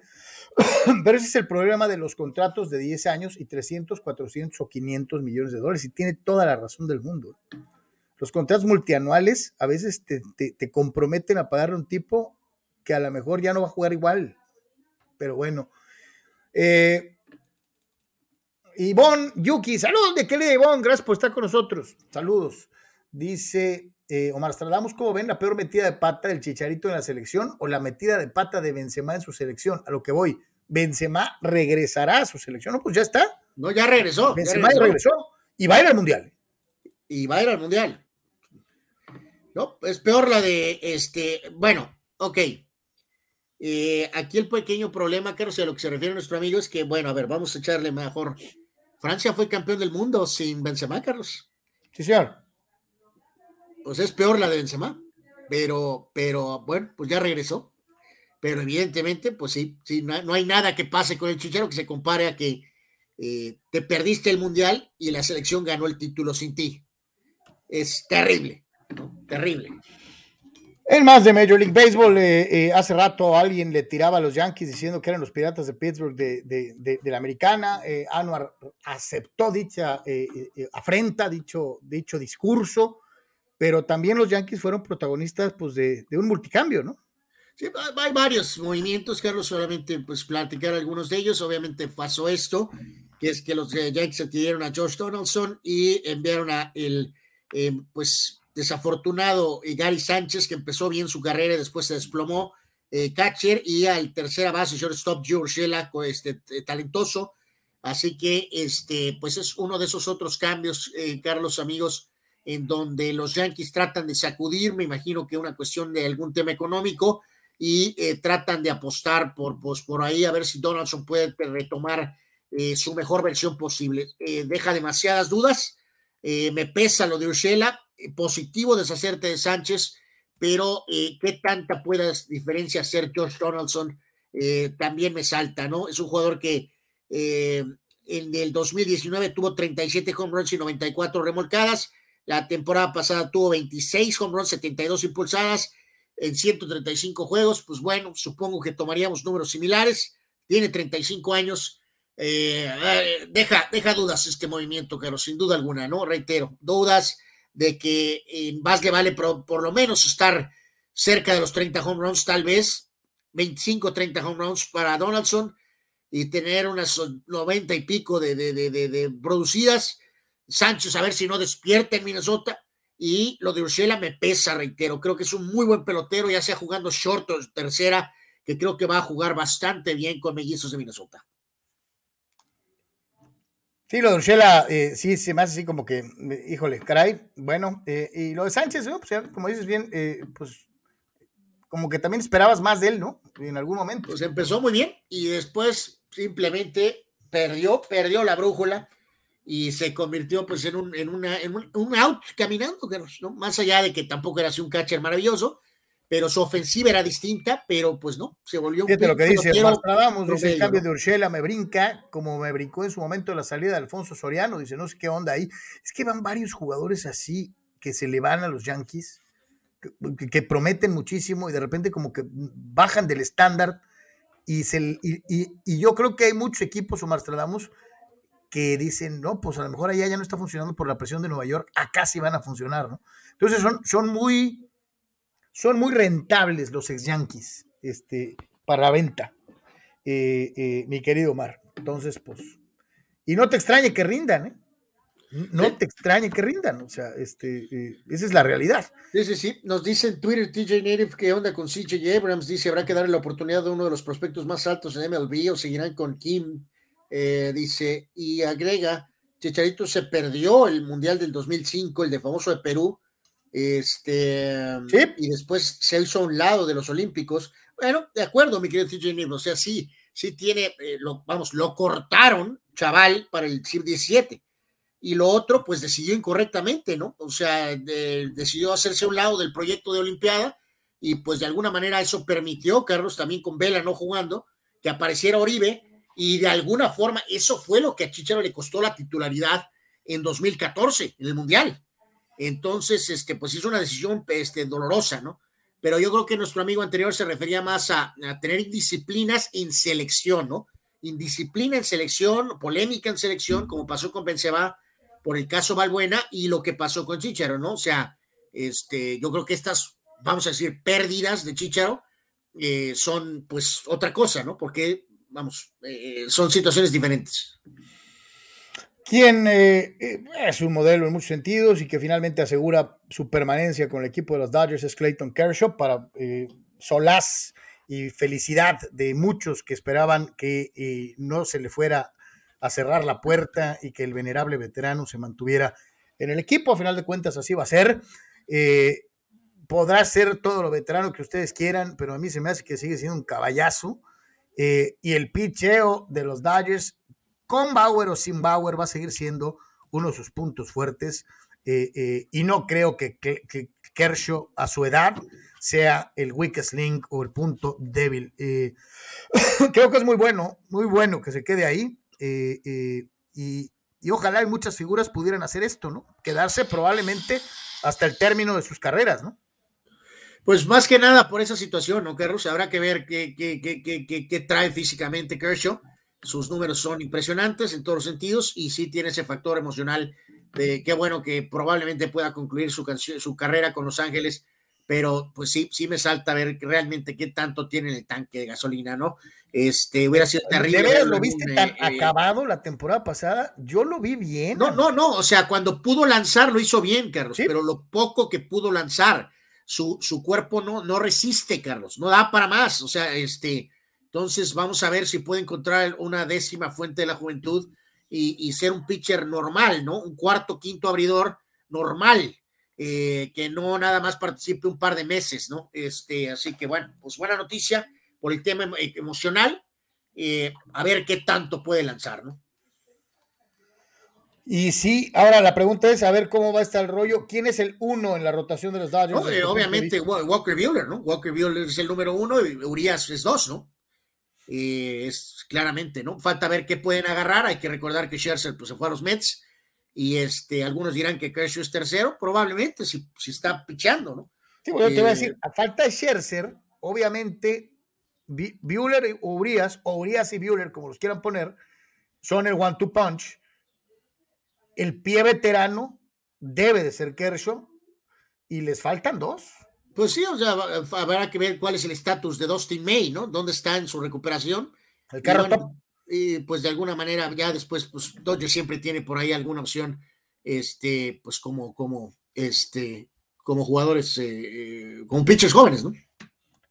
pero ese es el problema de los contratos de 10 años y 300, 400 o 500 millones de dólares, y tiene toda la razón del mundo. Los contratos multianuales a veces te, comprometen a pagarle a un tipo que a lo mejor ya no va a jugar igual, pero bueno. Eh, Ivonne Yuki, saludos de Kelly Ivonne, gracias por estar con nosotros. Saludos. Dice eh, Omar Stradamos, ¿cómo ven la peor metida de pata del Chicharito en la selección o la metida de pata de Benzema en su selección? A lo que voy, Benzema regresará a su selección, ¿no? Pues ya está. No, ya regresó. Benzema ya regresó. y va a ir al Mundial. Y va a ir al Mundial. No, es peor la de, este, bueno, ok. Eh, aquí el pequeño problema, Carlos, a lo que se refiere a nuestro amigo es que, bueno, a ver, vamos a echarle mejor. Francia fue campeón del mundo sin Benzema, Carlos. Sí, señor pues es peor la de Benzema, pero, pero bueno, pues ya regresó. Pero evidentemente, pues sí, sí no, hay nada que pase con el Chichero que se compare a que eh, te perdiste el Mundial y la selección ganó el título sin ti. Es terrible, ¿no? Terrible. El más de Major League Baseball, eh, eh, hace rato alguien le tiraba a los Yankees diciendo que eran los piratas de Pittsburgh de, de, la americana. Anuar aceptó dicha afrenta, dicho, dicho discurso pero también los Yankees fueron protagonistas pues, de, un multicambio, ¿no? Sí, hay varios movimientos, Carlos, solamente pues platicar algunos de ellos. Obviamente pasó esto, que es que los Yankees adquirieron a George Donaldson y enviaron a el, eh, pues, desafortunado Gary Sánchez, que empezó bien su carrera y después se desplomó, eh, catcher, y al tercera base, shortstop George este, eh, talentoso. Así que, este, pues es uno de esos otros cambios, Carlos, amigos, en donde los Yankees tratan de sacudir, me imagino que una cuestión de algún tema económico, y eh, tratan de apostar por, pues, por ahí a ver si Donaldson puede retomar eh, su mejor versión posible. Eh, deja demasiadas dudas, me pesa lo de Urshela, positivo deshacerte de Sánchez, pero qué tanta puedas diferencia hacer George Donaldson también me salta, ¿no? Es un jugador que en el 2019 tuvo 37 home runs y 94 remolcadas, la temporada pasada tuvo 26 home runs, 72 impulsadas en 135 juegos. Pues bueno, supongo que tomaríamos números similares. Tiene 35 años. Eh, deja, deja dudas este movimiento, Carlos, sin duda alguna, ¿no? Reitero, dudas de que en más le vale por, lo menos estar cerca de los 30 home runs, tal vez 25, 30 home runs para Donaldson y tener unas 90 y pico de, de, de, de producidas Sánchez a ver si no despierta en Minnesota. Y lo de Urshela me pesa, reitero. Creo que es un muy buen pelotero, ya sea jugando short o tercera, que creo que va a jugar bastante bien con Mellizos de Minnesota. Sí, lo de Urshela, eh, sí, se me hace así como que, híjole, caray, bueno, eh, y lo de Sánchez, ¿no? pues, como dices bien, eh, pues como que también esperabas más de él, ¿no? En algún momento. Pues empezó muy bien y después simplemente perdió, perdió la brújula y se convirtió pues en un, en una, en un, out caminando, ¿no? Más allá de que tampoco era así un catcher maravilloso, pero su ofensiva era distinta, pero pues no, se volvió un Fíjate lo que dice Mastradamus, dice el cambio de Urshela me brinca, como me brincó en su momento la salida de Alfonso Soriano, dice, no sé qué onda ahí. Es que van varios jugadores así que se le van a los Yankees, que, prometen muchísimo y de repente como que bajan del estándar y, se, y, yo creo que hay muchos equipos, Omar Stradamus, que dicen, no, pues a lo mejor allá ya no está funcionando por la presión de Nueva York, acá sí van a funcionar, ¿no? Entonces son, son muy son muy rentables los ex Yankees este, para venta, eh, eh, mi querido Omar. Entonces, pues, y no te extrañe que rindan, ¿eh? No te extrañe que rindan, o sea, este, eh, esa es la realidad. Sí, sí, sí. Nos dice en Twitter TJ Native qué onda con CJ Abrams. Dice, habrá que darle la oportunidad de uno de los prospectos más altos en MLB o seguirán con Kim. dice, y agrega, Chicharito se perdió el Mundial del 2005, el de famoso de Perú, este, y después se hizo a un lado de los Olímpicos. Bueno, de acuerdo, mi querido TJ o sea, sí, sí tiene, eh, lo, vamos, lo cortaron, chaval, para el CIR 17 y lo otro, pues decidió incorrectamente, ¿no? O sea, decidió hacerse a un lado del proyecto de Olimpiada y pues de alguna manera eso permitió, Carlos, también con Vela no jugando, que apareciera Oribe y de alguna forma eso fue lo que a Chicharo le costó la titularidad en 2014 en el Mundial. Entonces, este, pues es una decisión este, dolorosa, ¿no? Pero yo creo que nuestro amigo anterior se refería más a, tener indisciplinas en selección, ¿no? Indisciplina en selección, polémica en selección, como pasó con Benzema por el caso Valbuena y lo que pasó con Chicharo, ¿no? O sea, este, yo creo que estas, vamos a decir, pérdidas de Chicharo eh, son pues otra cosa, ¿no? Porque, vamos, eh, son situaciones diferentes quien eh, eh, es un modelo en muchos sentidos y que finalmente asegura su permanencia con el equipo de los Dodgers es Clayton Kershaw para eh, solaz y felicidad de muchos que esperaban que no se le fuera a cerrar la puerta y que el venerable veterano se mantuviera en el equipo. A final de cuentas así va a ser. podrá ser todo lo veterano que ustedes quieran, pero a mí se me hace que sigue siendo un caballazo. y el picheo de los Dodgers con Bauer o sin Bauer va a seguir siendo uno de sus puntos fuertes eh, eh, y no creo que, Kershaw a su edad sea el weakest link o el punto débil. Eh, creo que es muy bueno, muy bueno que se quede ahí y, y, ojalá muchas figuras pudieran hacer esto, ¿no? Quedarse probablemente hasta el término de sus carreras, ¿no? Pues más que nada por esa situación, ¿no, Kershaw? Habrá que ver qué, qué, qué, qué trae físicamente Kershaw sus números son impresionantes en todos los sentidos y sí tiene ese factor emocional de qué bueno que probablemente pueda concluir su, su carrera con Los Ángeles, pero pues sí, sí me salta ver realmente qué tanto tiene el tanque de gasolina, ¿no? Este, hubiera sido terrible. ¿Lo viste tan eh, acabado la temporada pasada? Yo lo vi bien. No, no, no, o sea, cuando pudo lanzar lo hizo bien, Carlos, pero lo poco que pudo lanzar, su, su cuerpo no, no resiste, Carlos, no da para más, o sea, este, entonces, vamos a ver si puede encontrar una décima fuente de la juventud y, ser un pitcher normal, ¿no? Un cuarto, quinto abridor normal, eh, que no nada más participe un par de meses, ¿no? Este, así que bueno, pues buena noticia por el tema emocional. Eh, a ver qué tanto puede lanzar, ¿no? Y sí, ahora la pregunta es a ver cómo va a estar el rollo. ¿Quién es el uno en la rotación de los Dodgers? Obviamente Walker Buehler, ¿no? Walker Buehler es el número uno y Urias es dos, ¿no? Eh, es claramente, ¿no? Falta ver qué pueden agarrar. Hay que recordar que Scherzer pues, se fue a los Mets y este, algunos dirán que Kershaw es tercero, probablemente si, si está pichando, ¿no? Sí, bueno, te voy a decir, eh, a falta de Scherzer, obviamente, Bueller o Urias, o Urias y Bueller, como los quieran poner, son el one-two punch. El pie veterano debe de ser Kershaw y les faltan dos. Pues sí, o sea, habrá que ver cuál es el estatus de Dustin May, ¿no? ¿Dónde está en su recuperación? El carro y, pues de alguna manera ya después, pues Dodger siempre tiene por ahí alguna opción, este, pues como, como, este, como jugadores, eh, como pitchers jóvenes, ¿no?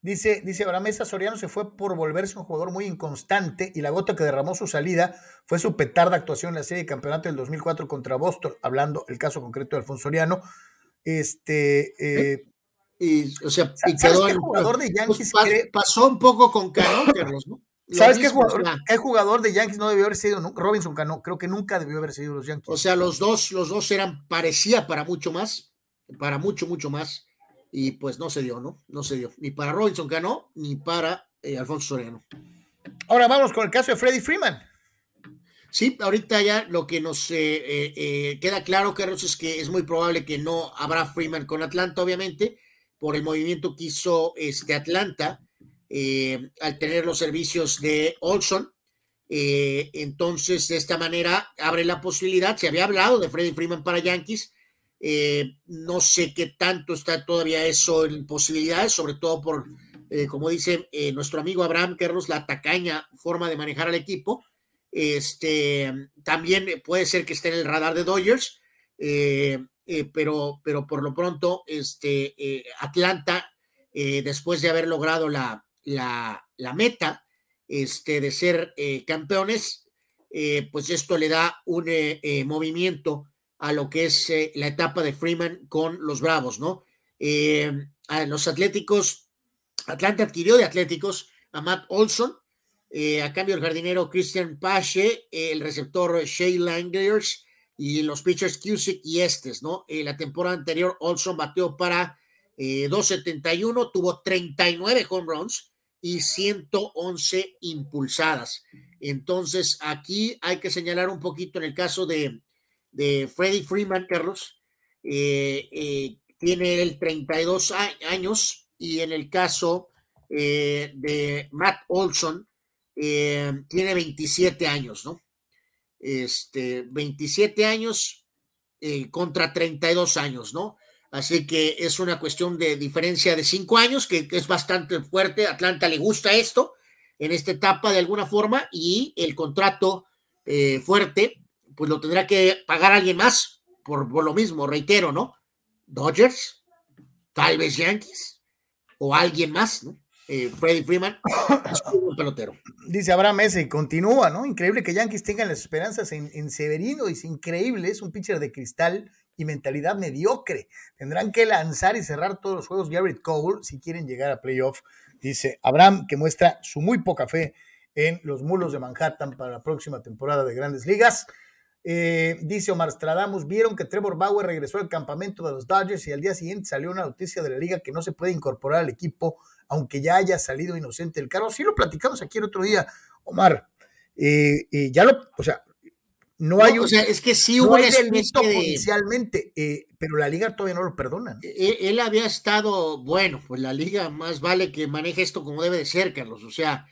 Dice, dice Abraham Mesa, Soriano se fue por volverse un jugador muy inconstante y la gota que derramó su salida fue su petarda actuación en la serie de campeonato del 2004 contra Boston, hablando el caso concreto de Alfonso Soriano. Este, eh, y, o sea, y quedó qué jugador de Yankees pues, pasó un poco con Cano, ¿no? ¿Sabes qué jugador, qué jugador, de Yankees no debió haber sido? Robinson Cano, creo que nunca debió haber sido los Yankees. O sea, los dos, los dos eran, parecía para mucho más, para mucho, mucho más y pues no se dio, ¿no? No se dio, ni para Robinson Cano, ni para eh, Alfonso Soriano. Ahora vamos con el caso de Freddy Freeman. Sí, ahorita ya lo que nos eh, eh, queda claro, Carlos, es que es muy probable que no habrá Freeman con Atlanta, obviamente, por el movimiento que hizo este Atlanta al tener los servicios de Olson. entonces, de esta manera, abre la posibilidad, se había hablado de Freddy Freeman para Yankees, eh, no sé qué tanto está todavía eso en posibilidades, sobre todo por, eh, como dice eh, nuestro amigo Abraham Carlos, la tacaña forma de manejar al equipo. Este, también puede ser que esté en el radar de Dodgers, pero, pero por lo pronto, este, Atlanta, después de haber logrado la, la, la meta este, de ser campeones, pues esto le da un movimiento a lo que es eh, la etapa de Freeman con los Bravos, ¿no? Eh, a los Atléticos, Atlanta adquirió de Atléticos a Matt Olson, eh, a cambio el jardinero Christian Pache, el receptor Shea Langers y los pitchers Cusick y Estes, ¿no? la temporada anterior Olson bateó para 271, tuvo 39 home runs y 111 impulsadas. Entonces, aquí hay que señalar un poquito en el caso de, de Freddie Freeman, Carlos, eh, eh, tiene el 32 años y en el caso eh, de Matt Olson tiene 27 años, ¿no? Este, 27 años contra 32 años, ¿no? Así que es una cuestión de diferencia de 5 años, que, es bastante fuerte. Atlanta le gusta esto en esta etapa de alguna forma y el contrato fuerte pues lo tendrá que pagar alguien más por, lo mismo, reitero, ¿no? Dodgers, tal vez Yankees o alguien más, ¿no? Eh, Freddy Freeman es un pelotero. Dice Abraham ese continúa, ¿no? Increíble que Yankees tengan las esperanzas en, Severino, es increíble, es un pitcher de cristal y mentalidad mediocre. Tendrán que lanzar y cerrar todos los juegos Garrett Cole si quieren llegar a playoff. Dice Abraham, que muestra su muy poca fe en los mulos de Manhattan para la próxima temporada de Grandes Ligas. Eh, dice Omar Stradamus, vieron que Trevor Bauer regresó al campamento de los Dodgers y al día siguiente salió una noticia de la liga que no se puede incorporar al equipo aunque ya haya salido inocente el carro. Sí lo platicamos aquí el otro día, Omar. Eh, eh, ya lo, o sea, no, hay un, o sea, es que sí hubo no delito judicialmente, pero la liga todavía no lo perdona. E, él, había estado, bueno, pues la liga más vale que maneje esto como debe de ser, Carlos. O sea,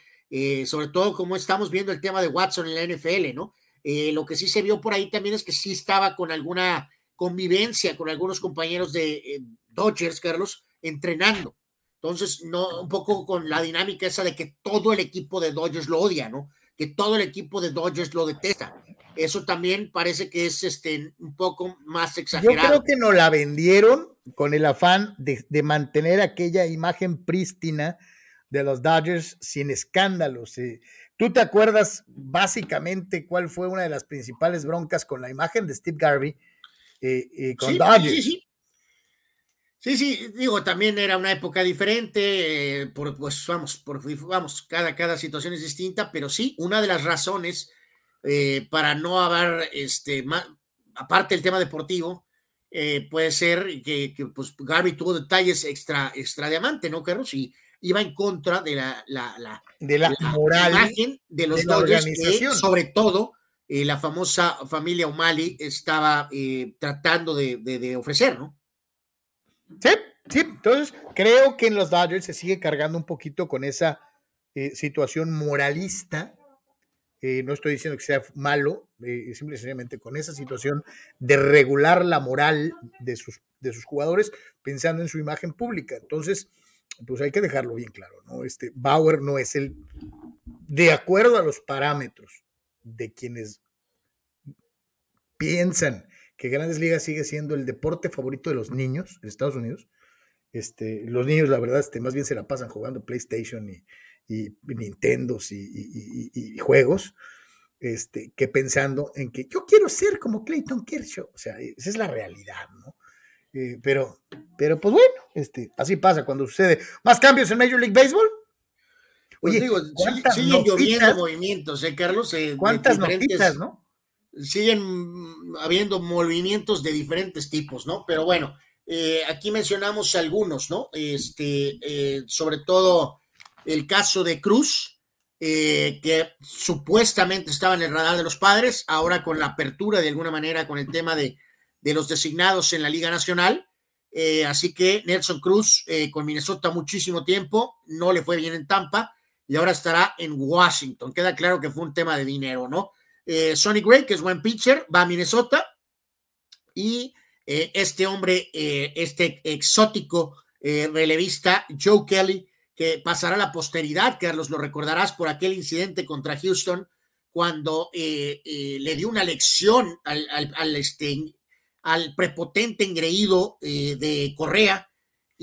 sobre todo como estamos viendo el tema de Watson en la NFL, ¿no? Eh, lo que sí se vio por ahí también es que sí estaba con alguna convivencia con algunos compañeros de eh, Dodgers, Carlos, entrenando. Entonces, no, un poco con la dinámica esa de que todo el equipo de Dodgers lo odia, ¿no? Que todo el equipo de Dodgers lo detesta. Eso también parece que es este, un poco más exagerado. Yo creo que nos la vendieron con el afán de, de mantener aquella imagen prístina de los Dodgers sin escándalos. ¿Tú te acuerdas básicamente cuál fue una de las principales broncas con la imagen de Steve Garvey eh, eh, con sí, Dodgers? Sí, sí. Sí, sí, digo, también era una época diferente, por, pues vamos, por, vamos, cada, cada situación es distinta, pero sí, una de las razones para no haber, este, aparte del tema deportivo, puede ser que, que, pues Garvey tuvo detalles extra, extra diamante, ¿no, Carlos? Y, iba en contra de la, la, de la, moral imagen de los Dodgers, sobre todo eh, la famosa familia O'Malley estaba eh, tratando de, ofrecer, ¿no? Sí, sí, entonces creo que en los Dodgers se sigue cargando un poquito con esa eh, situación moralista. no estoy diciendo que sea malo, simplemente con esa situación de regular la moral de sus, de sus jugadores pensando en su imagen pública. Entonces, pues hay que dejarlo bien claro, ¿no? Este Bauer no es el, de acuerdo a los parámetros de quienes piensan que Grandes Ligas sigue siendo el deporte favorito de los niños en Estados Unidos, Este, los niños, la verdad, este, más bien se la pasan jugando PlayStation y, y Nintendos y, juegos, este, que pensando en que yo quiero ser como Clayton Kershaw. O sea, esa es la realidad, ¿no? Eh, pero, pero pues bueno, este, así pasa cuando sucede. ¿Más cambios en Major League Baseball? Pues Oye, digo, siguen lloviendo movimientos, ¿eh, Carlos? Eh, ¿Cuántas notitas, no? Siguen habiendo movimientos de diferentes tipos, ¿no? Pero bueno, eh, aquí mencionamos algunos, ¿no? Este, sobre todo el caso de Cruz, que supuestamente estaba en el radar de los padres, ahora con la apertura de alguna manera con el tema de, de los designados en la Liga Nacional. así que Nelson Cruz con Minnesota muchísimo tiempo, no le fue bien en Tampa y ahora estará en Washington. Queda claro que fue un tema de dinero, ¿no? Eh, Sonny Gray, que es buen pitcher, va a Minnesota. Y eh, este hombre, eh, este exótico relevista, Joe Kelly, que pasará a la posteridad, Carlos, lo recordarás por aquel incidente contra Houston cuando le dio una lección al, al, este, al prepotente engreído de Correa,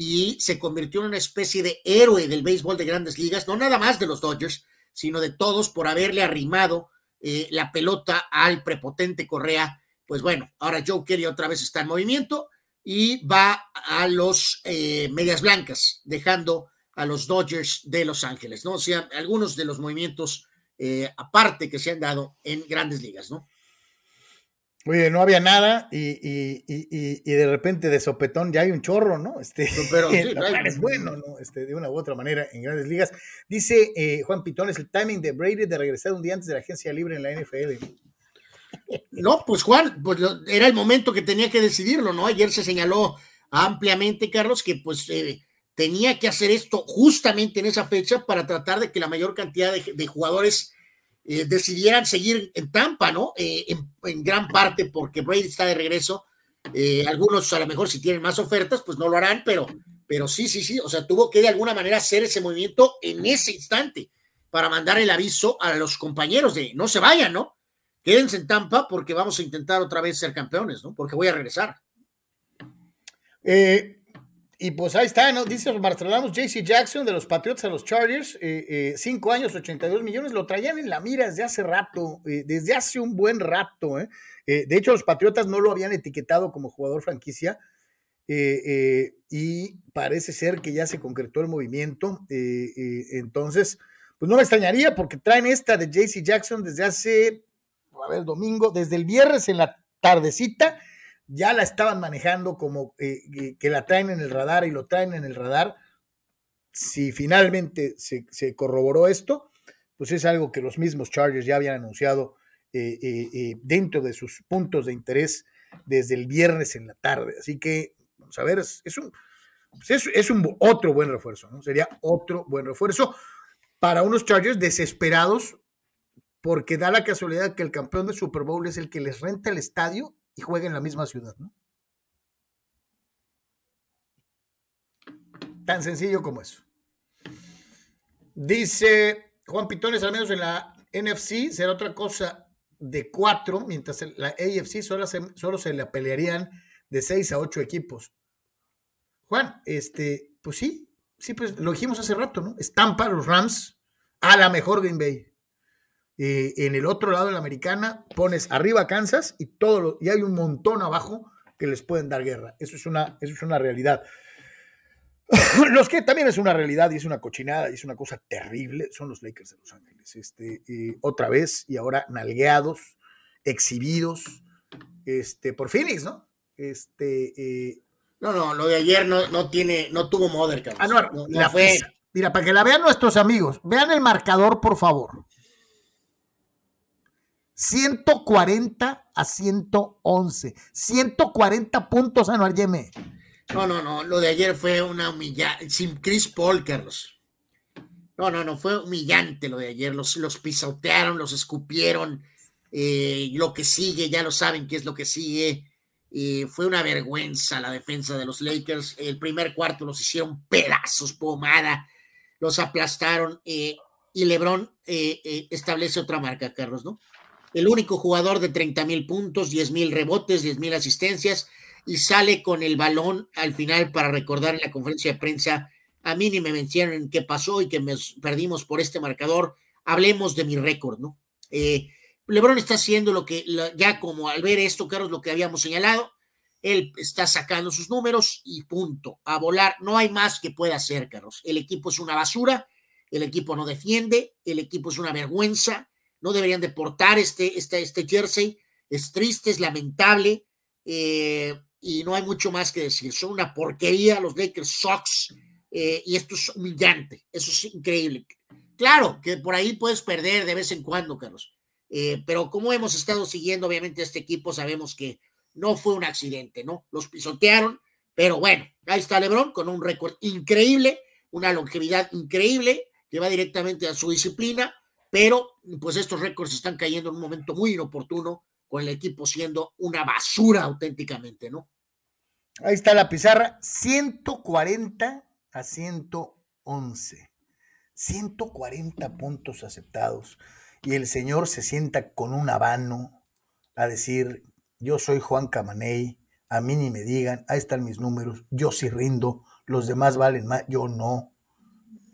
y se convirtió en una especie de héroe del béisbol de grandes ligas, no nada más de los Dodgers, sino de todos por haberle arrimado eh, la pelota al prepotente Correa. Pues bueno, ahora Joe Kelly otra vez está en movimiento y va a los eh, Medias Blancas, dejando a los Dodgers de Los Ángeles, ¿no? O sea, algunos de los movimientos eh, aparte que se han dado en grandes ligas, ¿no? Oye, no había nada y, y, y, y, de repente de sopetón ya hay un chorro, ¿no? Este, pero es bueno, ¿no? Este, de una u otra manera en grandes ligas. Dice eh, Juan Pitón, es el timing de Brady de regresar un día antes de la agencia libre en la NFL. No, pues Juan, pues era el momento que tenía que decidirlo, ¿no? Ayer se señaló ampliamente, Carlos, que pues eh, tenía que hacer esto justamente en esa fecha para tratar de que la mayor cantidad de, de jugadores eh, decidieran seguir en Tampa, ¿no? Eh, en, gran parte porque Brady está de regreso. Eh, algunos a lo mejor si tienen más ofertas, pues no lo harán, pero, pero sí, sí, sí, o sea, tuvo que de alguna manera hacer ese movimiento en ese instante para mandar el aviso a los compañeros de no se vayan, ¿no? Quédense en Tampa porque vamos a intentar otra vez ser campeones, ¿no? Porque voy a regresar. Eh, y pues ahí está, ¿no? Dice Barcelona, JC Jackson de los Patriots a los Chargers, eh, eh, cinco años, 82 millones, lo traían en la mira desde hace rato, eh, desde hace un buen rato. de hecho, los Patriotas no lo habían etiquetado como jugador franquicia y parece ser que ya se concretó el movimiento. entonces, pues no me extrañaría porque traen esta de JC Jackson desde hace, a ver, domingo, desde el viernes en la tardecita ya la estaban manejando como eh, que la traen en el radar y lo traen en el radar. Si finalmente se, corroboró esto, pues es algo que los mismos Chargers ya habían anunciado eh, eh, dentro de sus puntos de interés desde el viernes en la tarde. Así que, vamos a ver, es, un, pues es, un otro buen refuerzo, ¿no? Sería otro buen refuerzo para unos Chargers desesperados porque da la casualidad que el campeón de Super Bowl es el que les renta el estadio y juega en la misma ciudad, ¿no? Tan sencillo como eso. Dice Juan Pitones, al menos en la NFC será otra cosa de cuatro, mientras en la AFC solo se, solo se le pelearían de seis a ocho equipos. Juan, este, pues sí, sí, pues lo dijimos hace rato, ¿no? Estampa los Rams a la mejor Green Bay. Eh, en el otro lado de la americana pones arriba Kansas y todo lo, y hay un montón abajo que les pueden dar guerra. Eso es una, eso es una realidad. los que también es una realidad y es una cochinada y es una cosa terrible son los Lakers de Los Ángeles. Este, eh, otra vez y ahora nalgueados, exhibidos este, por Phoenix, ¿no? Este, eh, no, no, lo de ayer no, no tiene, no tuvo Mother, Ah, no, la fue. Mira, para que la vean nuestros amigos, vean el marcador, por favor. 140 a 111. 140 puntos anual Yeme. No, no, no. Lo de ayer fue una humillante. Sin Chris Paul, Carlos. No, no, no. Fue humillante lo de ayer. Los, los pisotearon, los escupieron. Eh, lo que sigue, ya lo saben qué es lo que sigue. Eh, fue una vergüenza la defensa de los Lakers. El primer cuarto los hicieron pedazos, pomada. Los aplastaron. Eh, y LeBron establece otra marca, Carlos, ¿no? El único jugador de 30 mil puntos, 10 mil rebotes, 10 mil asistencias, y sale con el balón al final para recordar en la conferencia de prensa, a mí ni me mencionaron qué pasó y que me perdimos por este marcador, hablemos de mi récord, ¿no? Eh, Lebron está haciendo lo que, ya como al ver esto, Carlos, lo que habíamos señalado, él está sacando sus números y punto, a volar, no hay más que pueda hacer, Carlos. El equipo es una basura, el equipo no defiende, el equipo es una vergüenza, no deberían deportar este, este, este jersey, es triste, es lamentable, eh, y no hay mucho más que decir. Son una porquería los Lakers Sox eh, y esto es humillante, eso es increíble. Claro que por ahí puedes perder de vez en cuando, Carlos, eh, pero como hemos estado siguiendo obviamente este equipo, sabemos que no fue un accidente, ¿no? Los pisotearon, pero bueno, ahí está Lebron con un récord increíble, una longevidad increíble que va directamente a su disciplina, pero pues estos récords están cayendo en un momento muy inoportuno con el equipo siendo una basura auténticamente, ¿no? Ahí está la pizarra, 140 a 111. 140 puntos aceptados. Y el señor se sienta con un habano a decir, yo soy Juan Camaney, a mí ni me digan, ahí están mis números, yo sí rindo, los demás valen más, yo no.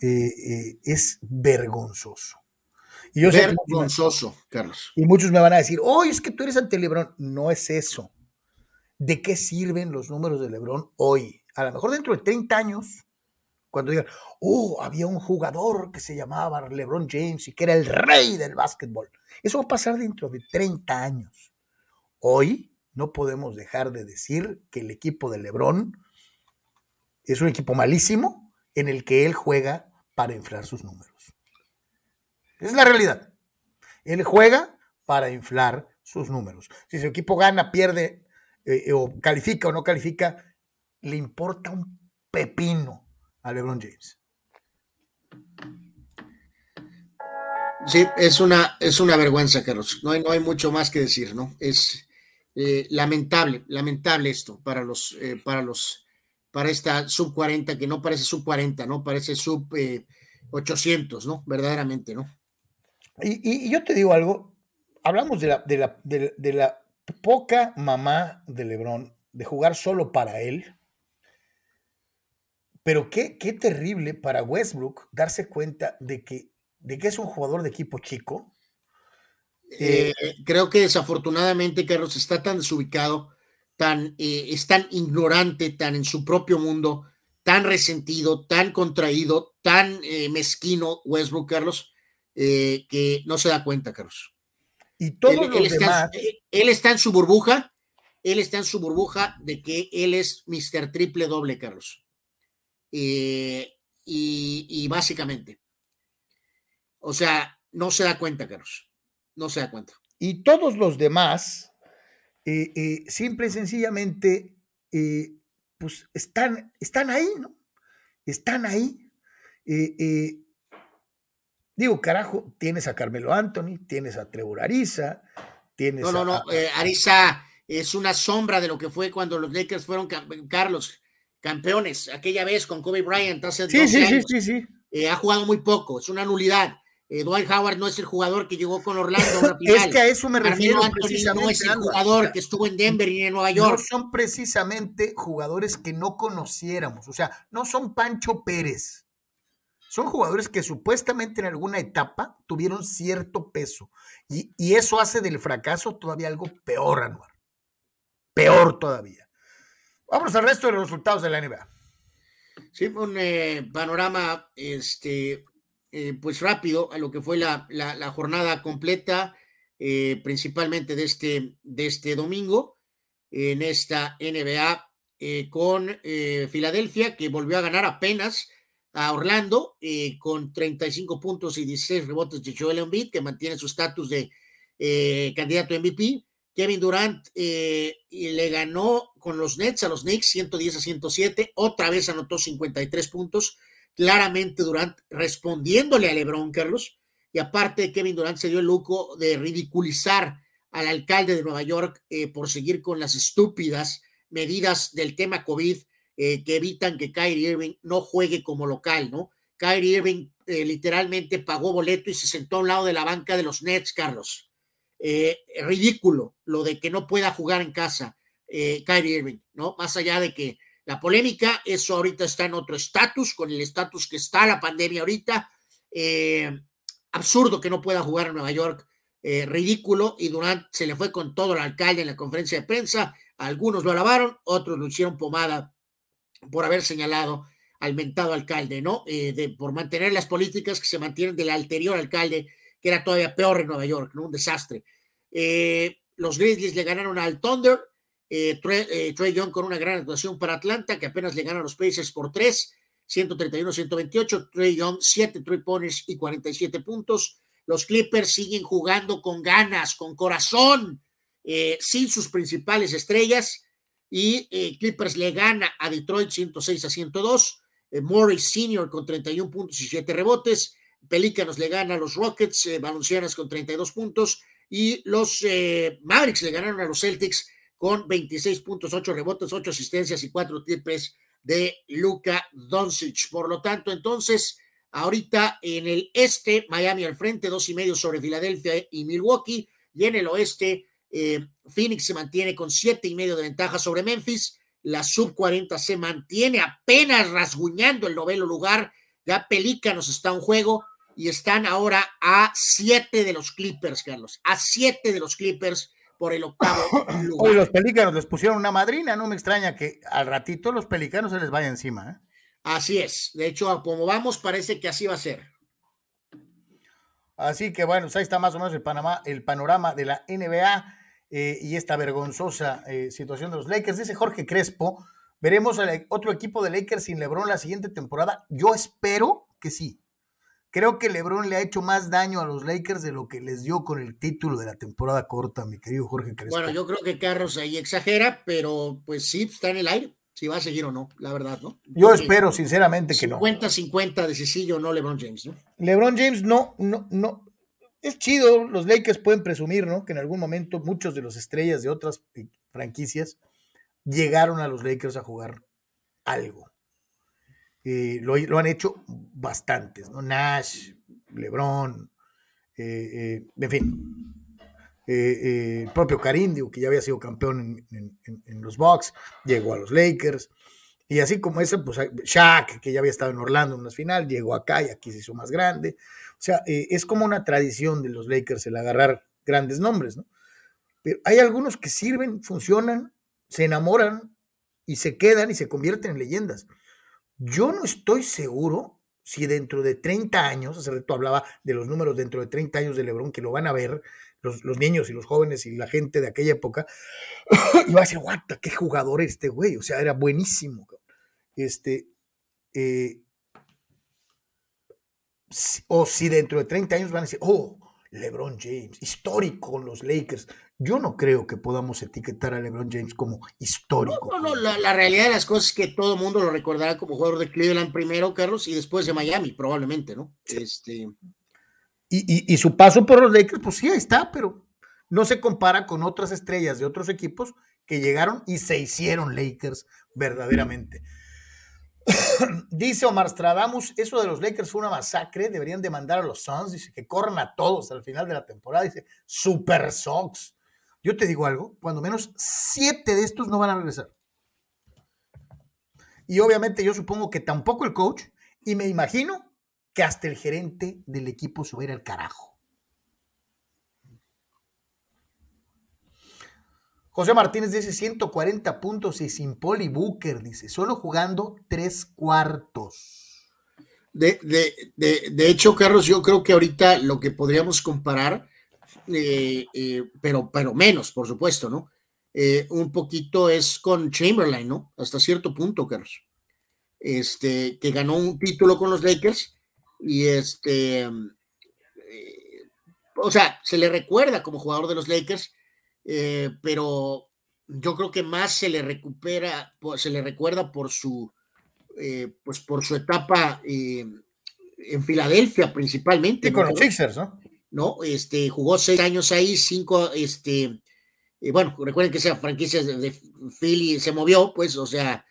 Eh, eh, es vergonzoso. Y yo Vergonzoso, Carlos. Y muchos me van a decir, oye, es que tú eres ante Lebrón. No es eso. ¿De qué sirven los números de Lebrón hoy? A lo mejor dentro de 30 años, cuando digan, oh, había un jugador que se llamaba LeBron James y que era el rey del básquetbol. Eso va a pasar dentro de 30 años. Hoy no podemos dejar de decir que el equipo de LeBron es un equipo malísimo en el que él juega para inflar sus números. Es la realidad. Él juega para inflar sus números. Si su equipo gana, pierde, eh, o califica o no califica, le importa un pepino a LeBron James. Sí, es una, es una vergüenza, Carlos. No hay, no hay mucho más que decir, ¿no? Es eh, lamentable, lamentable esto para los, eh, para los, para esta sub 40, que no parece sub 40, ¿no? Parece sub 800, ¿no? Verdaderamente, ¿no? Y, yo te digo algo, hablamos de la, poca mamá de Lebron, de jugar solo para él, pero qué, terrible para Westbrook darse cuenta de que, de que es un jugador de equipo chico. Eh, creo que desafortunadamente Carlos está tan desubicado, tan, eh, es tan ignorante, tan en su propio mundo, tan resentido, tan contraído, tan eh, mezquino Westbrook, Carlos, eh, que no se da cuenta, Carlos. Y todo él, está, él está en su burbuja, él está en su burbuja de que él es Mr. Triple Doble, Carlos. Eh, y, básicamente, o sea, no se da cuenta, Carlos. No se da cuenta. Y todos los demás, eh, simple y sencillamente, pues están, están ahí, ¿no? Están ahí. Digo, carajo, tienes a Carmelo Anthony, tienes a Trevor Ariza, tienes No, no, no, eh, Ariza es una sombra de lo que fue cuando los Lakers fueron, Carlos, campeones, aquella vez con Kobe Bryant hace sí, sí, Sí, sí, sí. Eh, ha jugado muy poco, es una nulidad. Eh, Dwight Howard no es el jugador que llegó con Orlando a Es que a eso me refiero no es el jugador que estuvo en Denver y en Nueva York. No son precisamente jugadores que no conociéramos, o sea, no son Pancho Pérez son jugadores que supuestamente en alguna etapa tuvieron cierto peso. Y, eso hace del fracaso todavía algo peor, Anuar. Peor todavía. Vamos al resto de los resultados de la NBA. Sí, un eh, panorama este, eh, pues rápido a lo que fue la, jornada completa, eh, principalmente de este, de este domingo, en esta NBA con Filadelfia, que volvió a ganar apenas a Orlando eh, con 35 puntos y 16 rebotes de Joel Embiid, que mantiene su estatus de eh, candidato MVP. Kevin Durant eh, le ganó con los Nets a los Knicks 110 a 107, otra vez anotó 53 puntos. Claramente Durant respondiéndole a LeBron Carlos, y aparte Kevin Durant se dio el lujo de ridiculizar al alcalde de Nueva York por seguir con las estúpidas medidas del tema COVID eh, que evitan que Kyrie Irving no juegue como local, ¿no? Kyrie Irving eh, literalmente pagó boleto y se sentó a un lado de la banca de los Nets, Carlos. Eh, ridículo lo de que no pueda jugar en casa. Kyrie Irving, ¿no? Más allá de que la polémica, eso ahorita está en otro estatus, con el estatus que está la pandemia ahorita. Absurdo que no pueda jugar en Nueva York, ridículo, y Durant se le fue con todo el alcalde en la conferencia de prensa. Algunos lo alabaron, otros lo hicieron pomada por haber señalado al mentado alcalde, ¿no? Eh, de, por mantener las políticas que se mantienen del anterior alcalde, que era todavía peor en Nueva York, ¿no? Un desastre. los Grizzlies le ganaron al Thunder, eh, Trey, Young con una gran actuación para Atlanta, que apenas le gana a los Pacers por 3, 131-128. Trey Young, 7 three pointers y 47 puntos. Los Clippers siguen jugando con ganas, con corazón, eh, sin sus principales estrellas. Y eh, Clippers le gana a Detroit 106 a 102. Morris Sr. con 31 puntos y 7 rebotes. Pelícanos le gana a los Rockets, Valencianas con 32 puntos. Y los Mavericks le ganaron a los Celtics con 26 puntos, 8 rebotes, 8 asistencias y 4 triples de Luka Doncic. Por lo tanto, entonces, ahorita en el este, Miami al frente, dos y medio sobre Filadelfia y Milwaukee, y en el oeste, eh, Phoenix se mantiene con siete y medio de ventaja sobre Memphis. La sub 40 se mantiene apenas rasguñando el noveno lugar. Ya Pelícanos está en juego y están ahora a siete de los Clippers, Carlos. A siete de los Clippers por el octavo lugar. Hoy los pelícanos les pusieron una madrina, no me extraña que al ratito los pelicanos se les vaya encima. ¿eh? Así es, de hecho, como vamos, parece que así va a ser. Así que bueno, pues ahí está más o menos el, Panamá, el panorama de la NBA eh, y esta vergonzosa eh, situación de los Lakers. Dice Jorge Crespo, veremos otro equipo de Lakers sin LeBron la siguiente temporada. Yo espero que sí. Creo que LeBron le ha hecho más daño a los Lakers de lo que les dio con el título de la temporada corta, mi querido Jorge Crespo. Bueno, yo creo que Carlos ahí exagera, pero pues sí, está en el aire, si va a seguir o no, la verdad, ¿no? Yo, espero sinceramente que no. 50-50 de si sí o no LeBron James, ¿no? LeBron James no, no, no. Es chido, los Lakers pueden presumir, ¿no? Que en algún momento muchos de los estrellas de otras franquicias llegaron a los Lakers a jugar algo. Eh, lo, han hecho bastantes, ¿no? Nash, LeBron, eh, eh, en fin. el propio Karim, que ya había sido campeón en, los Bucks, llegó a los Lakers. Y así como ese, pues Shaq, que ya había estado en Orlando en una final, llegó acá y aquí se hizo más grande. O sea, es como una tradición de los Lakers el agarrar grandes nombres, ¿no? Pero hay algunos que sirven, funcionan, se enamoran y se quedan y se convierten en leyendas. Yo no estoy seguro si dentro de 30 años, hace rato hablaba de los números dentro de 30 años de Lebron, que lo van a ver los, niños y los jóvenes y la gente de aquella época, y va a decir, guata, qué jugador este güey, o sea, era buenísimo. Este, eh, o si dentro de 30 años van a decir, oh, LeBron James, histórico con los Lakers. Yo no creo que podamos etiquetar a LeBron James como histórico. No, no, la, realidad de las cosas es que todo el mundo lo recordará como jugador de Cleveland primero, Carlos, y después de Miami, probablemente, ¿no? Este... Y, su paso por los Lakers, pues sí, ahí está, pero no se compara con otras estrellas de otros equipos que llegaron y se hicieron Lakers verdaderamente. dice Omar Stradamus, eso de los Lakers fue una masacre, deberían demandar a los Suns, dice que corran a todos al final de la temporada, dice Super Sox. Yo te digo algo, cuando menos siete de estos no van a regresar. Y obviamente yo supongo que tampoco el coach, y me imagino que hasta el gerente del equipo se va a ir al carajo. José Martínez dice 140 puntos y sin Poli Booker, dice, solo jugando tres cuartos. De, de, hecho, Carlos, yo creo que ahorita lo que podríamos comparar eh, eh, pero, pero menos, por supuesto, ¿no? Eh, un poquito es con Chamberlain, ¿no? Hasta cierto punto, Carlos. Este, que ganó un título con los Lakers y este, o sea, se le recuerda como jugador de los Lakers, pero yo creo que más se le recupera, se le recuerda por su, pues por su etapa en Filadelfia principalmente. Y con los Sixers, ¿no? ¿no? Este, jugó seis años ahí, cinco, este, eh, bueno, recuerden que esa franquicia de, Philly se movió, pues, o sea,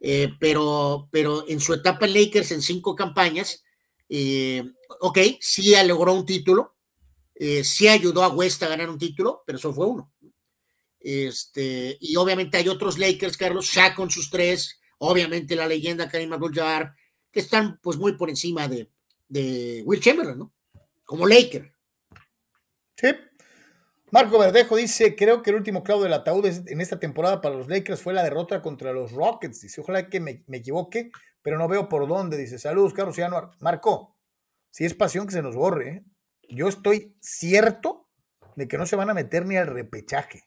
eh, pero, pero en su etapa en Lakers, en cinco campañas, eh, ok, sí logró un título, sí ayudó a West a ganar un título, pero eso fue uno. Este, y obviamente hay otros Lakers, Carlos, Shaq con sus tres, obviamente la leyenda Karim Abdul-Jabbar, que están pues muy por encima de, Will Chamberlain, ¿no? Como Laker. Sí. Marco Verdejo dice, creo que el último clavo del ataúd en esta temporada para los Lakers fue la derrota contra los Rockets. Dice, ojalá que me, equivoque, pero no veo por dónde. Dice, saludos, Carlos. Marco, si es pasión que se nos borre. ¿eh? Yo estoy cierto de que no se van a meter ni al repechaje.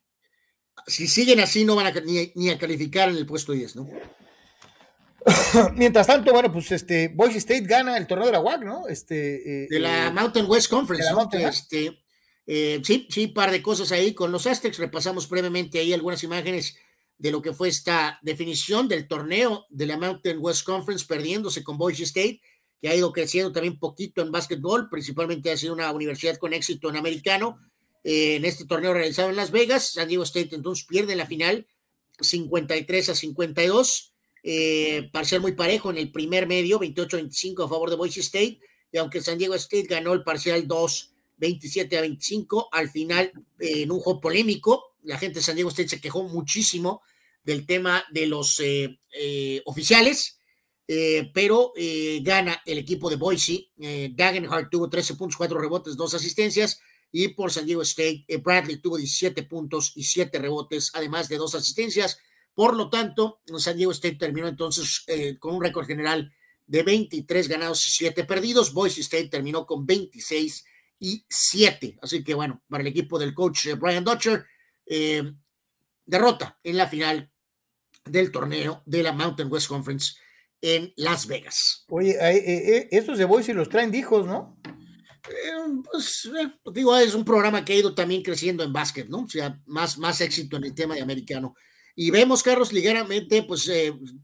Si siguen así, no van a ni, a calificar en el puesto 10, ¿no? Mientras tanto, bueno, pues este, Boise State gana el torneo de la WAC, ¿no? Este, eh, de la eh, Mountain West Conference, ¿no? este, eh, sí, sí, par de cosas ahí con los Aztecs. Repasamos brevemente ahí algunas imágenes de lo que fue esta definición del torneo de la Mountain West Conference, perdiéndose con Boise State, que ha ido creciendo también poquito en básquetbol, principalmente ha sido una universidad con éxito en americano. Eh, en este torneo realizado en Las Vegas, San Diego State entonces pierde la final 53 a 52, eh, parcial muy parejo en el primer medio, 28-25 a favor de Boise State, y aunque San Diego State ganó el parcial 2 27 a 25. Al final, eh, en un juego polémico, la gente de San Diego State se quejó muchísimo del tema de los eh, eh, oficiales, pero gana el equipo de Boise. Dagenhart tuvo 13 puntos, 4 rebotes, 2 asistencias. Y por San Diego State, Bradley tuvo 17 puntos y 7 rebotes, además de 2 asistencias. Por lo tanto, San Diego State terminó entonces con un récord general de 23 ganados y 7 perdidos. Boise State terminó con 26 y 7. Así que bueno, para el equipo del coach eh, Brian Dutcher, eh, derrota en la final del torneo de la Mountain West Conference en Las Vegas. Oye, eh, estos de Boise los traen hijos, ¿no? Pues digo, es un programa que ha ido también creciendo en básquet, ¿no? O sea, más, más éxito en el tema de americano. Y vemos, Carlos, ligeramente, pues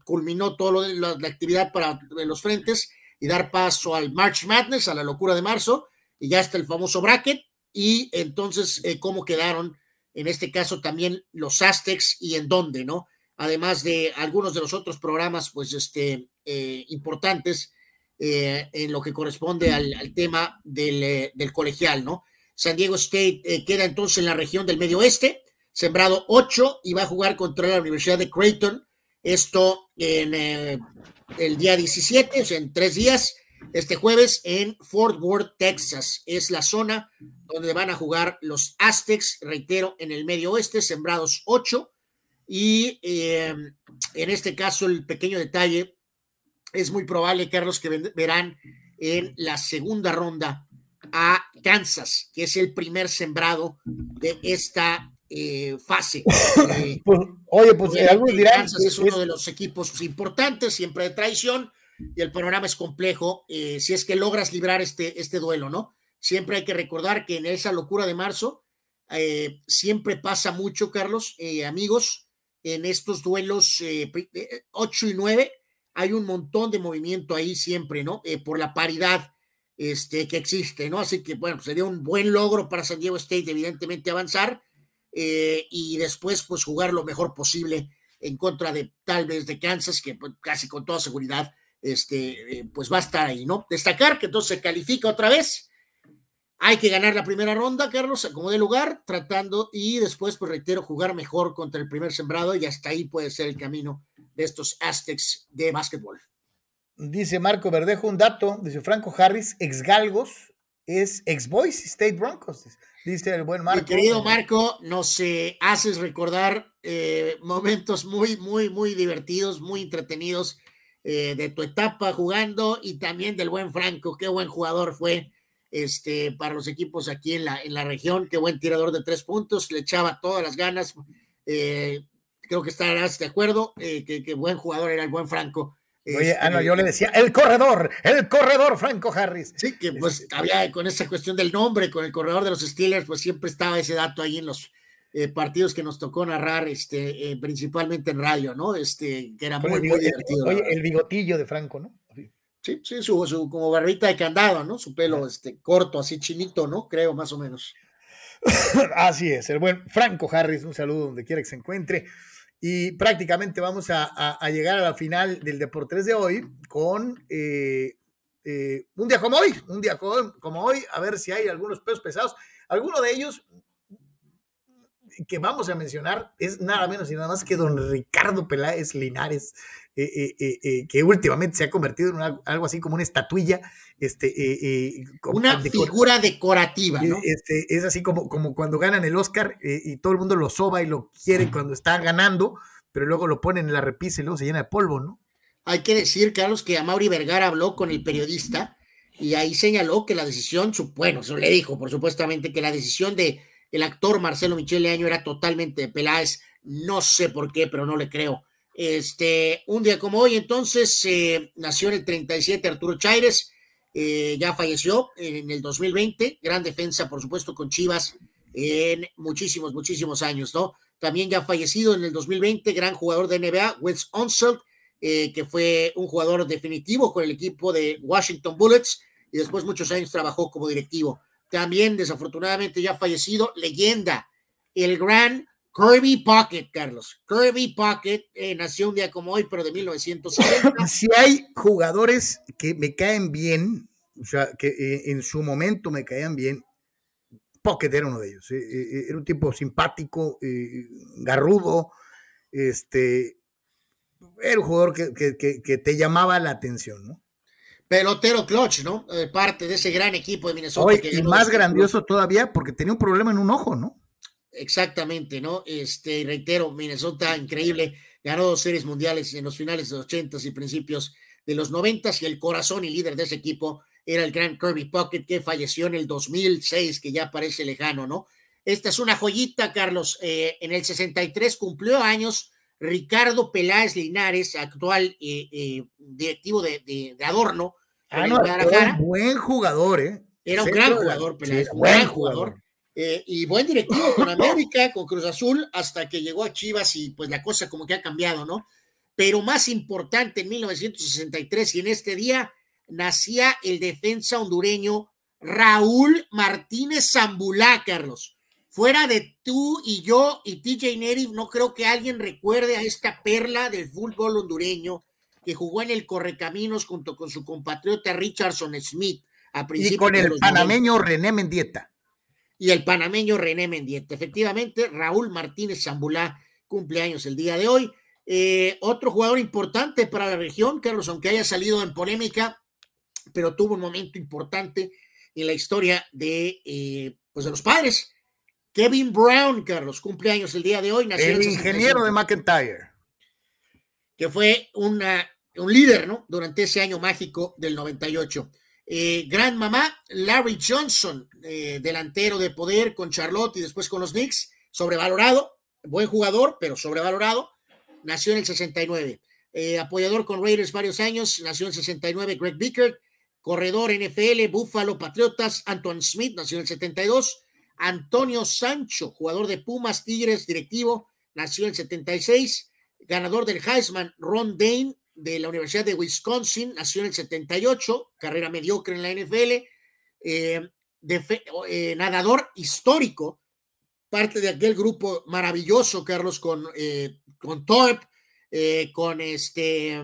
culminó toda la, la, actividad para los frentes y dar paso al March Madness, a la locura de marzo, y ya está el famoso bracket, y entonces eh, cómo quedaron en este caso también los Aztecs y en dónde, ¿no? Además de algunos de los otros programas, pues, este, eh, importantes eh, en lo que corresponde al, tema del, del, colegial, ¿no? San Diego State queda entonces en la región del medio oeste, sembrado 8 y va a jugar contra la Universidad de Creighton, esto en el día 17, o sea, en tres días, este jueves en Fort Worth, Texas. Es la zona donde van a jugar los Aztecs, reitero, en el medio oeste, sembrados 8. Y en este caso, el pequeño detalle, es muy probable, Carlos, que verán en la segunda ronda a Kansas, que es el primer sembrado de esta eh, fase. Eh, pues, oye, pues Kansas es uno de los equipos importantes, siempre de traición y el panorama es complejo eh, si es que logras librar este, este duelo, ¿no? Siempre hay que recordar que en esa locura de marzo siempre pasa mucho, Carlos, amigos, en estos duelos 8 y 9 hay un montón de movimiento ahí siempre, ¿no? por la paridad este, que existe, ¿no? Así que, bueno, sería un buen logro para San Diego State, evidentemente, avanzar y después, pues, jugar lo mejor posible en contra de tal vez de Kansas, que pues, casi con toda seguridad este, eh, pues va a estar ahí, ¿no? Destacar que entonces se califica otra vez. Hay que ganar la primera ronda, Carlos, como de lugar, tratando y después, pues reitero, jugar mejor contra el primer sembrado y hasta ahí puede ser el camino de estos Aztecs de básquetbol. Dice Marco Verdejo un dato, dice Franco Harris, ex Galgos, es ex Boys State Broncos, dice el buen Marco. Mi querido Marco, nos eh, haces recordar eh, momentos muy, muy, muy divertidos, muy entretenidos eh, de tu etapa jugando y también del buen Franco, qué buen jugador fue este, para los equipos aquí en la, en la región, qué buen tirador de tres puntos, le echaba todas las ganas. Creo que estarás de acuerdo, eh, que, buen jugador era el buen Franco. Oye, ah, no, yo le decía, el corredor, el corredor Franco Harris. Sí, que pues había con esa cuestión del nombre, con el corredor de los Steelers, pues siempre estaba ese dato ahí en los, eh, partidos que nos tocó narrar, este, eh, principalmente en radio, ¿no? Este, que era muy, muy divertido. Oye, el bigotillo de Franco, ¿no? Sí, sí, su, su, como barrita de candado, ¿no? Su pelo este, corto, así chinito, ¿no? Creo, más o menos. así es, el buen Franco Harris, un saludo donde quiera que se encuentre. Y prácticamente vamos a, a, llegar a la final del Deportes de hoy con eh, un día como hoy, un día como hoy, a ver si hay algunos pesos pesados. Alguno de ellos que vamos a mencionar es nada menos y nada más que don Ricardo Peláez Linares, eh, eh, eh, que últimamente se ha convertido en algo así como una estatuilla. Este, una figura decorativa, ¿no? Este, es así como, como cuando ganan el Oscar y todo el mundo lo soba y lo quiere cuando está ganando, pero luego lo ponen en la repisa y luego se llena de polvo, ¿no? Hay que decir, Carlos, que Amaury Vergara habló con el periodista y ahí señaló que la decisión, bueno, se le dijo, por supuestamente, que la decisión de el actor Marcelo Michele Año era totalmente de Peláez, no sé por qué, pero no le creo. Este, un día como hoy, entonces, eh, nació en el 37 Arturo Chaires, eh, ya falleció en el 2020, gran defensa, por supuesto, con Chivas en muchísimos, muchísimos años, ¿no? También ya fallecido en el 2020, gran jugador de NBA, Wes Unseld, eh, que fue un jugador definitivo con el equipo de Washington Bullets y después muchos años trabajó como directivo. También, desafortunadamente, ya fallecido, leyenda, el gran Kirby Pocket, Carlos. Kirby Pocket eh, nació un día como hoy, pero de 1960. Si hay jugadores que me caen bien, o sea, que eh, en su momento me caían bien, Pocket era uno de ellos. Eh, era un tipo simpático, garrudo, este, era un jugador que, que, te llamaba la atención, ¿no? pelotero clutch, ¿no? parte de ese gran equipo de Minnesota. y más grandioso todavía porque tenía un problema en un ojo, ¿no? Exactamente, ¿no? Este, reitero, Minnesota, increíble, ganó dos series mundiales en los finales de los ochentas y principios de los noventas, y el corazón y líder de ese equipo era el gran Kirby Pocket, que falleció en el 2006, que ya parece lejano, ¿no? Esta es una joyita, Carlos. Eh, en el 63 cumplió años Ricardo Peláez Linares, actual eh, eh, directivo de, Adorno. Ah, no, era un buen jugador, ¿eh? Era un gran jugador, Peláez, buen jugador. Eh, y buen directivo con América, con Cruz Azul, hasta que llegó a Chivas y pues la cosa como que ha cambiado, ¿no? Pero más importante, en 1963 y en este día nacía el defensa hondureño Raúl Martínez Zambulá, Carlos. Fuera de tú y yo y TJ Neri, no creo que alguien recuerde a esta perla del fútbol hondureño que jugó en el Correcaminos junto con su compatriota Richardson Smith a principios Y con el panameño René Mendieta y el panameño René Mendieta. Efectivamente, Raúl Martínez Zambulá cumpleaños el día de hoy. Eh, otro jugador importante para la región, Carlos, aunque haya salido en polémica, pero tuvo un momento importante en la historia de, eh, pues de los padres. Kevin Brown, Carlos, cumpleaños el día de hoy. el ingeniero de McIntyre. Que fue una, un líder, ¿no? Durante ese año mágico del 98. Eh, gran mamá, Larry Johnson, eh, delantero de poder con Charlotte y después con los Knicks, sobrevalorado, buen jugador, pero sobrevalorado, nació en el 69. Eh, apoyador con Raiders varios años, nació en el 69 Greg Bickert, corredor NFL, Buffalo Patriotas, Anton Smith, nació en el 72. Antonio Sancho, jugador de Pumas, Tigres, directivo, nació en el 76. Ganador del Heisman, Ron Dane, de la Universidad de Wisconsin, nació en el 78, carrera mediocre en la NFL, eh, eh, nadador histórico, parte de aquel grupo maravilloso, Carlos, con, eh, con Thorpe, con, este,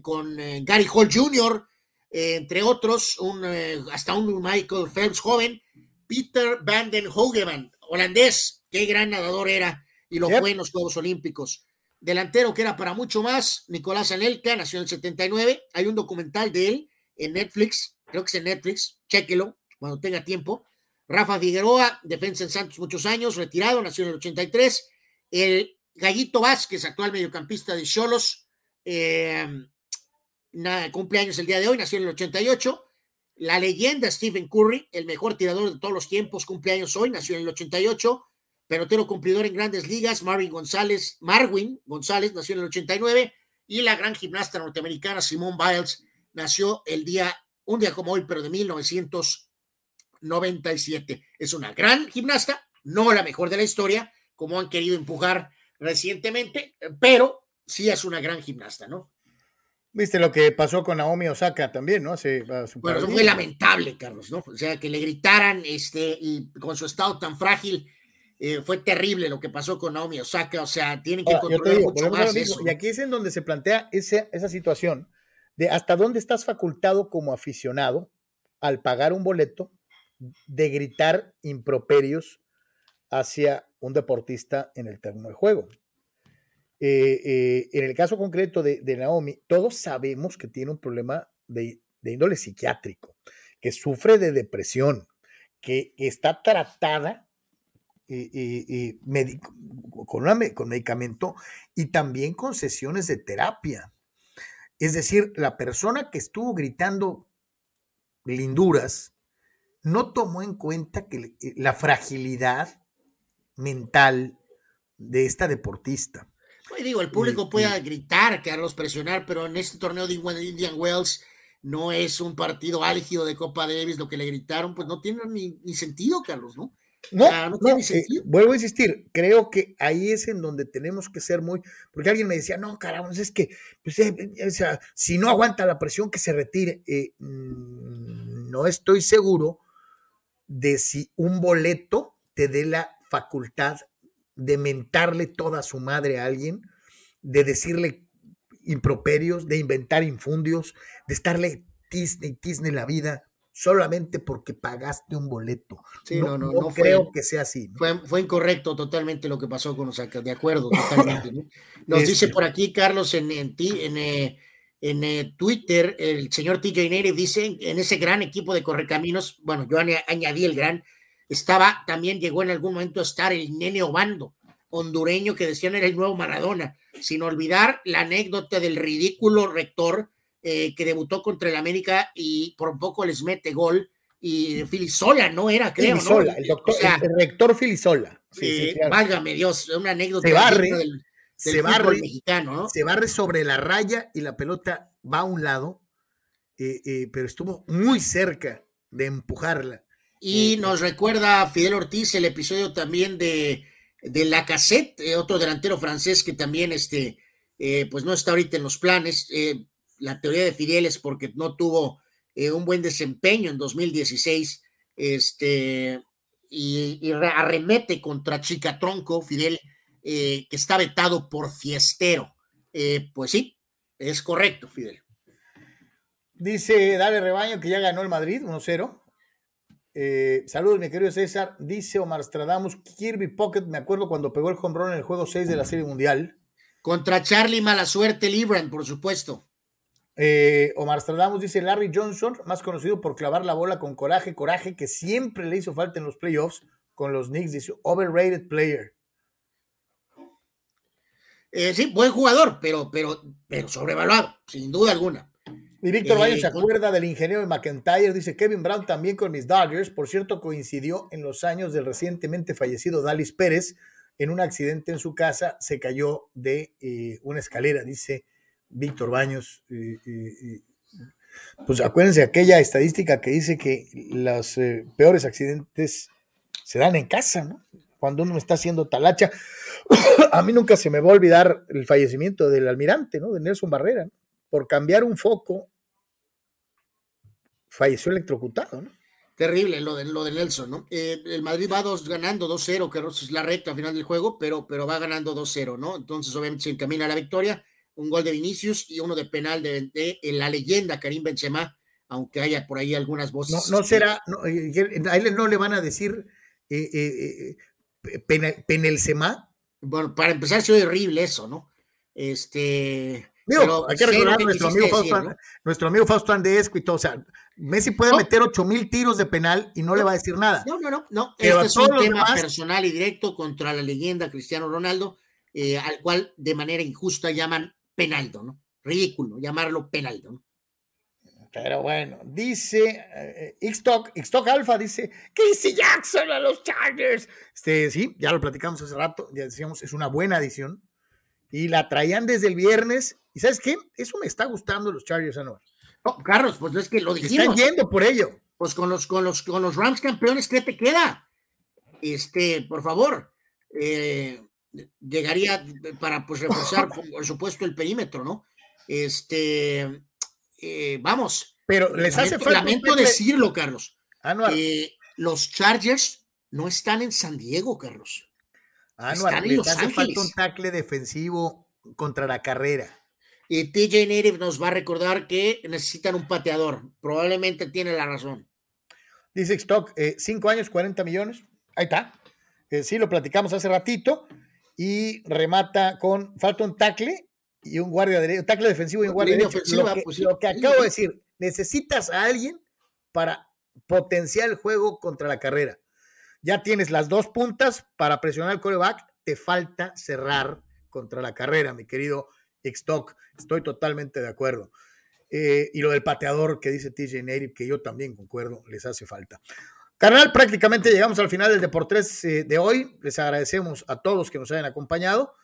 con Gary Hall Jr., entre otros, un, hasta un Michael Phelps joven, Peter Van den Hogeman, holandés, qué gran nadador era y lo fue en los Juegos Olímpicos delantero que era para mucho más, Nicolás Anelka, nació en el 79, hay un documental de él en Netflix, creo que es en Netflix, chéquelo cuando tenga tiempo. Rafa Figueroa, defensa en Santos muchos años, retirado, nació en el 83. El Gallito Vázquez, actual mediocampista de Cholos, eh, cumpleaños el día de hoy, nació en el 88. La leyenda Stephen Curry, el mejor tirador de todos los tiempos, cumpleaños hoy, nació en el 88 pelotero cumplidor en grandes ligas, Marvin González, Marwin González, nació en el 89, y la gran gimnasta norteamericana Simone Biles nació el día, un día como hoy, pero de 1997. Es una gran gimnasta, no la mejor de la historia, como han querido empujar recientemente, pero sí es una gran gimnasta, ¿no? Viste lo que pasó con Naomi Osaka también, ¿no? bueno, eso fue lamentable, Carlos, ¿no? O sea, que le gritaran, este, y con su estado tan frágil, eh, fue terrible lo que pasó con Naomi Osaka, o sea, tienen que controlar mucho más eso. Y aquí es en donde se plantea esa, esa situación de hasta dónde estás facultado como aficionado al pagar un boleto de gritar improperios hacia un deportista en el terreno de juego. Eh, eh, en el caso concreto de, Naomi, todos sabemos que tiene un problema de, índole psiquiátrico, que sufre de depresión, que, está tratada eh, con, con medicamento y también con sesiones de terapia. Es decir, la persona que estuvo gritando linduras no tomó en cuenta que la fragilidad mental de esta deportista. Pues digo, el público puede gritar, Carlos, presionar, pero en este torneo de Indian Wells no es un partido álgido de Copa Davis, lo que le gritaron, pues no tiene ni, sentido, Carlos, ¿no? No, no, tiene eh, vuelvo a insistir, creo que ahí es en donde tenemos que ser muy, porque alguien me decía, no, caramba, es que, pues, eh, eh, si no aguanta la presión, que se retire. Mm, no estoy seguro de si un boleto te dé la facultad de mentarle toda su madre a alguien, de decirle improperios, de inventar infundios, de estarle tisne y la vida solamente porque pagaste un boleto. Sí, no, no, no, creo que sea así. Fue, incorrecto totalmente lo que pasó con Osaka, de acuerdo, totalmente. Nos dice este por aquí Carlos en, en, en, eh, en eh, Twitter, el señor TJ Nere dice, en ese gran equipo de correcaminos, bueno, yo añadí el gran, estaba, también llegó en algún momento a estar el nene Obando, hondureño que decían era el nuevo Maradona, sin olvidar la anécdota del ridículo rector eh, que debutó contra el América y por un poco les mete gol, y Filisola, ¿no? Era, creo, Filisola, el, doctor, el rector Filisola. Sí, válgame Dios, una anécdota del, se barre, mexicano, Se barre sobre la raya y la pelota va a un lado, eh, eh, pero estuvo muy cerca de empujarla. Y nos recuerda Fidel Ortiz el episodio también de, de la cassette, eh, otro delantero francés que también este, pues no está ahorita en los planes. La teoría de Fidel es porque no tuvo un buen desempeño en 2016 este, y, y arremete contra Chica Tronco, Fidel eh, que está vetado por fiestero. Eh, pues sí, es correcto, Fidel. Dice Dale Rebaño que ya ganó el Madrid 1-0. Eh, saludos, mi querido César. Dice Omar Stradamus, Kirby Pocket, me acuerdo cuando pegó el home run en el juego 6 de la Serie Mundial. Contra Charlie Mala Suerte Libran, por supuesto. Omar Stradamus dice Larry Johnson, más conocido por clavar la bola con coraje, coraje que siempre le hizo falta en los playoffs con los Knicks, dice overrated player. Eh, sí, buen jugador, pero, pero, pero sobrevaluado, sin duda alguna. Y Víctor Valle se eh, acuerda del ingeniero de McIntyre, dice Kevin Brown también con mis Dodgers, por cierto coincidió en los años del recientemente fallecido Dalis Pérez, en un accidente en su casa se cayó de eh, una escalera, dice Víctor Baños. pues acuérdense aquella estadística que dice que los peores accidentes se dan en casa, ¿no? Cuando uno está haciendo talacha. a mí nunca se me va a olvidar el fallecimiento del almirante, ¿no? De Nelson Barrera, por cambiar un foco, falleció electrocutado, ¿no? Terrible lo de, lo de Nelson, ¿no? Eh, el Madrid va dos, ganando 2-0, que es la recta al final del juego, pero, pero va ganando 2-0, ¿no? Entonces, obviamente, se encamina a la victoria. Un gol de Vinicius y uno de penal de, la leyenda Karim Benzema, aunque haya por ahí algunas voces. No, no será, no, eh, a él no le van a decir eh, eh, eh Penelsema. Bueno, para empezar, soy horrible eso, ¿no? Este. hay que recordar nuestro amigo, Fausto, nuestro amigo Fausto Andesco y todo. O sea, Messi puede meter ocho mil tiros de penal y no, le va a decir nada. No, no, no. no. este es un tema personal y directo contra la leyenda Cristiano Ronaldo, eh, al cual de manera injusta llaman penaldo, ¿no? Ridículo llamarlo penaldo, ¿no? Pero bueno, dice eh, Xtalk, Xtalk Alpha dice Casey Jackson a los Chargers. Este, sí, ya lo platicamos hace rato, ya decíamos, es una buena adición. Y la traían desde el viernes. ¿Y sabes qué? Eso me está gustando los Chargers, Anuar. No, Carlos, pues es que lo dijimos. Están yendo por ello. Pues con los, con los, con los Rams campeones, ¿qué te queda? Este, por favor, eh, llegaría para pues reforzar, por supuesto, el perímetro, ¿no? Este, eh, vamos. Pero les hace lamento, Lamento decirlo, Carlos. Eh, los Chargers no están en San Diego, Carlos. están en Los hace falta un tackle defensivo contra la carrera. Y TJ Native nos va a recordar que necesitan un pateador. Probablemente tiene la razón. Dice Stock, 5 eh, años, 40 millones. Ahí está. eh, sí lo platicamos hace ratito, y remata con, falta un tackle y un guardia derecho, tackle defensivo y un guardia derecho. lo que, pues lo que acabo de decir, necesitas a alguien para potenciar el juego contra la carrera. Ya tienes las dos puntas para presionar al coreback, te falta cerrar contra la carrera, mi querido Stock. Estoy totalmente de acuerdo. Eh, y lo del pateador que dice TJ Native, que yo también concuerdo, les hace falta. Carnal, prácticamente llegamos al final del Deportes eh, de hoy. Les agradecemos a todos que nos hayan acompañado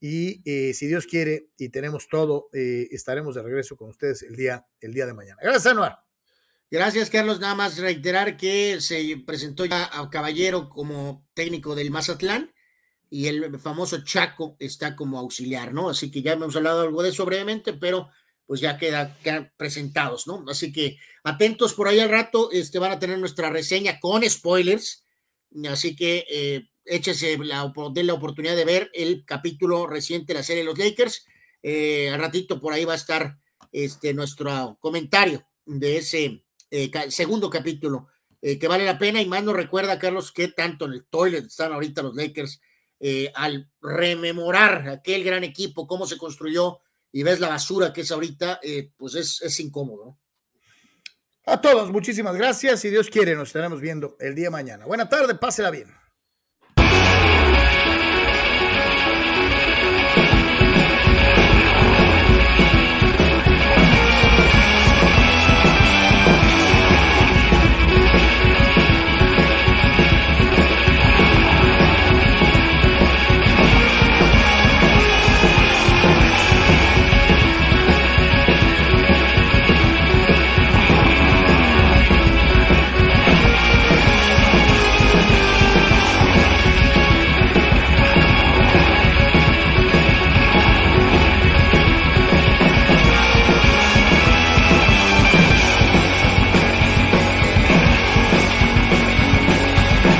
y eh, si Dios quiere y tenemos todo, estaremos de regreso con ustedes el día, el día de mañana. Gracias, Anuar. Gracias, Carlos. Nada más reiterar que se presentó ya a Caballero como técnico del Mazatlán y el famoso Chaco está como auxiliar, ¿no? Así que ya hemos hablado algo de eso brevemente, pero pues ya queda, quedan presentados, ¿no? Así que atentos por ahí al rato, este, van a tener nuestra reseña con spoilers, así que eh, échese la, la oportunidad de ver el capítulo reciente de la serie los Lakers. Eh, al ratito por ahí va a estar este, nuestro comentario de ese eh, segundo capítulo, eh, que vale la pena y más nos recuerda, Carlos, que tanto en el toilet están ahorita los Lakers eh, al rememorar aquel gran equipo, cómo se construyó y ves la basura que es ahorita, pues es, es incómodo. A todos, muchísimas gracias. Si Dios quiere, nos estaremos viendo el día mañana. Buena tarde, pásela bien.